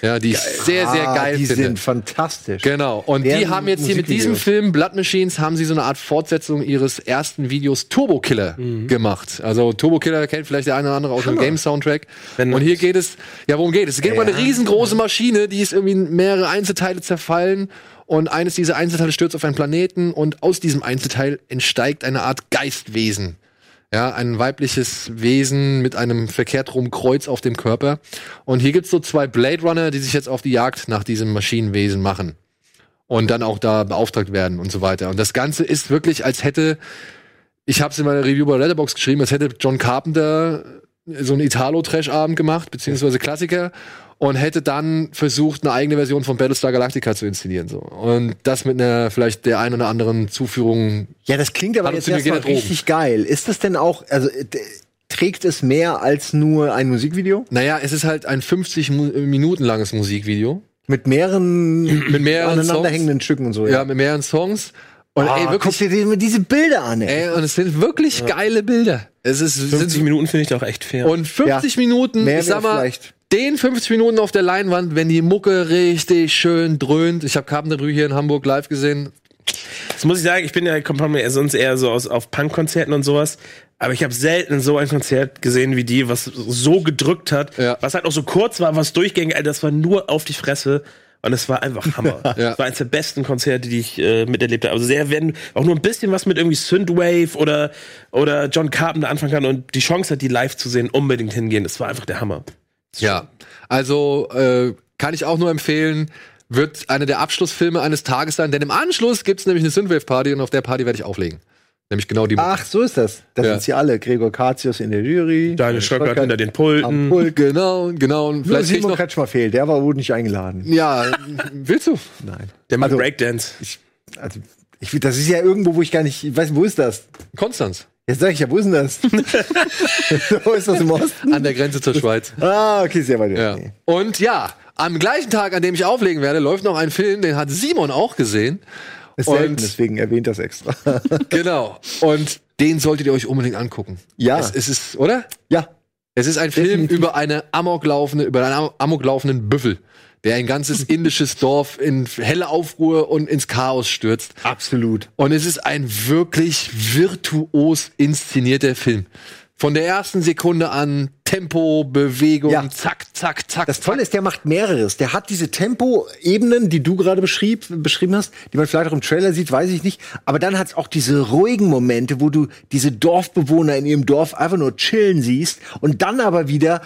S1: Ja, die ich sehr, sehr
S2: Ah,
S1: geil
S2: Die
S1: finde.
S2: sind fantastisch.
S1: Genau. Und die
S2: Deren
S1: haben jetzt hier mit diesem. Film Blood Machines haben sie so eine Art Fortsetzung ihres ersten Videos Turbo Killer gemacht. Also Turbo Killer kennt vielleicht der eine oder andere aus dem Game Soundtrack.
S3: Wenn-
S1: Und hier geht es, ja, worum geht es? Es geht um eine riesengroße Maschine, die ist irgendwie in mehrere Einzelteile zerfallen. Und eines dieser Einzelteile stürzt auf einen Planeten und aus diesem Einzelteil entsteigt eine Art Geistwesen. Ja, ein weibliches Wesen mit einem verkehrt rum Kreuz auf dem Körper. Und hier gibt's so zwei Blade Runner, die sich jetzt auf die Jagd nach diesem Maschinenwesen machen. Und dann auch da beauftragt werden und so weiter. Und das Ganze ist wirklich, als hätte, ich habe es in meiner Review bei Letterbox geschrieben, als hätte John Carpenter so einen Italo-Trash-Abend gemacht, beziehungsweise Klassiker, und hätte dann versucht, eine eigene Version von Battlestar Galactica zu inszenieren. So. Und das mit einer vielleicht der ein oder anderen Zuführung
S2: Ja, das klingt aber jetzt erstmal richtig geil. Ist das denn auch, also äh, trägt es mehr als nur ein Musikvideo?
S1: Naja, es ist halt ein 50 Mu Minuten langes Musikvideo.
S2: Mit mehreren,
S1: Mit mehreren
S2: aneinanderhängenden Stücken und so.
S1: Ja, mit mehreren Songs. Und
S2: Ah,
S1: ey,
S2: guck
S1: wirklich,
S2: dir die, diese Bilder an, ey.
S1: ey, und es sind wirklich geile Bilder. Es ist, es
S3: 50
S1: sind,
S3: Minuten finde ich doch echt fair.
S1: und 50
S2: Ja.
S1: Minuten,
S2: Mehr
S1: ich sag mal,
S2: vielleicht-
S1: den 50 Minuten auf der Leinwand, wenn die Mucke richtig schön dröhnt. Ich habe Carpenter hier in Hamburg live gesehen.
S3: Das muss ich sagen, ich bin ja mir sonst eher so aus auf Punk-Konzerten und sowas. Aber ich habe selten so ein Konzert gesehen wie die, was so gedrückt hat,
S1: Ja.
S3: was halt auch so kurz war, was durchgängig, Alter, das war nur auf die Fresse. Und es war einfach Hammer.
S1: Ja.
S3: Das war eines der besten Konzerte, die ich äh, miterlebt habe. Also sehr, wenn auch nur ein bisschen was mit irgendwie Synthwave oder, oder John Carpenter anfangen kann und die Chance hat, die live zu sehen, unbedingt hingehen. Das war einfach der Hammer.
S1: Ja, also äh, kann ich auch nur empfehlen, wird einer der Abschlussfilme eines Tages sein, denn im Anschluss gibt's nämlich eine Synthwave-Party und auf der Party werde ich auflegen. Nämlich genau die.
S2: Ach, so ist das. Da
S1: Ja.
S2: sind sie alle. Gregor Katius in der Jury.
S3: Daniel Stöckert hinter den Pulten.
S2: am Pult.
S1: Genau, genau. Und
S2: Nur
S1: vielleicht ich
S2: Simon
S1: noch,
S2: Kretschmer fehlt. Der war wohl nicht eingeladen.
S1: Ja, willst du?
S2: Nein.
S3: Der macht
S2: Also-
S3: Breakdance.
S2: Also, ich, das ist ja irgendwo, wo ich gar nicht, ich weiß, wo ist das?
S1: Konstanz.
S2: Jetzt sag ich ja, wo ist denn das? wo ist das im Osten?
S1: An der Grenze zur Schweiz.
S2: Ah, okay, sehr weit.
S1: Ja.
S2: Nee.
S1: Und ja, am gleichen Tag, an dem ich auflegen werde, läuft noch ein Film, den hat Simon auch gesehen.
S2: Ist selten,
S1: Und
S2: deswegen erwähnt das extra.
S1: genau. Und den solltet ihr euch unbedingt angucken.
S2: Ja.
S1: Es, es ist, oder?
S2: ja.
S1: Es ist ein Film
S2: Definitiv.
S1: über eine amoklaufende, über einen am- amoklaufenden Büffel, der ein ganzes indisches Dorf in helle Aufruhr und ins Chaos stürzt.
S2: Absolut.
S1: Und es ist ein wirklich virtuos inszenierter Film. Von der ersten Sekunde an Tempo, Bewegung,
S2: Ja.
S1: zack, zack, zack.
S2: Das Tolle ist, der macht mehreres. Der hat diese Tempo-Ebenen, die du gerade beschrieb, beschrieben hast, die man vielleicht auch im Trailer sieht, weiß ich nicht. Aber dann hat's auch diese ruhigen Momente, wo du diese Dorfbewohner in ihrem Dorf einfach nur chillen siehst und dann aber wieder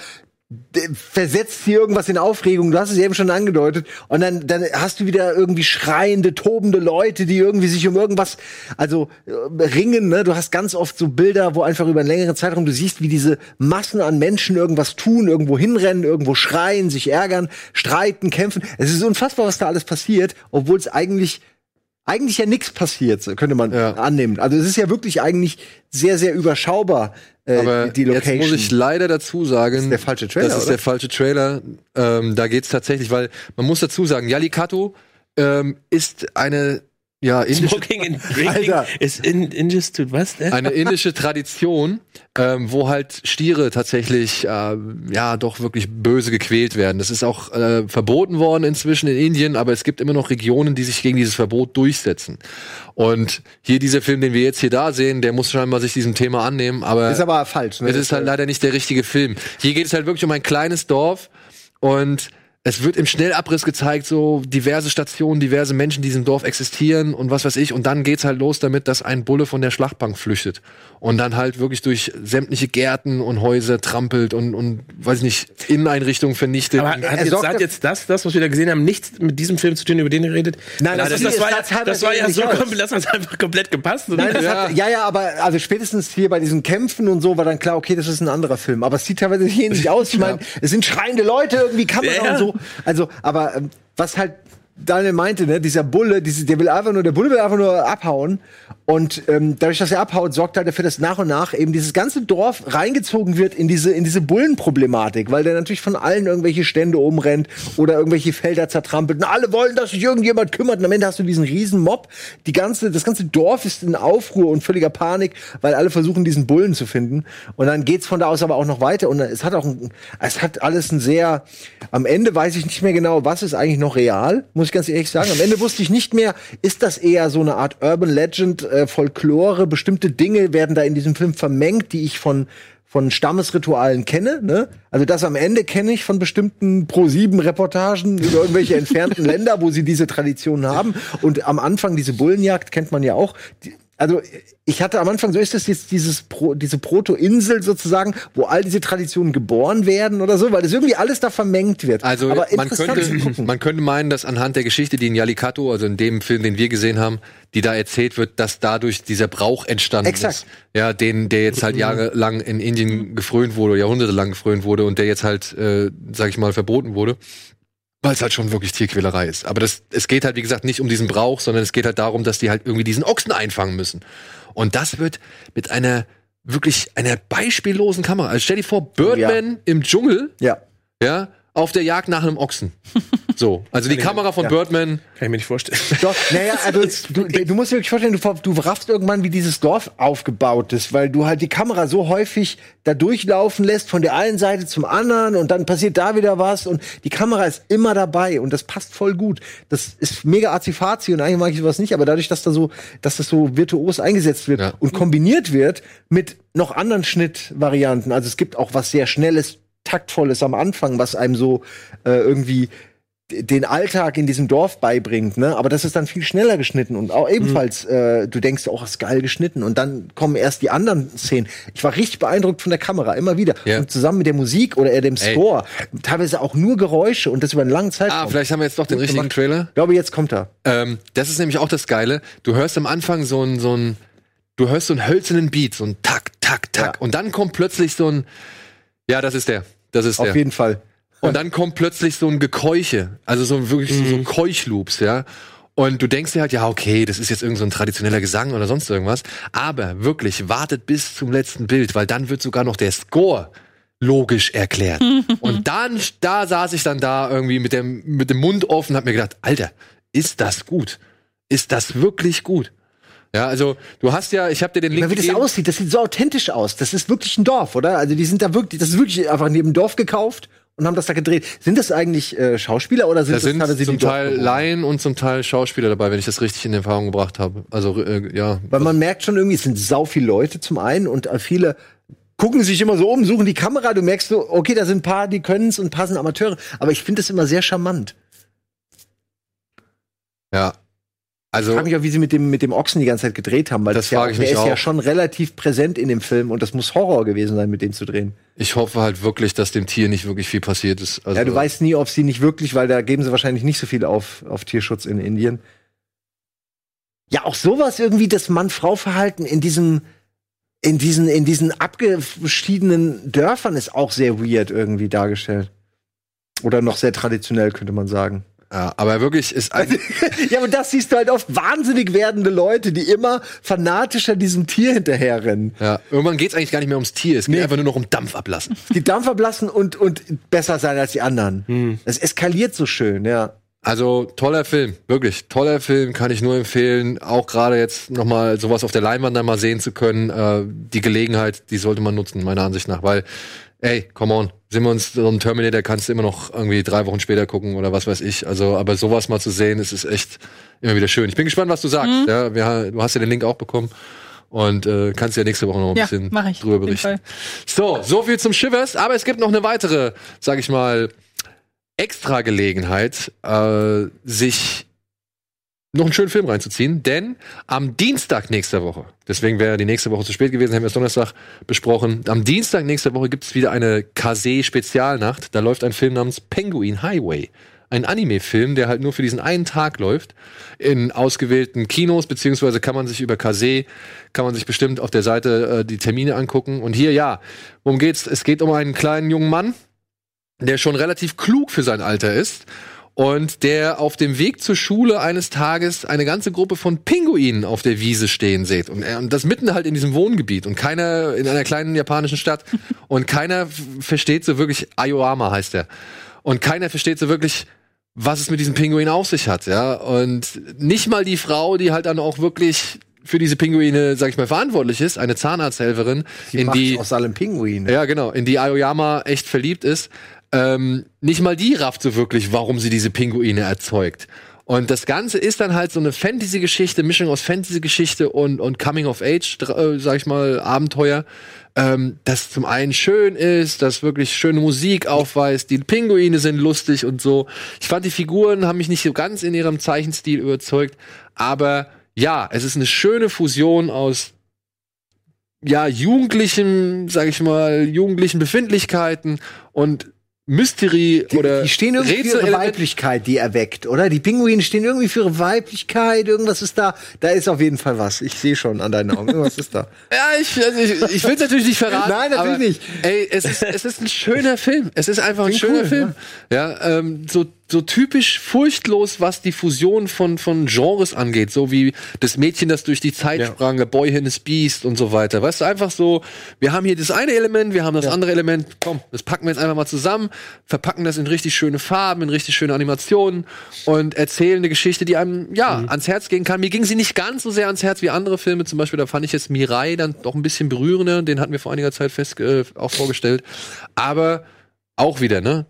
S2: versetzt hier irgendwas in Aufregung. Du hast es eben schon angedeutet. Und dann, dann hast du wieder irgendwie schreiende, tobende Leute, die irgendwie sich um irgendwas, also äh, ringen. Ne? Du hast ganz oft so Bilder, wo einfach über einen längeren Zeitraum du siehst, wie diese Massen an Menschen irgendwas tun, irgendwo hinrennen, irgendwo schreien, sich ärgern, streiten, kämpfen. Es ist unfassbar, was da alles passiert, obwohl es eigentlich eigentlich ja nichts passiert, könnte man
S1: Ja.
S2: annehmen. Also es ist ja wirklich eigentlich sehr, sehr überschaubar, äh,
S1: Aber
S2: die
S1: jetzt
S2: Location.
S1: muss ich leider dazu sagen,
S2: Das ist der falsche Trailer,
S1: Das ist
S2: oder?
S1: der falsche Trailer. Ähm, da geht's tatsächlich, weil man muss dazu sagen, Yalikatu ähm, ist eine ja indische,
S3: Smoking and drinking
S2: Alter.
S3: is in, injust was? Ne?
S1: eine indische Tradition, ähm, wo halt Stiere tatsächlich äh, ja doch wirklich böse gequält werden. Das ist auch äh, verboten worden inzwischen in Indien, aber es gibt immer noch Regionen, die sich gegen dieses Verbot durchsetzen. Und hier dieser Film, den wir jetzt hier da sehen, der muss scheinbar sich diesem Thema annehmen, aber
S2: ist aber falsch. Ne?
S1: es ist halt leider nicht der richtige Film. Hier geht es halt wirklich um ein kleines Dorf Und es wird im Schnellabriss gezeigt, so diverse Stationen, diverse Menschen, die in diesem Dorf existieren und was weiß ich. Und dann geht's halt los damit, dass ein Bulle von der Schlachtbank flüchtet und dann halt wirklich durch sämtliche Gärten und Häuser trampelt und, und weiß ich nicht, Inneneinrichtungen vernichtet.
S3: Aber hat, jetzt, hat jetzt das, das, was wir da gesehen haben, nichts mit diesem Film zu tun, über den ihr redet?
S2: Nein,
S3: das,
S2: das
S3: das, war, ja-
S2: das hat
S3: das war ja so komplett, das hat einfach komplett gepasst.
S2: Nein, das
S1: Ja.
S2: Hat, ja, ja, aber also spätestens hier bei diesen Kämpfen und so war dann klar, okay, das ist ein anderer Film. Aber es sieht teilweise hier nicht aus. Ich meine, es sind schreiende Leute, irgendwie Kamera
S3: Ja, ja.
S2: und so. Also, aber ähm, was halt Daniel meinte, ne, dieser Bulle, diese, der will einfach nur, der Bulle will einfach nur abhauen. Und ähm, dadurch, dass er abhaut, sorgt halt dafür, dass nach und nach eben dieses ganze Dorf reingezogen wird in diese, in diese Bullenproblematik, weil der natürlich von allen irgendwelche Stände umrennt oder irgendwelche Felder zertrampelt. Und alle wollen, dass sich irgendjemand kümmert. Und am Ende hast du diesen riesen Mob. Die ganze, das ganze Dorf ist in Aufruhr und völliger Panik, weil alle versuchen, diesen Bullen zu finden. Und dann geht's von da aus aber auch noch weiter. Und es hat auch, ein, es hat alles ein sehr, am Ende weiß ich nicht mehr genau, was ist eigentlich noch real, muss ich ganz ehrlich sagen. Am Ende wusste ich nicht mehr, ist das eher so eine Art Urban Legend, äh, Folklore, bestimmte Dinge werden da in diesem Film vermengt, die ich von von Stammesritualen kenne, ne? Also das am Ende kenne ich von bestimmten Pro-7-Reportagen über irgendwelche entfernten Länder, wo sie diese Traditionen haben. Und am Anfang diese Bullenjagd kennt man ja auch. Die, also ich hatte am Anfang, so ist das jetzt dieses Pro, diese Proto-Insel sozusagen, wo all diese Traditionen geboren werden oder so, weil das irgendwie alles da vermengt wird.
S1: Also
S2: Aber
S1: man könnte, man könnte meinen, dass anhand der Geschichte, die in Yalikato, also in dem Film, den wir gesehen haben, die da erzählt wird, dass dadurch dieser Brauch entstanden
S2: Exakt.
S1: ist. Ja, den, der jetzt halt jahrelang in Indien gefrönt wurde, jahrhundertelang gefrönt wurde und der jetzt halt, äh, sag ich mal, verboten wurde. Weil es halt schon wirklich Tierquälerei ist. Aber das, es geht halt, wie gesagt, nicht um diesen Brauch, sondern es geht halt darum, dass die halt irgendwie diesen Ochsen einfangen müssen. Und das wird mit einer wirklich einer beispiellosen Kamera. Also stell dir vor, Birdman im Dschungel,
S2: ja.
S1: ja, auf der Jagd nach einem Ochsen. So, also die Kamera von Birdman.
S3: Kann ich mir nicht vorstellen.
S2: Doch, naja, also du, du musst dir wirklich vorstellen, du, du raffst irgendwann, wie dieses Dorf aufgebaut ist, weil du halt die Kamera so häufig da durchlaufen lässt, von der einen Seite zum anderen und dann passiert da wieder was und die Kamera ist immer dabei und das passt voll gut. Das ist mega azifazi und eigentlich mag ich sowas nicht, aber dadurch, dass da so, dass das so virtuos eingesetzt wird
S1: Ja.
S2: und kombiniert wird mit noch anderen Schnittvarianten. Also es gibt auch was sehr Schnelles, Taktvolles am Anfang, was einem so äh, irgendwie den Alltag in diesem Dorf beibringt, ne? Aber das ist dann viel schneller geschnitten und auch ebenfalls, äh, du denkst, oh, ist geil geschnitten und dann kommen erst die anderen Szenen. Ich war richtig beeindruckt von der Kamera, immer wieder.
S1: Ja.
S2: Und zusammen mit der Musik oder eher dem
S1: Ey.
S2: Score, teilweise auch nur Geräusche und das über einen langen Zeitraum.
S1: Ah, vielleicht haben wir jetzt doch den richtigen
S2: gemacht.
S1: Trailer.
S2: Ich glaube, jetzt kommt er.
S1: Ähm, das ist nämlich auch das Geile. Du hörst am Anfang so ein, so ein, du hörst so einen hölzernen Beat, so ein Tak, Tak, Tak.
S2: Ja.
S1: Und dann kommt plötzlich so ein, ja, das ist der. Das ist
S2: Auf
S1: der.
S2: jeden Fall.
S1: Und dann kommt plötzlich so ein Gekeuche. Also so wirklich so- so Keuchloops, ja. Und du denkst dir halt, ja, okay, das ist jetzt irgend so ein traditioneller Gesang oder sonst irgendwas. Aber wirklich, wartet bis zum letzten Bild, weil dann wird sogar noch der Score logisch erklärt. Und dann, da saß ich dann da irgendwie mit dem, mit dem Mund offen und hab mir gedacht, Alter, ist das gut? Ist das wirklich gut? Ja, also du hast ja, ich habe dir den Link
S2: Aber wie das
S1: gegeben.
S2: aussieht, das sieht so authentisch aus. Das ist wirklich ein Dorf, oder? Also die sind da wirklich, das ist wirklich einfach neben dem Dorf gekauft und haben das da gedreht. Sind das eigentlich äh, Schauspieler oder sind
S1: Da
S2: das
S1: sind
S2: teilweise
S1: zum Teil? Laien und zum Teil Schauspieler dabei, wenn ich das richtig in Erfahrung gebracht habe. Also äh, ja,
S2: Weil man merkt schon irgendwie, es sind sau viele Leute zum einen und äh, viele gucken sich immer so um, suchen die Kamera. Du merkst so, okay, da sind ein paar, die können es und ein paar sind Amateure. Aber ich finde das immer sehr charmant.
S1: ja.
S2: Ich
S1: Also
S2: frage mich auch, wie sie mit dem, mit dem Ochsen die ganze Zeit gedreht haben, weil
S1: Das
S2: das, ja,
S1: ich
S2: der ist ja
S1: auch.
S2: schon relativ präsent in dem Film und das muss Horror gewesen sein, mit dem zu drehen.
S1: ich hoffe halt wirklich, dass dem Tier nicht wirklich viel passiert ist. Also,
S2: Ja, du weißt nie, ob sie nicht wirklich, weil da geben sie wahrscheinlich nicht so viel auf, auf Tierschutz in Indien. Ja, auch sowas irgendwie, das Mann-Frau-Verhalten in diesem, in diesen, in diesen abgeschiedenen Dörfern ist auch sehr weird irgendwie dargestellt. Oder noch sehr traditionell, könnte man sagen.
S1: Ja, aber wirklich ist ein,
S2: ja, aber das siehst du halt oft wahnsinnig werdende Leute, die immer fanatischer diesem Tier hinterherrennen.
S1: ja, irgendwann geht's eigentlich gar nicht mehr ums Tier, es geht
S2: Nee.
S1: einfach nur noch um Dampf ablassen.
S2: Die Dampf ablassen und, und besser sein als die anderen. Es eskaliert so schön, ja.
S1: Also toller Film, wirklich toller Film, kann ich nur empfehlen. Auch gerade jetzt noch mal sowas auf der Leinwand dann mal sehen zu können. Äh, die Gelegenheit, die sollte man nutzen, meiner Ansicht nach, weil, ey, come on, sind wir uns so ein Terminator kannst du immer noch irgendwie drei Wochen später gucken oder was weiß ich. Also, aber sowas mal zu sehen, es ist echt immer wieder schön. Ich bin gespannt, was du sagst.
S4: Mhm.
S1: Ja, wir, du hast ja den Link auch bekommen. Und äh, kannst ja nächste Woche noch ein
S4: Ja,
S1: bisschen
S4: ich,
S1: drüber berichten. So, so viel zum Shivers, aber es gibt noch eine weitere, sag ich mal, extra Gelegenheit, äh, sich noch einen schönen Film reinzuziehen, denn am Dienstag nächster Woche, deswegen wäre die nächste Woche zu spät gewesen, haben wir es Donnerstag besprochen, am Dienstag nächster Woche gibt es wieder eine Kase-Spezialnacht. Da läuft ein Film namens Penguin Highway. Ein Anime-Film, der halt nur für diesen einen Tag läuft, in ausgewählten Kinos, beziehungsweise kann man sich über Kase, kann man sich bestimmt auf der Seite äh, die Termine angucken. Und hier, ja, worum geht's? Es geht um einen kleinen jungen Mann, der schon relativ klug für sein Alter ist und der auf dem Weg zur Schule eines Tages eine ganze Gruppe von Pinguinen auf der Wiese stehen sieht und, er, und das mitten halt in diesem Wohngebiet und keiner in einer kleinen japanischen Stadt und keiner versteht so wirklich Aoyama heißt er und keiner versteht so wirklich was es mit diesem Pinguin auf sich hat, ja und nicht mal die Frau, die halt dann auch wirklich für diese Pinguine, sag ich mal, verantwortlich ist, eine Zahnarzthelferin,
S2: Die
S1: in die
S2: aus allem Pinguin.
S1: ja, genau, in die Aoyama echt verliebt ist. Ähm, nicht mal die rafft so wirklich, warum sie diese Pinguine erzeugt. Und das Ganze ist dann halt so eine Fantasy-Geschichte, Mischung aus Fantasy-Geschichte und, und Coming-of-Age, äh, sag ich mal, Abenteuer. Ähm, das zum einen schön ist, das wirklich schöne Musik aufweist, die Pinguine sind lustig und so. Ich fand, die Figuren haben mich nicht so ganz in ihrem Zeichenstil überzeugt, aber ja, es ist eine schöne Fusion aus ja, jugendlichen, sag ich mal, jugendlichen Befindlichkeiten und Mystery
S2: Die,
S1: oder
S2: die stehen irgendwie für ihre. Weiblichkeit, die erweckt, oder? Die Pinguine stehen irgendwie für ihre Weiblichkeit. Irgendwas ist da. Da ist auf jeden Fall was. Ich sehe schon an deinen Augen. Irgendwas ist da.
S1: Ja, ich, also ich, ich will es natürlich nicht verraten.
S2: Nein, natürlich nicht.
S1: Ey, es ist, es ist ein schöner Film. Es ist einfach ein
S2: Klingt
S1: schöner
S2: cool,
S1: Film. Ja, ähm, so, so typisch furchtlos, was die Fusion von, von Genres angeht. So wie das Mädchen, das durch die Zeit sprang, der Boy in the Beast und so weiter. Weißt du, einfach so, wir haben hier das eine Element, wir haben das andere Element. Komm, das packen wir jetzt einfach mal zusammen, verpacken das in richtig schöne Farben, in richtig schöne Animationen und erzählen eine Geschichte, die einem, ja, ans Herz gehen kann. Mir ging sie nicht ganz so sehr ans Herz wie andere Filme. Zum Beispiel, da fand ich jetzt Mirai dann doch ein bisschen berührender. Den hatten wir vor einiger Zeit fest, äh, auch vorgestellt. Aber auch wieder, ne?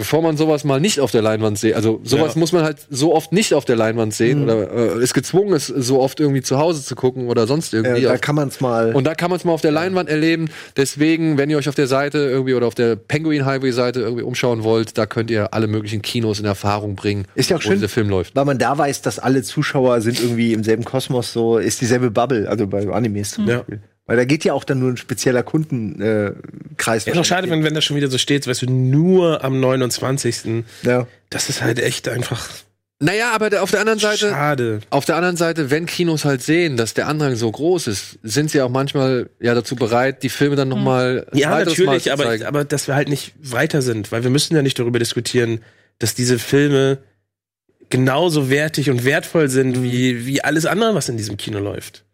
S1: Bevor man sowas mal nicht auf der Leinwand sieht, also sowas
S3: Ja.
S1: muss man halt so oft nicht auf der Leinwand sehen oder äh, ist gezwungen, es so oft irgendwie zu Hause zu gucken oder sonst irgendwie.
S2: Äh, da
S1: Auf-
S2: kann man es mal.
S1: und da kann man es mal auf der Leinwand erleben. Deswegen, wenn ihr euch auf der Seite irgendwie oder auf der Penguin Highway Seite irgendwie umschauen wollt, da könnt ihr alle möglichen Kinos in Erfahrung bringen,
S2: Ist ja auch
S1: wo
S2: schön.
S1: dieser Film läuft.
S2: weil man da weiß, dass alle Zuschauer sind irgendwie im selben Kosmos, so ist dieselbe Bubble, also bei Animes zum
S3: Ja.
S2: Beispiel. Weil da geht ja auch dann nur ein spezieller Kundenkreis. Äh,
S3: ist auch schade, wenn, wenn das schon wieder so steht, weißt du, nur am 29.
S2: Ja.
S3: Das ist halt echt einfach
S1: Naja, aber auf der anderen Seite,
S3: schade.
S1: auf der anderen Seite, wenn Kinos halt sehen, dass der Andrang so groß ist, sind sie auch manchmal ja dazu bereit, die Filme dann noch mal ein
S3: Ja,
S1: Mal
S3: natürlich,
S1: zu
S3: aber, aber dass wir halt nicht weiter sind, weil wir müssen ja nicht darüber diskutieren, dass diese Filme genauso wertig und wertvoll sind wie, wie alles andere, was in diesem Kino läuft.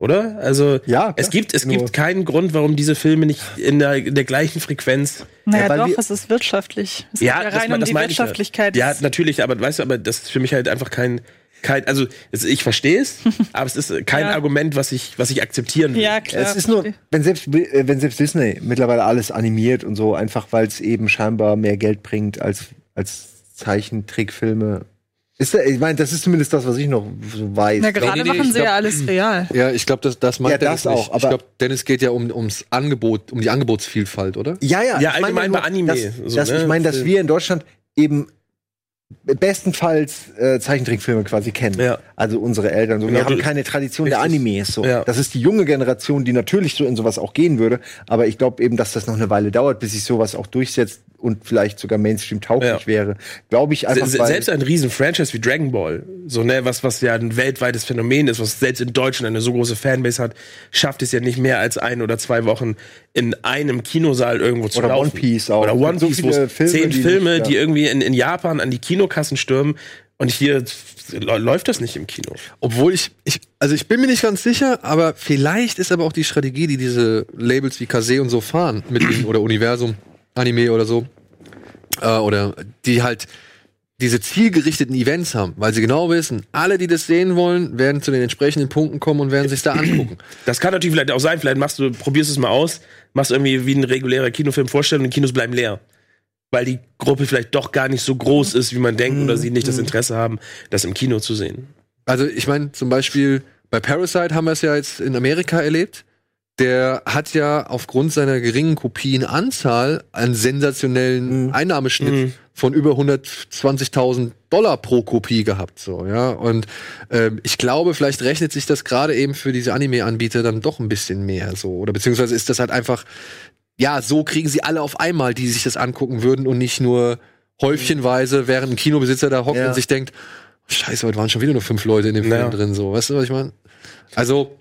S3: Oder? Also
S2: Ja, klar.
S3: es gibt es
S2: Nur-
S3: gibt keinen Grund, warum diese Filme nicht in der, in der gleichen Frequenz.
S4: Naja,
S2: Ja,
S4: doch,
S2: wir-
S4: es ist wirtschaftlich. Es
S3: Ja,
S4: geht ja
S3: das
S4: rein
S3: me-
S4: um
S3: das
S4: die
S3: ich ja.
S4: Wirtschaftlichkeit.
S3: Ja, natürlich, aber weißt du, aber das ist für mich halt einfach kein kein also ich verstehe es, aber es ist kein
S4: Ja.
S3: Argument, was ich was ich aktizieren will.
S4: ja klar.
S2: Es ist nur, wenn selbst, wenn selbst Disney mittlerweile alles animiert und so, einfach weil es eben scheinbar mehr Geld bringt als, als Zeichentrickfilme. Ist, ich meine, das ist zumindest das, was ich noch weiß.
S4: Na, gerade
S1: Nee, nee, nee,
S4: machen
S1: ich
S4: sie
S1: glaub-
S4: ja alles real.
S1: ja, ich glaube, das, das meint
S2: Ja,
S1: Dennis
S2: das auch,
S1: nicht. ich
S2: aber-
S1: glaube, Dennis geht ja um, ums Angebot, um die Angebotsvielfalt, oder?
S2: Ja, ja.
S3: Ja,
S2: ich meine
S3: allgemein
S2: nur,
S3: bei Anime,
S2: Dass,
S3: so,
S2: dass,
S3: ne?
S2: Ich meine, dass wir in Deutschland eben bestenfalls äh, Zeichentrickfilme quasi kennen.
S3: Ja.
S2: Also unsere Eltern. So.
S3: Genau,
S2: wir haben keine Tradition der. Animes. So.
S3: Ja.
S2: Das ist die junge Generation, die natürlich so in sowas auch gehen würde. Aber ich glaube eben, dass das noch eine Weile dauert, bis sich sowas auch durchsetzt und vielleicht sogar Mainstream tauglich
S3: Ja.
S2: wäre. Glaube ich einfach.
S3: Se- selbst ein riesen Franchise wie Dragon Ball, so ne, was was ja ein weltweites Phänomen ist, was selbst in Deutschland eine so große Fanbase hat, schafft es ja nicht mehr als ein oder zwei Wochen in einem Kinosaal irgendwo zu
S2: Oder
S3: laufen.
S2: One Piece auch.
S3: Oder One
S2: gibt so
S3: Piece, wo
S2: Filme,
S3: zehn
S2: die
S3: Filme,
S2: nicht- ja.
S3: die irgendwie in, in Japan an die Kinokassen stürmen und hier lä- läuft das nicht im Kino.
S1: Obwohl ich, ich, also ich bin mir nicht ganz sicher, aber vielleicht ist aber auch die Strategie, die diese Labels wie Kase und so fahren, mit dem, oder Universum, Anime oder so, äh, oder die halt diese zielgerichteten Events haben, weil sie genau wissen, alle, die das sehen wollen, werden zu den entsprechenden Punkten kommen und werden sich da angucken.
S3: Das kann natürlich vielleicht auch sein, vielleicht machst du, probierst es mal aus, machst irgendwie wie ein regulärer Kinofilm vorstellen und die Kinos bleiben leer. Weil die Gruppe vielleicht doch gar nicht so groß ist, wie man denkt, oder sie nicht das Interesse haben, das im Kino zu sehen.
S1: Also ich meine, zum Beispiel bei Parasite haben wir es ja jetzt in Amerika erlebt. Der hat ja aufgrund seiner geringen Kopienanzahl einen sensationellen Einnahmeschnitt von über 120.000 Dollar pro Kopie gehabt, so, ja. Und ähm, ich glaube, vielleicht rechnet sich das gerade eben für diese Anime-Anbieter dann doch ein bisschen mehr, so. Oder beziehungsweise ist das halt einfach, ja, so kriegen sie alle auf einmal, die sich das angucken würden und nicht nur häufchenweise, während ein Kinobesitzer da hockt
S2: Ja.
S1: und sich denkt, scheiße, heute waren schon wieder nur fünf Leute in dem Film
S3: Ja.
S1: drin, so. Weißt du, was ich meine? Also,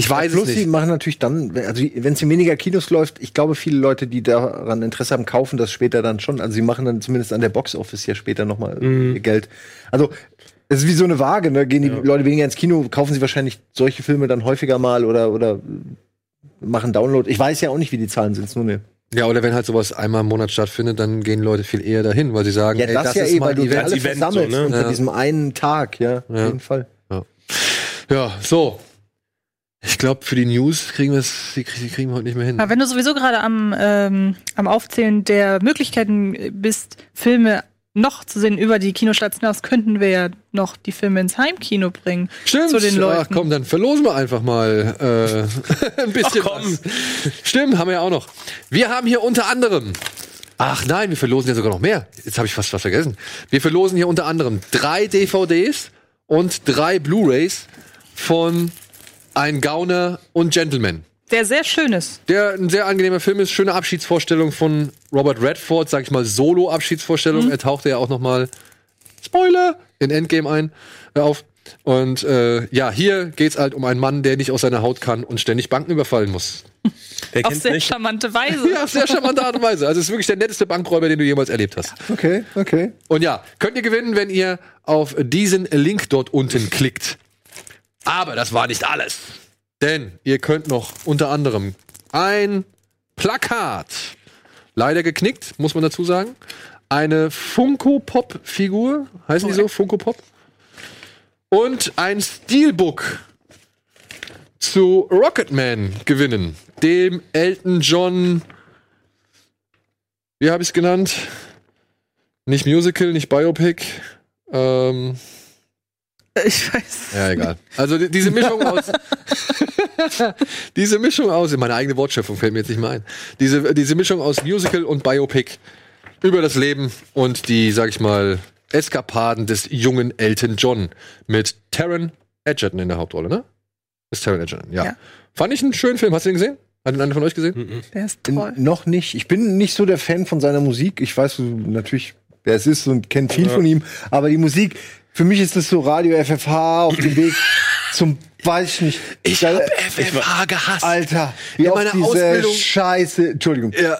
S1: ich weiß
S2: Plus,
S1: es
S2: sie
S1: nicht.
S2: machen natürlich dann, also wenn es in weniger Kinos läuft, ich glaube, viele Leute, die daran Interesse haben, kaufen das später dann schon. Also sie machen dann zumindest an der Box Office ja später nochmal
S3: Mhm.
S2: ihr Geld. Also es ist wie so eine Waage, ne? Gehen die Leute weniger ins Kino, kaufen sie wahrscheinlich solche Filme dann häufiger mal oder, oder machen Download. Ich weiß ja auch nicht, wie die Zahlen sind, nur eine.
S1: Ja, oder wenn halt sowas einmal im Monat stattfindet, dann gehen Leute viel eher dahin, weil sie sagen,
S2: Ja,
S1: ey,
S2: das,
S1: das
S2: ja
S1: ist
S2: eh, weil du die
S1: Event.
S2: alle
S3: Event
S2: versammelst
S3: so, ne?
S2: unter
S1: Ja.
S2: diesem einen Tag, ja, auf
S1: Ja.
S2: jeden Fall.
S1: Ja, so. Ich glaube, für die News kriegen wir es, die, kriegen wir heute nicht mehr hin.
S4: Aber wenn du sowieso gerade am, ähm, am Aufzählen der Möglichkeiten bist, Filme noch zu sehen über die Kinostarts hinaus, könnten wir ja noch die Filme ins Heimkino bringen.
S1: Stimmt.
S4: Zu den Leuten.
S1: Ach komm, dann verlosen wir einfach mal äh, ein bisschen
S3: Ach, komm.
S1: was. Stimmt, haben wir ja auch noch. Wir haben hier unter anderem Ach nein, wir verlosen ja sogar noch mehr. Jetzt habe ich fast was vergessen. Wir verlosen hier unter anderem drei DVDs und drei Blu-rays von Ein Gauner und Gentleman.
S4: Der sehr schön ist.
S1: Der ein sehr angenehmer Film ist, schöne Abschiedsvorstellung von Robert Redford, sag ich mal Solo-Abschiedsvorstellung. Er tauchte ja auch noch mal Spoiler in Endgame ein äh, auf. Und äh, ja, hier geht's halt um einen Mann, der nicht aus seiner Haut kann und ständig Banken überfallen muss.
S3: Wer
S4: Auf sehr
S3: nicht?
S4: charmante Weise.
S1: Ja, auf sehr charmante Art und Weise. Also es ist wirklich der netteste Bankräuber, den du jemals erlebt hast.
S2: Okay, okay.
S1: Und ja, könnt ihr gewinnen, wenn ihr auf diesen Link dort unten klickt. Aber das war nicht alles. Denn ihr könnt noch unter anderem ein Plakat, leider geknickt, muss man dazu sagen, eine Funko-Pop-Figur, heißen die so? Funko-Pop? Und ein Steelbook zu Rocketman gewinnen, dem Elton John, wie habe ich es genannt? Nicht Musical, nicht Biopic. Ähm,
S4: Ich weiß.
S1: ja, egal. Also die, diese Mischung aus. diese Mischung aus. Meine eigene Wortschöpfung fällt mir jetzt nicht mehr ein. Diese, diese Mischung aus Musical und Biopic über das Leben und die, sag ich mal, Eskapaden des jungen Elton John mit Taron Egerton in der Hauptrolle, ne? Ist Taron Egerton, ja.
S4: Ja.
S1: Fand ich einen schönen Film. Hast du den gesehen? Hat ihn einer von euch gesehen?
S4: Der ist toll.
S2: N- Noch nicht. Ich bin nicht so der Fan von seiner Musik. Ich weiß natürlich, wer es ist und kenne viel von ihm. Aber die Musik, für mich ist das so Radio FFH auf dem Weg zum, weiß ich nicht.
S1: Ich
S2: Da-
S1: hab FFH gehasst.
S2: Alter, wie
S1: In meiner
S2: diese
S1: Ausbildung-
S2: Scheiße, Entschuldigung.
S1: Ja.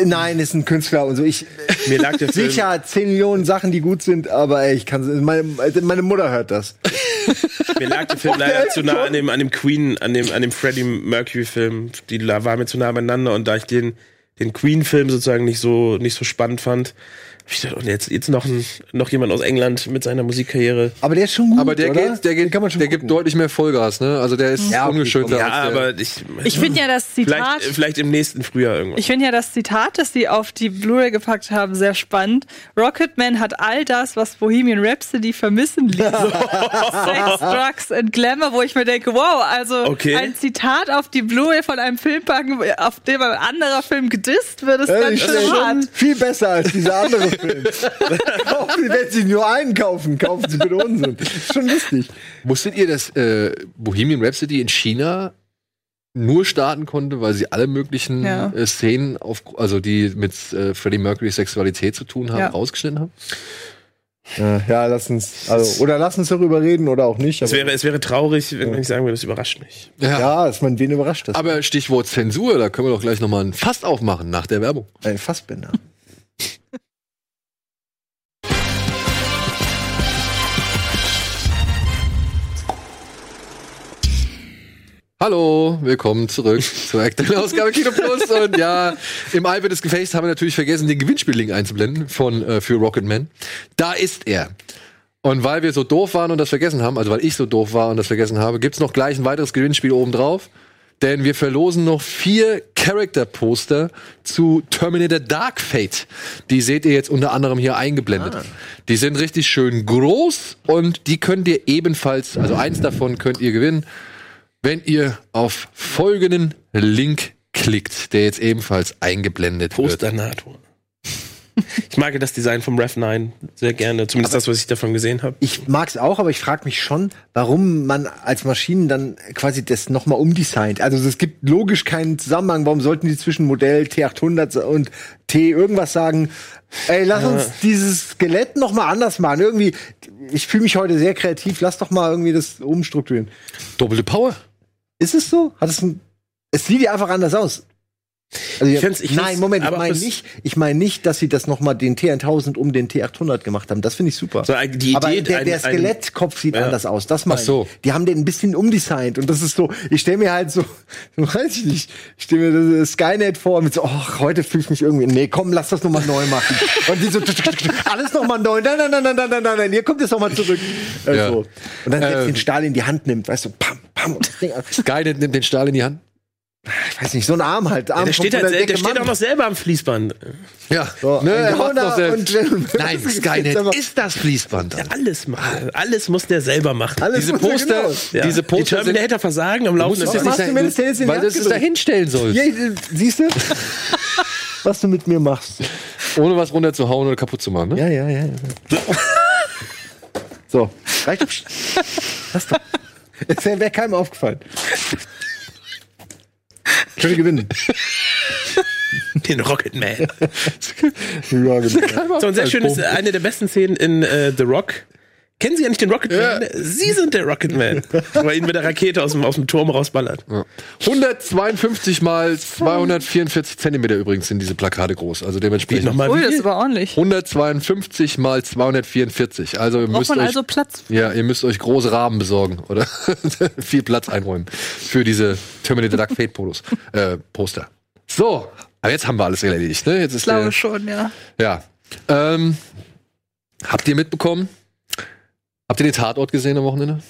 S2: Äh, Nein, ist ein Künstler und so. Ich,
S3: Mir lag der Film.
S2: sicher 10 Millionen Sachen, die gut sind, aber ey, ich kann, meine, meine Mutter hört das.
S3: Mir lag der Film leider zu nah an dem, an dem Queen, an dem, an dem Freddie Mercury-Film. Die la- war mir zu nah beieinander und da ich den, den Queen-Film sozusagen nicht so, nicht so spannend fand, und jetzt, jetzt noch, ein, noch jemand aus England mit seiner Musikkarriere.
S2: Aber der ist schon gut,
S1: Aber der
S2: oder?
S1: geht, der geht,
S2: kann man schon
S1: der
S2: gucken.
S1: gibt deutlich mehr Vollgas, ne? Also der ist
S2: Ja,
S1: ungeschönter.
S3: Ja, aber ich,
S4: Ich finde ja das
S3: vielleicht,
S4: Zitat.
S3: vielleicht im nächsten Frühjahr irgendwann.
S4: Ich finde ja das Zitat, das sie auf die Blu-ray gepackt haben, sehr spannend. Rocketman hat all das, was Bohemian Rhapsody vermissen ließ. Sex, Drugs and Glamour, wo ich mir denke, wow, also
S3: Okay.
S4: ein Zitat auf die Blu-ray von einem Film packen, auf dem ein anderer Film gedisst wird, ist ganz schön hart.
S2: schon viel besser als dieser andere Film. kaufen Sie, wenn Sie nur einen kaufen, kaufen Sie bitte unseren. Ist schon lustig.
S1: Wusstet ihr, dass äh, Bohemian Rhapsody in China nur starten konnte, weil sie alle möglichen
S4: Ja.
S1: äh, Szenen, auf, also die mit äh, Freddie Mercury Sexualität zu tun haben,
S4: Ja.
S1: rausgeschnitten haben?
S2: Ja, ja, lass uns, also, oder lass uns darüber reden oder auch nicht.
S3: Es wäre, es wäre traurig, wenn ich sagen würde, das überrascht mich.
S2: ja, ich meine, wen überrascht das?
S1: Aber Stichwort Zensur, da können wir doch gleich noch mal ein Fass aufmachen nach der Werbung.
S2: Ein Fassbinder.
S1: Hallo, willkommen zurück zur aktuellen Ausgabe Kino Plus. Und ja, im Eifer des Gefechts haben wir natürlich vergessen, den Gewinnspiellink einzublenden von äh, für Rocketman. Da ist er. Und weil wir so doof waren und das vergessen haben, also weil ich so doof war und das vergessen habe, gibt's noch gleich ein weiteres Gewinnspiel oben drauf. Denn wir verlosen noch vier Character-Poster zu Terminator Dark Fate. Die seht ihr jetzt unter anderem hier eingeblendet. Die sind richtig schön groß und die könnt ihr ebenfalls, also eins davon könnt ihr gewinnen wenn ihr auf folgenden Link klickt, der jetzt ebenfalls eingeblendet wird.
S3: Posternator. Ich mag das Design vom Rev 9 sehr gerne, zumindest das, was ich davon gesehen habe.
S2: Ich mag's auch, aber ich frage mich schon, warum man als Maschinen dann quasi das nochmal umdesignt. Also es gibt logisch keinen Zusammenhang. Warum sollten die zwischen Modell T800 und T irgendwas sagen? Ey, lass uns dieses Skelett noch mal anders machen. Irgendwie, ich fühle mich heute sehr kreativ. Lass doch mal irgendwie das umstrukturieren.
S1: Doppelte Power.
S2: Ist es so? Hat es ein, es sieht ja einfach anders aus. Also,
S3: Ich find's- ich
S2: nein,
S3: find's-
S2: Moment, ich meine nicht, ich meine nicht, dass sie das noch mal den T1000 um den T800 gemacht haben. Das finde ich super.
S3: So, die Idee,
S2: Aber der, der
S3: ein-
S2: Skelettkopf sieht
S3: Ja.
S2: anders aus. Das meine
S1: Ach so.
S2: ich. Die haben den ein bisschen umdesignt und das ist so. Ich stelle mir halt so, weiß ich nicht, ich stelle mir das Skynet vor mit so, ach, heute fühle ich mich irgendwie. Nee, komm, lass das noch mal neu machen. und die so, alles noch mal neu. Nein, nein, nein, nein, nein, nein, nein, nein, hier kommt es noch mal zurück. Äh,
S1: Ja.
S2: so. Und dann
S1: Ähm.
S2: den Stahl in die Hand nimmt, weißt du, pam, pam,
S1: Skynet nimmt den Stahl in die Hand.
S2: Ich weiß nicht, so ein Arm halt. Arm
S3: der steht, halt, der
S2: dicke
S3: steht auch noch selber am Fließband.
S1: Ja,
S2: So,
S1: ne,
S2: ein
S1: er macht's
S2: Gauner
S1: doch selbst.
S2: und-
S1: Nein, Skynet ist das Fließband. dann.
S3: Alles machen. Alles muss der selber machen.
S2: Alles
S1: Diese
S2: muss er
S1: Poster,
S2: genau.
S3: Ja.
S1: diese
S3: die
S1: Poster sind,
S3: Terminator versagen am
S1: du musst es
S2: Was
S1: nicht
S2: machst du,
S1: dahin-
S2: die
S1: weil du es da hinstellen sollst.
S2: Ja, siehst du? Was du mit mir machst.
S1: Ohne was runterzuhauen oder kaputt zu machen. Ne?
S2: Ja, ja, ja. ja. so, reicht. Lass doch. Es wäre keinem aufgefallen. Könnte gewinnen.
S3: Den Rocketman.
S2: Ja, genau.
S3: So, und sehr schön ist eine der besten Szenen in äh, The Rock. Kennen Sie ja nicht den Rocketman? Sie sind der Rocketman. Weil ihn mit der Rakete aus dem, aus dem Turm rausballert.
S1: 152 mal 244 Zentimeter übrigens sind diese Plakate groß. Also dementsprechend.
S3: Nochmal
S4: Ui,
S3: wie
S4: das ist aber ordentlich.
S1: 152 mal 244. Also ihr
S4: Braucht
S1: müsst
S4: man
S1: euch,
S4: also Platz?
S1: ja, ihr müsst euch große Rahmen besorgen oder viel Platz einräumen für diese Terminator Dark Fate Polos, äh, Poster. So, aber jetzt haben wir alles erledigt, ne? Jetzt ist
S4: Ich glaube
S1: der,
S4: schon, ja.
S1: ja. Ähm, habt ihr mitbekommen? Habt ihr den Tatort gesehen am Wochenende?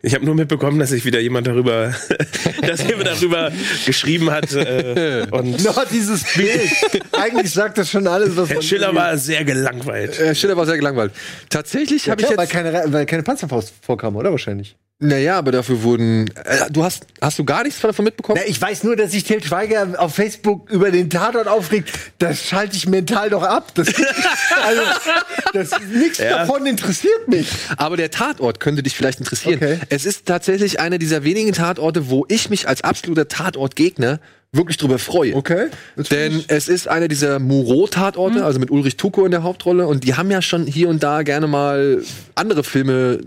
S3: Ich habe nur mitbekommen, dass sich wieder jemand darüber, dass jemand darüber geschrieben hat. Äh, und
S2: Noch dieses Bild. Eigentlich sagt das schon alles, was
S3: Herr
S2: man
S3: Schiller war sehr gelangweilt.
S1: Äh, Schiller war sehr gelangweilt. Tatsächlich
S2: Ja,
S1: habe ich
S2: klar, weil,
S1: jetzt.
S2: keine, weil keine Panzerfaust vorkam, oder wahrscheinlich?
S1: Naja, aber dafür wurden. Äh, du hast, hast du gar nichts davon mitbekommen?
S2: Na, ich weiß nur, dass sich Til Schweiger auf Facebook über den Tatort aufregt. Das schalte ich mental doch ab. Das, also, das, nichts
S3: Ja.
S2: davon interessiert mich.
S1: Aber der Tatort könnte dich vielleicht interessieren.
S2: Okay.
S1: Es ist tatsächlich einer dieser wenigen Tatorte, wo ich mich als absoluter Tatortgegner wirklich drüber freue.
S2: Okay.
S1: Denn es ist einer dieser Muro-Tatorte, also mit Ulrich Tuko in der Hauptrolle. Und die haben ja schon hier und da gerne mal andere Filme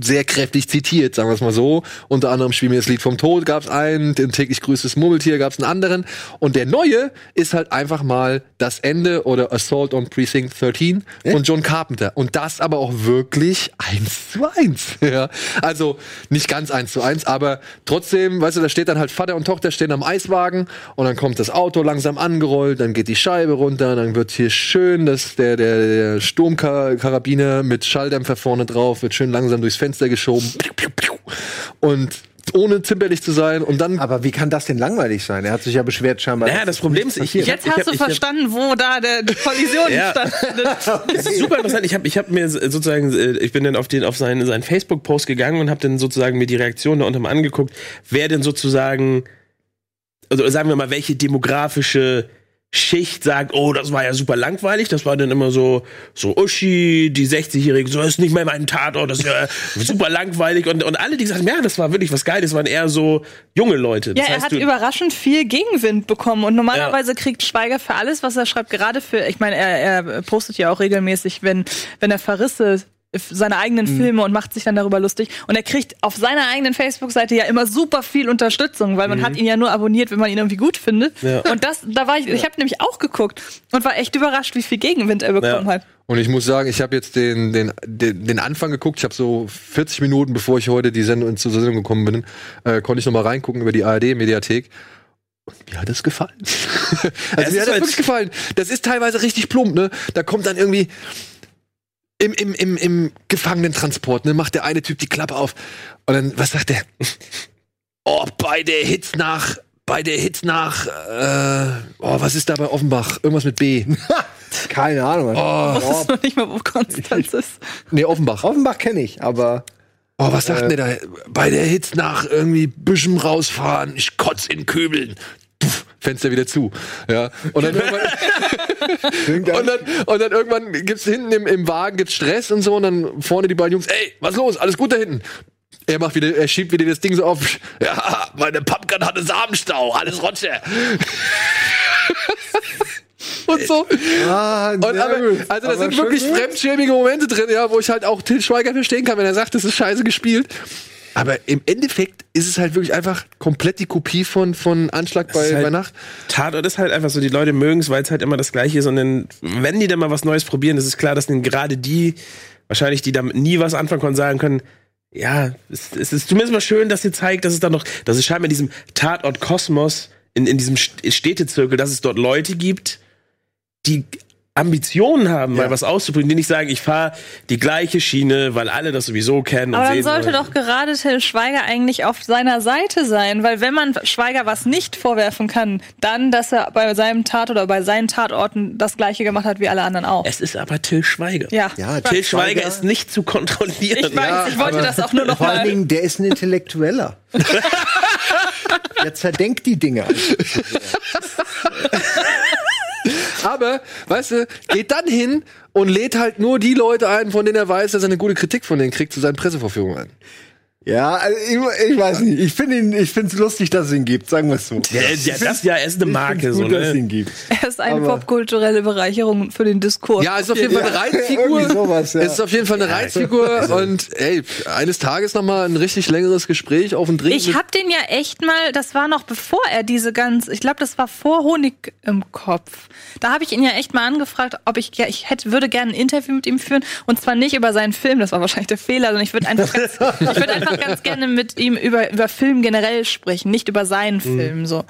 S1: sehr kräftig zitiert, sagen wir es mal so. Unter anderem Spiel mir das Lied vom Tod gab es einen, den täglich grüßtes Murmeltier gab es einen anderen. Und der neue ist halt einfach mal das Ende oder Assault on Precinct 13 von John Carpenter. Und das aber auch wirklich eins zu eins. Ja. Also nicht ganz eins zu eins, aber trotzdem, weißt du, da steht dann halt Vater und Tochter stehen am Eiswagen und dann kommt das Auto langsam angerollt, dann geht die Scheibe runter, dann wird hier schön, dass der, der, der Sturmkarabiner mit Schalldämpfer vorne drauf wird schön langsam durchs Fenster geschoben. Und ohne zimperlich zu sein und dann
S2: Aber wie kann das denn langweilig sein? Er hat sich ja beschwert scheinbar.
S3: Naja, das Problem ist, ich, ich
S4: Jetzt
S3: hab, ich
S4: hast
S3: hab,
S4: du verstanden, wo da der, die Kollision
S3: Ja.
S4: stattfindet.
S3: Das ist super interessant. Ich habe ich hab mir sozusagen, äh, ich bin dann auf den auf seinen, seinen Facebook-Post gegangen und habe dann sozusagen mir die Reaktion da unten mal angeguckt, wer denn sozusagen, also sagen wir mal, welche demografische Schicht sagt, oh, das war ja super langweilig. Das war dann immer so, so Uschi, die 60-Jährige, so ist nicht mehr mein Tatort, das ist ja super langweilig. Und, und alle, die sagen, ja, das war wirklich was Geiles, waren eher so junge Leute.
S4: Ja,
S3: Das
S4: er
S3: heißt,
S4: hat
S3: du-
S4: überraschend viel Gegenwind bekommen und normalerweise kriegt Schweiger für alles, was er schreibt, gerade für, ich meine, er, er postet ja auch regelmäßig, wenn, wenn er Verrisse seine eigenen
S3: Mhm.
S4: Filme und macht sich dann darüber lustig. Und er kriegt auf seiner eigenen Facebook-Seite ja immer super viel Unterstützung, weil man hat ihn ja nur abonniert, wenn man ihn irgendwie gut findet.
S3: Mhm. Ja.
S4: Und das, da war ich, ich habe nämlich auch geguckt und war echt überrascht, wie viel Gegenwind er bekommen
S3: Ja.
S4: hat.
S1: Und ich muss sagen, ich habe jetzt den, den, den, den Anfang geguckt. Ich habe so 40 Minuten, bevor ich heute die Sendung zur Sendung gekommen bin, äh, konnte ich noch mal reingucken über die ARD-Mediathek. Und mir hat es gefallen. also
S3: Es
S1: mir hat das
S3: halt-
S1: wirklich gefallen. Das ist teilweise richtig plump, ne? Da kommt dann irgendwie im, im, im, im Gefangenentransport, ne, macht der eine Typ die Klappe auf. Und dann, was sagt der? Oh, bei der Hits nach, bei der Hits nach, äh, oh, was ist da bei Offenbach? Irgendwas mit B.
S2: Keine Ahnung.
S1: Oh,
S4: Ich wusste noch nicht mal, wo Konstanz ist.
S1: nee, Offenbach.
S2: Offenbach kenne ich, aber
S1: Oh, was sagt denn der da? Bei der Hitze nach irgendwie Büschen rausfahren, ich kotz in Kübeln. Fenster wieder zu. Ja. Und dann irgendwann, und dann, und dann irgendwann gibt's hinten im, im Wagen gibt's Stress und so und dann vorne die beiden Jungs, ey, was los? Alles gut da hinten? Er macht wieder, er schiebt wieder das Ding so auf. Ja, meine Pumpkin hatte Samenstau, alles Rotsche. und so.
S2: Ah,
S1: Und aber, also da sind wirklich fremdschämige Momente drin, ja, wo ich halt auch Til Schweiger verstehen kann, wenn er sagt, das ist scheiße gespielt. Aber im Endeffekt ist es halt wirklich einfach komplett die Kopie von, von Anschlag bei,
S3: halt-
S1: bei Nacht.
S3: Tatort ist halt einfach so, die Leute mögen es, weil es halt immer das Gleiche ist. Und dann, wenn die dann mal was Neues probieren, ist es klar, dass dann gerade die, wahrscheinlich die damit nie was anfangen können, sagen können, ja, es, es ist zumindest mal schön, dass ihr zeigt, dass es dann noch, dass es scheinbar in diesem Tatort-Kosmos, in, in diesem St- Städtezirkel, dass es dort Leute gibt, die Ambitionen haben, mal was auszuprobieren, die nicht sagen, ich fahre die gleiche Schiene, weil alle das sowieso kennen und
S4: Aber dann
S3: sehen
S4: sollte
S3: wollen.
S4: doch gerade Till Schweiger eigentlich auf seiner Seite sein, weil wenn man Schweiger was nicht vorwerfen kann, dann, dass er bei seinem Tat oder bei seinen Tatorten das gleiche gemacht hat wie alle anderen auch.
S3: Es ist aber Till Schweiger.
S4: Ja.
S2: Ja,
S3: Till Schweiger
S2: Schweiger-
S3: ist nicht zu kontrollieren.
S4: Ich weiß, ich wollte das auch nur noch
S2: Vor allen
S4: mal.
S2: Dingen, der ist ein Intellektueller. der zerdenkt die Dinge.
S1: Aber, weißt du, geht dann hin und lädt halt nur die Leute ein, von denen er weiß, dass er eine gute Kritik von denen kriegt, zu seinen Pressevorführungen ein.
S2: Ja, also ich, ich weiß nicht. Ich finde ihn, ich finde es lustig, dass es ihn gibt. Sagen wir es so.
S3: Ja, ja, das ja, er ist eine Marke,
S2: find's
S3: so,
S2: gut, dass es
S3: ne?
S2: ihn gibt.
S4: Er ist eine
S2: Aber-
S4: popkulturelle Bereicherung für den Diskurs.
S1: Ja, ist auf jeden Fall eine Reizfigur.
S2: sowas, ja.
S1: Es ist auf jeden Fall eine Reizfigur und ey, eines Tages noch mal ein richtig längeres Gespräch auf den Drink.
S4: Ich hab den ja echt mal, das war noch bevor er diese ganz, ich glaube, das war vor Honig im Kopf. Da habe ich ihn ja echt mal angefragt, ob ich, ja, ich hätte, würde gerne ein Interview mit ihm führen und zwar nicht über seinen Film, das war wahrscheinlich der Fehler, sondern ich würde einfach ganz, ich würde einfach ganz gerne mit ihm über, über Film generell sprechen, nicht über seinen Film, so.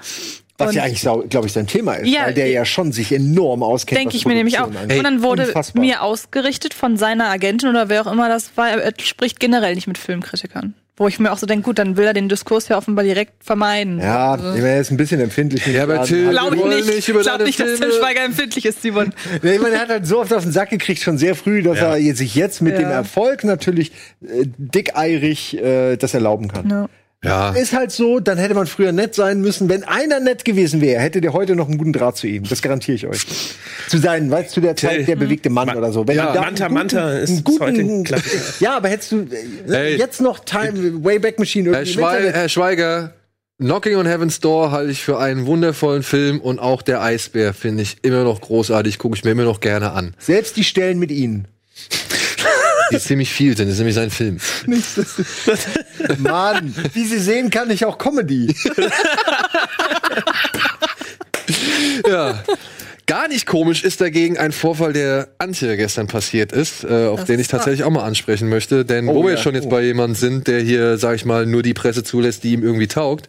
S2: Was
S4: Und-
S2: ja eigentlich, glaube ich, sein Thema ist,
S4: Ja,
S2: weil der ja schon sich enorm auskennt.
S4: Denke ich mir nämlich auch.
S2: Angeht.
S4: und dann wurde
S2: Unfassbar.
S4: mir ausgerichtet von seiner Agentin oder wer auch immer das war, er spricht generell nicht mit Filmkritikern. Wo ich mir auch so denke, gut, dann will er den Diskurs ja offenbar direkt vermeiden.
S2: Ja,
S4: Also,
S2: ich meine, er ist ein bisschen empfindlich.
S1: Ja, aber Till-
S4: Glaube ich nicht.
S1: nicht über
S4: ich glaube nicht, dass Till Schweiger empfindlich ist, Simon.
S2: Nee, ich meine, er hat halt so oft auf den Sack gekriegt, schon sehr früh, dass er je- sich jetzt mit
S4: Ja.
S2: dem Erfolg natürlich äh, dickeirig äh, das erlauben kann.
S4: Ja.
S1: Ja.
S2: Ist halt so, dann hätte man früher nett sein müssen. Wenn einer nett gewesen wäre, hätte der heute noch einen guten Draht zu ihm. Das garantiere ich euch. Zu sein, weißt du, zu der Zeit der bewegte Mann
S3: Ma-
S2: oder so. Wenn
S3: Ja, Manta,
S2: einen
S3: Manta ist bis heute ein Klassiker.
S2: Ja, aber hättest du äh,
S1: Ey.
S2: jetzt noch Time, Wayback Machine
S1: Herr,
S2: irgendwie im
S1: Schwei
S2: Internet-
S1: Herr Schweiger, Knocking on Heaven's Door halte ich für einen wundervollen Film und auch der Eisbär finde ich immer noch großartig, gucke ich mir immer noch gerne an.
S2: Selbst die Stellen mit ihnen.
S1: Die ziemlich viel sind, das ist nämlich sein Film.
S2: Mann, wie Sie sehen, kann ich auch Comedy.
S1: Ja. Gar nicht komisch ist dagegen ein Vorfall, der Antje gestern passiert ist, äh, auf
S4: Das
S1: den ich tatsächlich auch mal ansprechen möchte. Denn
S2: Oh,
S1: wo wir
S2: ja.
S1: schon jetzt
S2: Oh.
S1: bei jemandem sind, der hier, sag ich mal, nur die Presse zulässt, die ihm irgendwie taugt.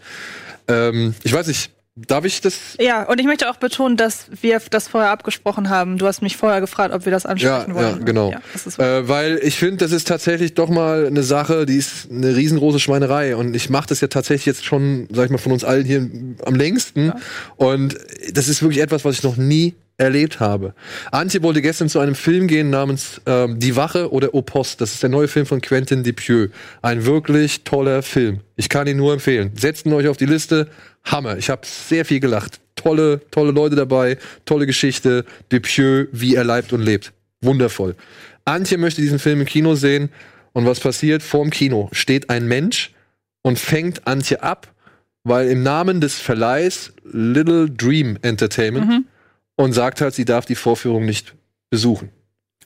S1: Ähm, ich weiß nicht, darf ich das?
S4: Ja, und ich möchte auch betonen, dass wir das vorher abgesprochen haben. Du hast mich vorher gefragt, ob wir das
S1: Ja,
S4: ansprechen
S1: ja,
S4: wollen.
S1: genau.
S4: Ja, das ist
S1: äh, weil ich finde, das ist tatsächlich doch mal eine Sache, die ist eine riesengroße Schweinerei. Und ich mache das ja tatsächlich jetzt schon, sag ich mal, von uns allen hier am längsten. Und das ist wirklich etwas, was ich noch nie erlebt habe. Antje wollte gestern zu einem Film gehen namens ähm, Die Wache oder Au. Das ist der neue Film von Quentin Dupieux. Ein wirklich toller Film. Ich kann ihn nur empfehlen. Setzt ihn euch auf die Liste. Hammer. Ich habe sehr viel gelacht. Tolle, tolle Leute dabei. Tolle Geschichte. Dupieux, wie er leibt und lebt. Wundervoll. Antje möchte diesen Film im Kino sehen. Und was passiert? Vorm Kino steht ein Mensch und fängt Antje ab, weil im Namen des Verleihs Little Dream Entertainment und sagt halt, sie darf die Vorführung nicht besuchen.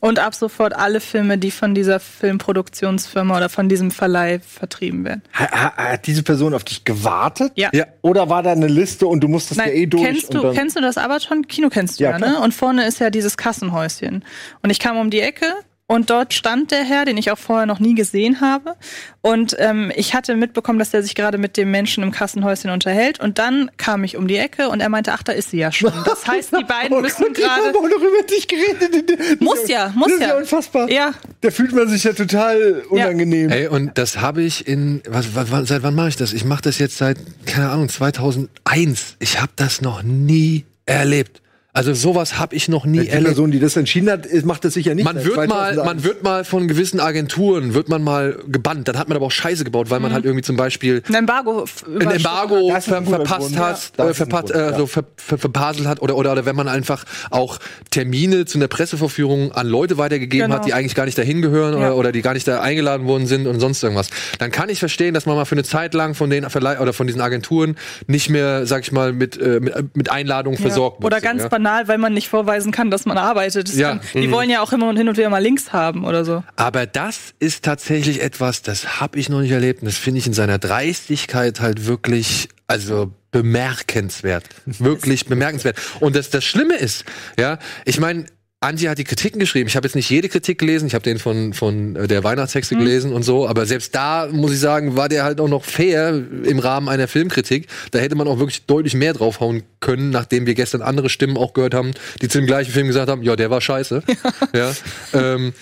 S4: Und ab sofort alle Filme, die von dieser Filmproduktionsfirma oder von diesem Verleih vertrieben werden.
S2: Ha- ha- Hat diese Person auf dich gewartet?
S4: Ja.
S1: Ja.
S2: Oder war da eine Liste und du musstest ja eh durch?
S4: kennst
S2: und
S4: du,
S2: dann-
S4: kennst du das Abaton? Kino kennst du
S2: Ja,
S4: ja, ne? Und vorne ist ja dieses Kassenhäuschen. Und ich kam um die Ecke und dort stand der Herr, den ich auch vorher noch nie gesehen habe. Und ähm, ich hatte mitbekommen, dass der sich gerade mit dem Menschen im Kassenhäuschen unterhält. Und dann kam ich um die Ecke und er meinte, ach, da ist sie ja schon. Das heißt, die beiden
S2: Oh
S4: müssen
S2: Gott, ich
S4: gerade.
S2: hab auch noch über dich geredet.
S4: Muss ja, muss
S2: das ist
S4: ja.
S2: ja unfassbar.
S4: Ja.
S2: Da fühlt man sich ja total unangenehm.
S1: Ey, und das habe ich in, was, was, was, seit wann mache ich das? Ich mache das jetzt seit, keine Ahnung, 2001. Ich habe das noch nie erlebt. Also sowas habe ich noch nie
S2: Die
S1: erlebt.
S2: Person, die das entschieden hat, macht das sicher nicht.
S1: Man wird mal,
S2: 2001.
S1: man wird mal von gewissen Agenturen wird man mal gebannt. Dann hat man aber auch Scheiße gebaut, weil man halt irgendwie zum Beispiel
S4: Ein Embargo.
S1: ein Embargo
S2: ein
S1: ver verpasst
S2: Grund,
S1: hat,
S2: ja.
S1: Äh, verpasst,
S2: Grund,
S1: äh,
S2: ja.
S1: so ver ver verbaselt hat oder, oder oder wenn man einfach auch Termine zu einer Presseverführung an Leute weitergegeben
S4: Genau.
S1: hat, die eigentlich gar nicht dahin gehören
S4: Ja.
S1: oder, oder die gar nicht da eingeladen worden sind und sonst irgendwas. Dann kann ich verstehen, dass man mal für eine Zeit lang von den oder von diesen Agenturen nicht mehr, sag ich mal, mit äh, mit, mit Einladungen versorgt wird.
S4: Oder ganz
S1: ja.
S4: Banal, weil man nicht vorweisen kann, dass man arbeitet. Das
S1: Ja. Mhm.
S4: Kann, die wollen ja auch immer und hin und wieder mal Links haben oder so.
S1: Aber das ist tatsächlich etwas, das habe ich noch nicht erlebt. Und das finde ich in seiner Dreistigkeit halt wirklich, also bemerkenswert. Wirklich bemerkenswert. Und das, das Schlimme ist, ja, ich meine, Anti hat die Kritiken geschrieben. Ich habe jetzt nicht jede Kritik gelesen. Ich habe den von, von äh, der Weihnachtstexte gelesen und so. Aber selbst da, muss ich sagen, war der halt auch noch fair im Rahmen einer Filmkritik. Da hätte man auch wirklich deutlich mehr draufhauen können, nachdem wir gestern andere Stimmen auch gehört haben, die zu dem gleichen Film gesagt haben, ja, der war scheiße. Ja. ähm,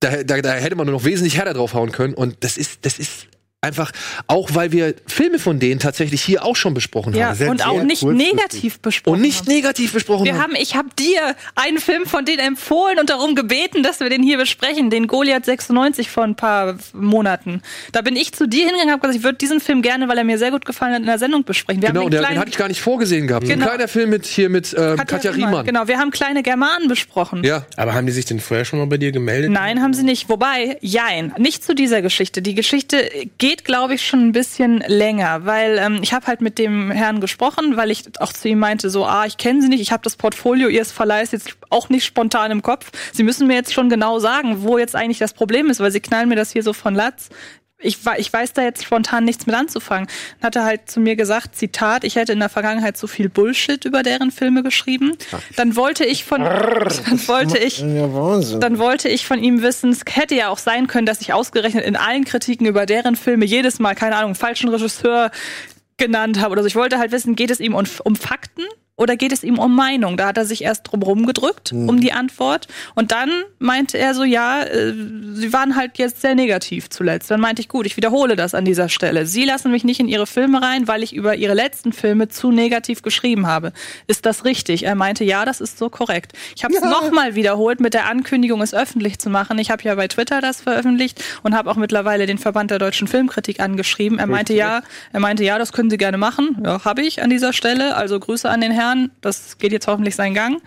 S1: da, da, da hätte man nur noch wesentlich härter draufhauen können. Und das ist, das ist einfach, auch weil wir Filme von denen tatsächlich hier auch schon besprochen
S4: Ja,
S1: haben.
S2: sehr-
S4: und auch nicht negativ besprochen.
S1: Und nicht
S4: haben.
S1: negativ besprochen
S4: Wir haben, ich habe dir einen Film von denen empfohlen und darum gebeten, dass wir den hier besprechen, den Goliath 96 vor ein paar Monaten. Da bin ich zu dir hingegangen und habe gesagt, ich würde diesen Film gerne, weil er mir sehr gut gefallen hat, in der Sendung besprechen. Wir
S1: Genau,
S4: haben
S1: der,
S4: den
S1: den hatte ich gar nicht vorgesehen gehabt.
S4: Genau.
S1: Ein kleiner Film mit hier mit ähm,
S4: Katja
S1: Katja
S4: Riemann.
S1: Riemann.
S4: Genau, wir haben kleine Germanen besprochen.
S1: Ja.
S3: Aber haben die sich denn vorher schon mal bei dir gemeldet?
S4: Nein, haben sie nicht. Wobei, jein, nicht zu dieser Geschichte. Die Geschichte geht, glaube ich, schon ein bisschen länger, weil ähm, ich habe halt mit dem Herrn gesprochen, weil ich auch zu ihm meinte, so, ah, ich kenne Sie nicht, ich habe das Portfolio Ihres Verleihs jetzt auch nicht spontan im Kopf. Sie müssen mir jetzt schon genau sagen, wo jetzt eigentlich das Problem ist, weil Sie knallen mir das hier so von Latz. Ich, ich weiß da jetzt spontan nichts mit anzufangen. Dann hat er halt zu mir gesagt, Zitat, ich hätte in der Vergangenheit so viel Bullshit über deren Filme geschrieben. Dann wollte ich von, dann wollte ich, dann wollte ich von ihm wissen, es hätte ja auch sein können, dass ich ausgerechnet in allen Kritiken über deren Filme jedes Mal, keine Ahnung, falschen Regisseur genannt habe oder so. Ich wollte halt wissen, geht es ihm um, um Fakten oder geht es ihm um Meinung? Da hat er sich erst drum rumgedrückt, um die Antwort. Und dann meinte er so, ja, äh, sie waren halt jetzt sehr negativ zuletzt. Dann meinte ich, gut, ich wiederhole das an dieser Stelle. Sie lassen mich nicht in ihre Filme rein, weil ich über ihre letzten Filme zu negativ geschrieben habe. Ist das richtig? Er meinte, ja, das ist so korrekt. Ich habe es nochmal wiederholt mit der Ankündigung, es öffentlich zu machen. Ich habe ja bei Twitter das veröffentlicht und habe auch mittlerweile den Verband der deutschen Filmkritik angeschrieben. Er meinte, ja, er meinte, ja, das können Sie gerne machen. Ja, habe ich an dieser Stelle. Also Grüße an den Herrn. Das geht jetzt hoffentlich seinen Gang.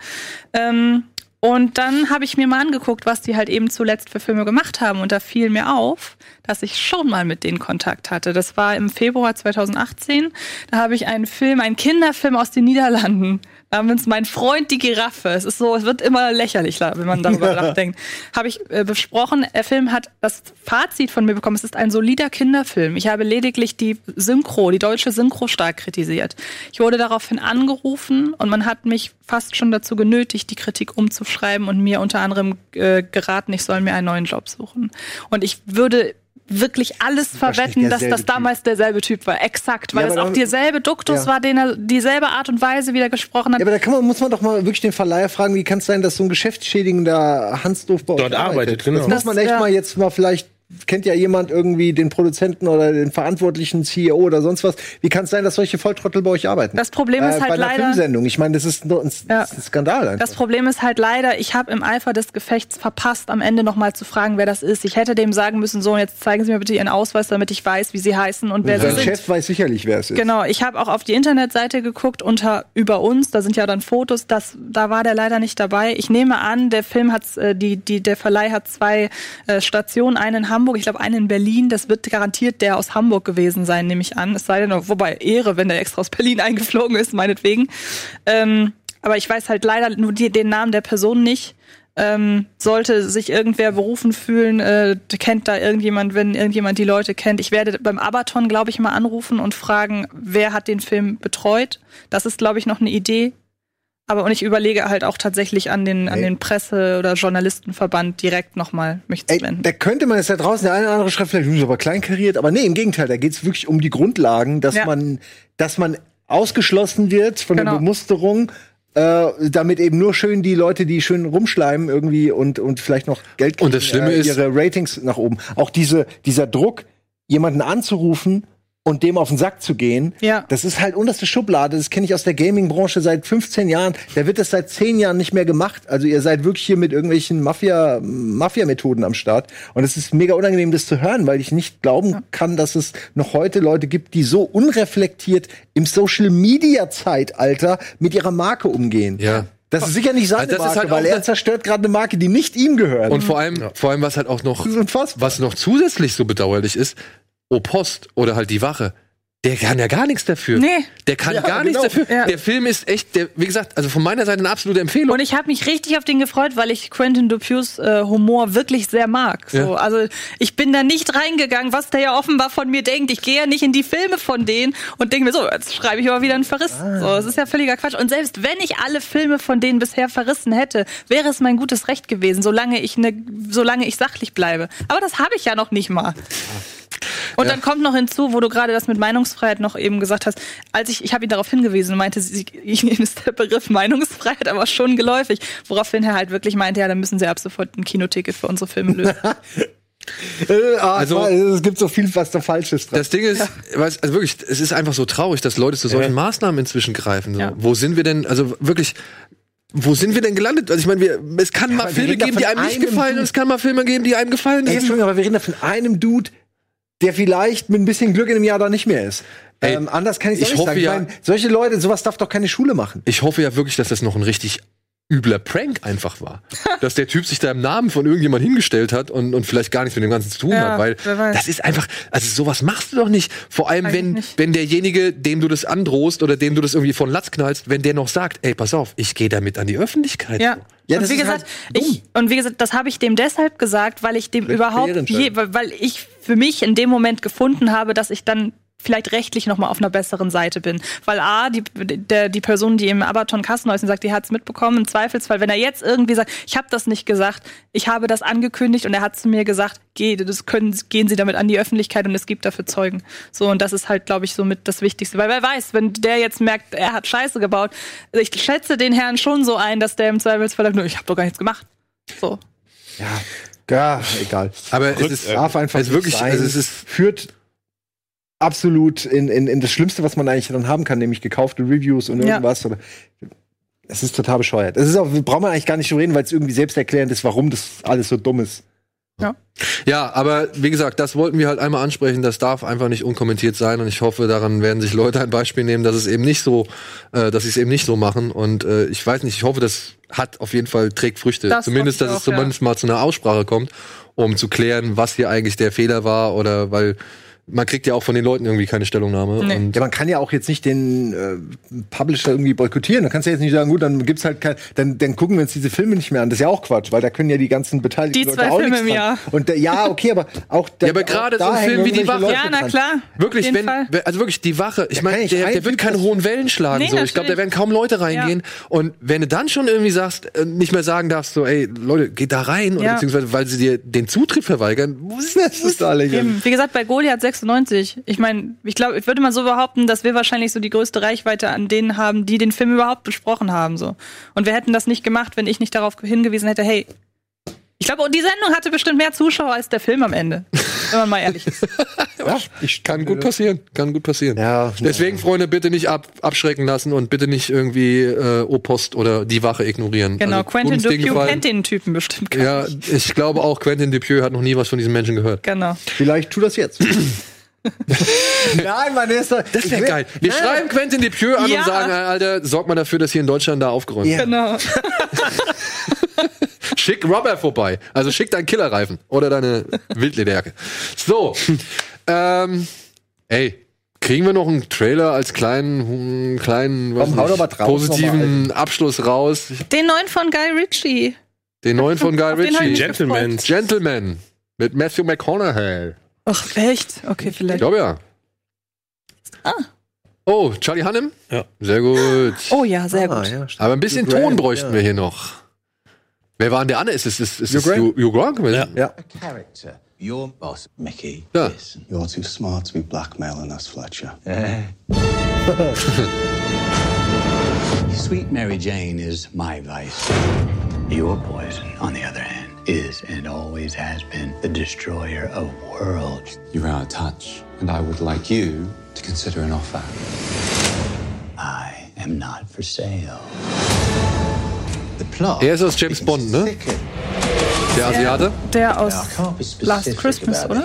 S4: Ähm, und dann habe ich mir mal angeguckt, was die halt eben zuletzt für Filme gemacht haben. Und da fiel mir auf, dass ich schon mal mit denen Kontakt hatte. Das war im Februar 2018. Da habe ich einen Film, einen Kinderfilm aus den Niederlanden namens Mein Freund die Giraffe. Es ist so, es wird immer lächerlicher, wenn man darüber nachdenkt. Habe ich äh, besprochen. Der Film hat das Fazit von mir bekommen. Es ist ein solider Kinderfilm. Ich habe lediglich die Synchro, die deutsche Synchro stark kritisiert. Ich wurde daraufhin angerufen und man hat mich fast schon dazu genötigt, die Kritik umzuschreiben und mir unter anderem äh, geraten, ich soll mir einen neuen Job suchen. Und ich würde wirklich alles verwetten, dass das
S2: Typ.
S4: damals derselbe Typ war. Exakt, weil
S2: Ja,
S4: es auch derselbe Duktus
S2: Ja.
S4: war, den er dieselbe Art und Weise wieder gesprochen hat.
S2: Ja, aber da kann man, muss man doch mal wirklich den Verleiher fragen, wie kann es sein, dass so ein geschäftsschädigender Hansdorf bei
S3: Dort
S2: euch
S3: arbeitet, genau.
S2: Das muss man echt
S4: ja.
S2: mal jetzt mal vielleicht kennt ja jemand irgendwie den Produzenten oder den verantwortlichen CEO oder sonst was. Wie kann es sein, dass solche Volltrottel bei euch arbeiten?
S4: Das Problem ist
S2: äh,
S4: halt
S2: bei einer
S4: leider-
S2: Filmsendung. Ich meine, das ist, nur ein,
S4: Ja.
S2: ein Skandal einfach.
S4: Das Problem ist halt leider, ich habe im Eifer des Gefechts verpasst, am Ende nochmal zu fragen, wer das ist. Ich hätte dem sagen müssen, so, und jetzt zeigen Sie mir bitte Ihren Ausweis, damit ich weiß, wie Sie heißen und wer Sie
S2: Sein
S4: sind.
S2: Chef weiß sicherlich, wer es ist.
S4: Genau, ich habe auch auf die Internetseite geguckt unter über uns, da sind ja dann Fotos, das, da war der leider nicht dabei. Ich nehme an, der Film hat äh, die, die, der Verleih hat zwei äh, Stationen, einen in Hamburg, ich glaube einen in Berlin. Das wird garantiert der aus Hamburg gewesen sein, nehme ich an. Es sei denn, wobei Ehre, wenn der extra aus Berlin eingeflogen ist, meinetwegen. Ähm, aber ich weiß halt leider nur die, den Namen der Person nicht. Ähm, sollte sich irgendwer berufen fühlen, äh, kennt da irgendjemand, wenn irgendjemand die Leute kennt. Ich werde beim Abaton, glaube ich, mal anrufen und fragen, wer hat den Film betreut. Das ist, glaube ich, noch eine Idee. Aber und ich überlege halt auch tatsächlich an den, an den Presse- oder Journalistenverband direkt nochmal mich zu wenden.
S2: da könnte man es da draußen, der eine oder andere schreibt vielleicht, "Hm, ist aber kleinkariert, aber nee, im Gegenteil, da geht es wirklich um die Grundlagen, dass
S4: Ja.
S2: man, dass man ausgeschlossen wird von
S4: Genau.
S2: der Bemusterung, äh, damit eben nur schön die Leute, die schön rumschleimen irgendwie und, und vielleicht noch Geld
S1: Und das Schlimme
S2: äh,
S1: ist-
S2: ihre Ratings nach oben. Auch diese, dieser Druck, jemanden anzurufen und dem auf den Sack zu gehen,
S4: Ja.
S2: das ist halt unterste Schublade. Das kenne ich aus der Gaming-Branche seit 15 Jahren. Da wird das seit 10 Jahren nicht mehr gemacht. Also ihr seid wirklich hier mit irgendwelchen Mafia, Mafia-Methoden am Start. Und es ist mega unangenehm, das zu hören, weil ich nicht glauben kann, dass es noch heute Leute gibt, die so unreflektiert im Social-Media-Zeitalter mit ihrer Marke umgehen.
S1: Ja.
S2: Das ist sicher nicht seine
S1: Also
S2: Marke,
S1: halt
S2: weil er zerstört gerade eine Marke, die nicht ihm gehört.
S1: Und vor allem, vor allem, was halt auch noch, was noch zusätzlich so bedauerlich ist, O Post oder halt die Wache, der kann ja gar nichts dafür.
S4: Nee.
S1: Der kann
S2: Ja,
S1: gar
S2: genau.
S1: nichts dafür.
S4: Ja.
S1: Der Film ist echt, der, wie gesagt, also von meiner Seite eine absolute Empfehlung.
S4: Und ich habe mich richtig auf den gefreut, weil ich Quentin Dupieux äh, Humor wirklich sehr mag. So,
S1: Ja.
S4: Also ich bin da nicht reingegangen, was der ja offenbar von mir denkt. Ich gehe ja nicht in die Filme von denen und denke mir so, jetzt schreibe ich aber wieder einen Verriss. So, das ist ja völliger Quatsch. Und selbst wenn ich alle Filme von denen bisher verrissen hätte, wäre es mein gutes Recht gewesen, solange ich ne, solange ich sachlich bleibe. Aber das habe ich ja noch nicht mal. Und dann kommt noch hinzu, wo du gerade das mit Meinungsfreiheit noch eben gesagt hast, als ich, ich habe ihn darauf hingewiesen und meinte, sie, ihnen ist der Begriff Meinungsfreiheit aber schon geläufig, woraufhin er halt wirklich meinte, ja, dann müssen sie ab sofort ein Kinoticket für unsere Filme lösen.
S2: Äh, ah,
S1: Also-
S2: es gibt so viel, was da falsch ist. dran.
S1: Das Ding ist, weißt, also wirklich, es ist einfach so traurig, dass Leute zu solchen Maßnahmen inzwischen greifen. So.
S4: Ja.
S1: Wo sind wir denn, also wirklich, wo sind wir denn gelandet? Also ich meine, wir, es kann mal
S2: aber wir
S1: Filme geben, die
S2: von
S1: einem nicht
S2: einem
S1: gefallen,
S2: Dude.
S1: und es kann mal Filme geben, die einem gefallen.
S2: Ey,
S1: ist-
S2: Entschuldigung, aber wir reden da von einem Dude, der vielleicht mit ein bisschen Glück in einem Jahr da nicht mehr ist.
S1: Ey,
S2: ähm, anders kann ich
S1: ich
S2: nicht
S1: hoffe
S2: sagen.
S1: ja-
S2: ich meine, solche Leute, sowas darf doch keine Schule machen.
S1: Ich hoffe ja wirklich, dass das noch ein richtig übler Prank einfach war. dass der Typ sich da im Namen von irgendjemand hingestellt hat und, und vielleicht gar nichts mit dem Ganzen zu tun
S4: Ja,
S1: hat, weil das ist einfach, also sowas machst du doch nicht. Vor allem,
S4: Eigentlich
S1: wenn,
S4: nicht.
S1: wenn derjenige, dem du das androhst oder dem du das irgendwie von Latz knallst, wenn der noch sagt, ey, pass auf, ich gehe damit an die Öffentlichkeit.
S4: Ja.
S2: Ja,
S4: und
S2: das
S4: wie gesagt,
S2: halt
S4: ich, und wie gesagt, das habe ich dem deshalb gesagt, weil ich dem überhaupt,
S2: Entscheidung.
S4: je, weil ich für mich in dem Moment gefunden habe, dass ich dann vielleicht rechtlich noch mal auf einer besseren Seite bin. Weil A, die, der, die Person, die im Abaton Kassenhäuschen sagt, die hat es mitbekommen, im Zweifelsfall, wenn er jetzt irgendwie sagt, ich habe das nicht gesagt, ich habe das angekündigt und er hat zu mir gesagt, geh, das können, gehen Sie damit an die Öffentlichkeit und es gibt dafür Zeugen. So, und das ist halt, glaube ich, somit das Wichtigste. Weil wer weiß, wenn der jetzt merkt, er hat Scheiße gebaut, ich schätze den Herrn schon so ein, dass der im Zweifelsfall sagt, "Nö, ich habe doch gar nichts gemacht. So.
S2: Ja, ja egal.
S1: Aber es ist,
S2: Darf einfach
S1: es ist wirklich,
S2: sein.
S1: also es ist,
S2: führt absolut in, in, in das Schlimmste, was man eigentlich dann haben kann, nämlich gekaufte Reviews und
S4: Ja.
S2: irgendwas. Oder, es ist total bescheuert. Es ist auch, braucht man eigentlich gar nicht drüber reden, weil es irgendwie selbsterklärend ist, warum das alles so dumm ist.
S1: Ja, aber wie gesagt, das wollten wir halt einmal ansprechen. Das darf einfach nicht unkommentiert sein und ich hoffe, daran werden sich Leute ein Beispiel nehmen, dass es eben nicht so, äh, dass sie es eben nicht so machen. Und äh, ich weiß nicht, ich hoffe, das hat auf jeden Fall trägt Früchte.
S4: Das
S1: Zumindest, dass es
S4: auch, ja.
S1: zumindest mal zu einer Aussprache kommt, um zu klären, was hier eigentlich der Fehler war oder weil man kriegt ja auch von den Leuten irgendwie keine Stellungnahme.
S4: Nee.
S1: Und
S2: Ja, man kann ja auch jetzt nicht den äh, Publisher irgendwie boykottieren. Da kannst du jetzt nicht sagen, gut, dann gibt's halt kein, dann, dann gucken wir uns diese Filme nicht mehr an. Das ist ja auch Quatsch, weil da können ja die ganzen Beteiligten
S4: Die
S2: Leute
S4: zwei
S2: auch
S4: Filme
S2: nichts
S4: im
S2: dran.
S4: Jahr.
S2: Und der, ja, okay, aber auch da,
S1: Ja, aber gerade
S2: da
S1: so ein Film wie Die Wache.
S2: Leute
S4: Ja, na
S2: dran.
S4: klar.
S1: Wirklich,
S4: Auf jeden
S1: wenn,
S4: Fall.
S1: also wirklich die Wache, ich meine, der, der wird keine hohen Wellen schlagen.
S4: Nee,
S1: so. Ich glaube, da werden kaum Leute reingehen. Und wenn du dann schon irgendwie sagst, äh, nicht mehr sagen darfst, so, ey, Leute, geht da rein, oder
S4: Ja.
S1: beziehungsweise weil sie dir den Zutritt verweigern, wo ist
S2: Das ist doch lächerlich.
S4: Eben. Wie gesagt, bei Goliath 96. Ich meine, ich glaube, ich würde mal so behaupten, dass wir wahrscheinlich so die größte Reichweite an denen haben, die den Film überhaupt besprochen haben. So. Und wir hätten das nicht gemacht, wenn ich nicht darauf hingewiesen hätte, hey, ich glaube, die Sendung hatte bestimmt mehr Zuschauer als der Film am Ende. wenn man mal ehrlich ist.
S2: Ja,
S1: Ich kann gut passieren, kann gut passieren.
S2: Ja,
S1: Deswegen, Freunde, bitte nicht ab, abschrecken lassen und bitte nicht irgendwie äh, O-Post oder die Wache ignorieren.
S4: Genau,
S1: Also,
S4: Quentin Dupieux kennt den Typen bestimmt gar
S1: Ja,
S4: nicht.
S1: ich glaube auch, Quentin Dupieux hat noch nie was von diesen Menschen gehört.
S4: Genau.
S2: Vielleicht tu das jetzt. Nein, mein erster.
S1: Das wäre geil. Wir schreiben Quentin Dupieux an
S4: Ja.
S1: und sagen, Alter, sorg mal dafür, dass hier in Deutschland da aufgeräumt wird.
S2: Ja.
S4: Genau.
S1: Schick Rubber vorbei. Also schick deinen Killerreifen oder deine Wildlederjacke. So. ähm, ey, kriegen wir noch einen Trailer als kleinen, hm, kleinen
S2: Komm, hau
S1: nicht,
S2: doch mal draus
S1: positiven Abschluss raus?
S4: Den neuen von Guy Ritchie.
S1: Den neuen von Guy
S4: ich
S1: Ritchie.
S3: Gentleman.
S1: Gentleman. Mit Matthew McConaughey.
S4: Ach, echt? Okay,
S1: Ich
S4: vielleicht.
S1: glaube ja. Oh, Charlie Hannem?
S3: Ja.
S1: Sehr gut.
S4: Oh ja, sehr
S2: Ah,
S4: gut.
S2: ja.
S1: Aber ein bisschen Ton bräuchten
S2: ja.
S1: wir hier noch. Wer war denn der Anne? Ist es, ist, ist
S2: Hugh
S1: es
S2: Grant?
S1: Hugh, Hugh Grant?
S3: Ja.
S2: Ja.
S10: character. Your boss, Mickey.
S1: Yeah.
S10: Listen, you're too smart to be blackmailing us, Fletcher. Sweet Mary Jane is my vice. Your poison, on the other hand, is and always has been the destroyer of worlds.
S11: You're out of touch, and I would like you to consider an offer.
S10: I am not for sale. The plot
S1: Er ist aus James Bond, ne? Der Asiate.
S4: Der aus Last Christmas, oder?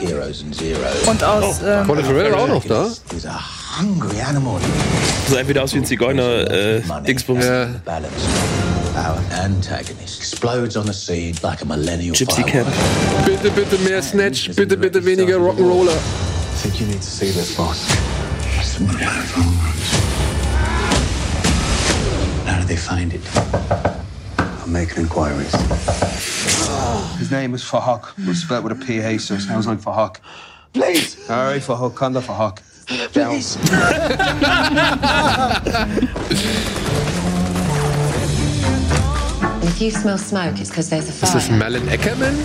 S4: Und aus. Ähm,
S1: Colin Farrell auch noch da.
S10: He's a hungry animal.
S3: Sah entweder aus wie ein Zigeuner, äh, Dingsbums.
S10: Balance. Our antagonist explodes on the scene like a millennial
S3: Gypsy. Camp.
S1: Bitte, bitte mehr Snatch, bitte, bitte weniger Rock'n'Roller.
S11: I think you need to see this, boss.
S10: How do they find it?
S11: I'm making inquiries.
S12: His name is Fahak, but spelled with a PH, so it sounds like Fahak.
S10: Please!
S12: Alright, Fahak, Kanda Fahak. Down.
S13: If you smell smoke, it's because there's a
S1: Ist das
S13: fire.
S1: Malin Ackerman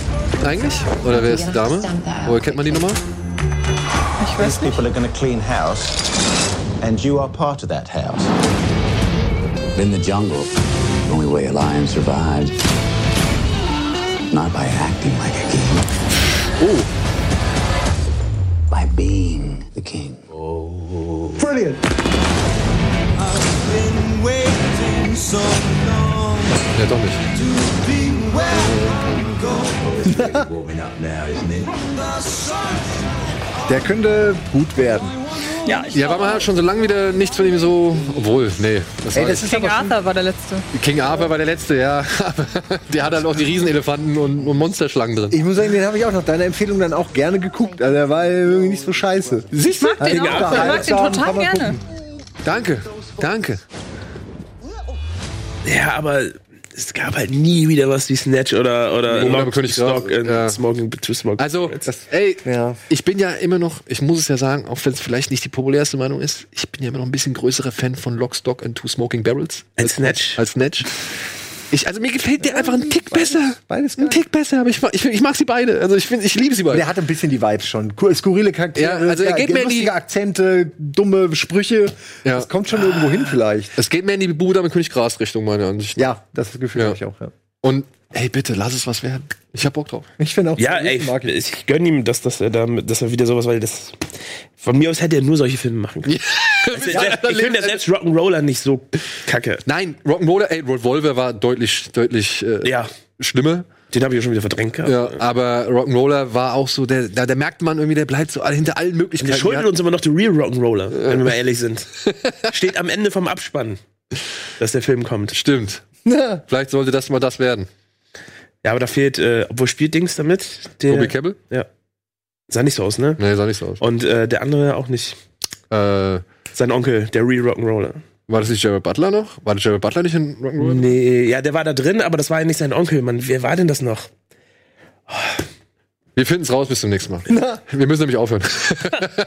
S1: eigentlich? Oder wer ist die Dame? Woher kennt man die Nummer?
S10: These people are going to clean house, and you are part of that house.
S6: In the jungle, the only way a lion survives, not by acting like a king,
S1: Oh,
S6: by being the king. Oh.
S2: Brilliant.
S1: ja doch nicht.
S10: Warming up now, isn't it?
S2: Der könnte gut werden.
S4: Ja, ich
S1: Ja, war man schon so lange wieder nichts von ihm so. Obwohl, nee. Das
S2: Ey,
S1: war
S2: das ist
S4: King
S2: aber
S4: Arthur war der letzte.
S1: King Arthur war der letzte, ja. Aber der hat halt auch die Riesenelefanten und, und Monsterschlangen drin.
S2: ich muss sagen, den habe ich auch nach deiner Empfehlung dann auch gerne geguckt. Also der war irgendwie nicht so scheiße.
S1: Siehst du?
S4: Ich mag den
S2: King
S4: auch.
S2: Arthur,
S4: Ich mag den total gerne.
S2: gucken.
S1: Danke, danke.
S3: Ja, aber es gab halt nie wieder was wie Snatch oder, oder
S1: aber König
S3: Stock
S1: ja.
S3: Smoking to Smoke.
S1: Also, ey,
S2: Ja.
S1: ich bin ja immer noch, ich muss es ja sagen, auch wenn es vielleicht nicht die populärste Meinung ist, ich bin ja immer noch ein bisschen größerer Fan von Lock, Stock and Two Smoking Barrels.
S3: Als Snatch.
S1: Als Snatch. Ich, also mir gefällt der einfach ein Tick besser.
S2: beides
S1: ein
S2: geil.
S1: Tick besser, aber ich, mag- ich, ich mag sie beide. Also ich, find, ich liebe sie beide.
S2: Der hat ein bisschen die Vibes schon. Skurrile Charaktere,
S1: Ja, also er geht mir in die-
S2: lustige Akzente, dumme Sprüche.
S1: Ja.
S2: Das kommt schon irgendwo hin vielleicht.
S1: Es geht mehr in die Buda mit König Gras Richtung, meiner Ansicht.
S2: Ja, das Gefühl
S1: Ja.
S2: habe ich auch. Ja.
S1: Und hey, bitte, lass es was werden. Ich hab Bock drauf.
S2: Ich finde auch,
S3: Ja, ey,
S2: mag ich.
S3: ich gönne ihm, dass, dass er da, dass er wieder sowas, weil das, von mir aus hätte er nur solche Filme machen können. Also, ich finde ja selbst Rock'n'Roller nicht so kacke.
S1: Nein, Rock'n'Roller, ey, Revolver war deutlich, deutlich äh,
S3: Ja,
S1: schlimmer.
S3: den habe ich ja schon wieder verdrängt gehabt.
S1: Ja, aber Rock'n'Roller war auch so, der, da, da merkt man irgendwie, der bleibt so hinter allen Möglichkeiten.
S3: Der schuldet
S1: Ja,
S3: uns immer noch die Real Rock'n'Roller, wenn wir mal ehrlich sind. Steht am Ende vom Abspann, dass der Film kommt.
S1: Stimmt. Vielleicht sollte das mal das werden.
S3: Ja, aber da fehlt, äh, obwohl spielt Dings damit? Der,
S1: Toby Kebbell?
S3: Ja. Sah nicht so aus, ne?
S1: Nee, sah nicht so aus.
S3: Und äh, der andere auch nicht.
S1: Äh,
S3: Sein Onkel, der Real Rock'n'Roller.
S1: war das nicht Jared Butler noch? War das Jared Butler nicht in Rock'n'Roller?
S3: Nee, ja, der war da drin, aber das war ja nicht sein Onkel, Mann. Wer war denn das noch?
S1: Wir finden es raus bis zum nächsten Mal. Wir müssen nämlich aufhören.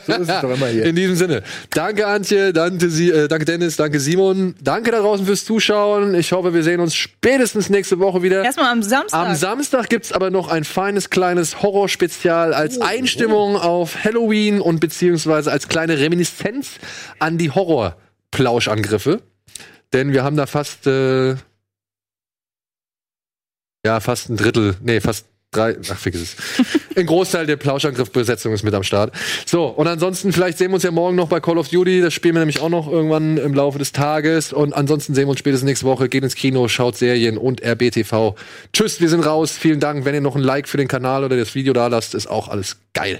S2: So ist es doch immer hier.
S1: In diesem Sinne. Danke, Antje. Danke, Sie, äh, danke Dennis. Danke, Simon. Danke da draußen fürs Zuschauen. Ich hoffe, wir sehen uns spätestens nächste Woche wieder.
S4: Erstmal am Samstag.
S1: Am Samstag gibt's aber noch ein feines kleines Horrorspezial als Einstimmung auf Halloween und beziehungsweise als kleine Reminiszenz an die Horror-Plauschangriffe. Denn wir haben da fast, äh, ja, fast ein Drittel, nee, fast drei, ach, vergiss es. Ein Großteil der Plauschangriff-Besetzung ist mit am Start. So, und ansonsten, vielleicht sehen wir uns ja morgen noch bei Call of Duty. Das spielen wir nämlich auch noch irgendwann im Laufe des Tages. Und ansonsten sehen wir uns spätestens nächste Woche. Geht ins Kino, schaut Serien und RBTV. Tschüss, wir sind raus. Vielen Dank. Wenn ihr noch ein Like für den Kanal oder das Video da lasst, ist auch alles geil.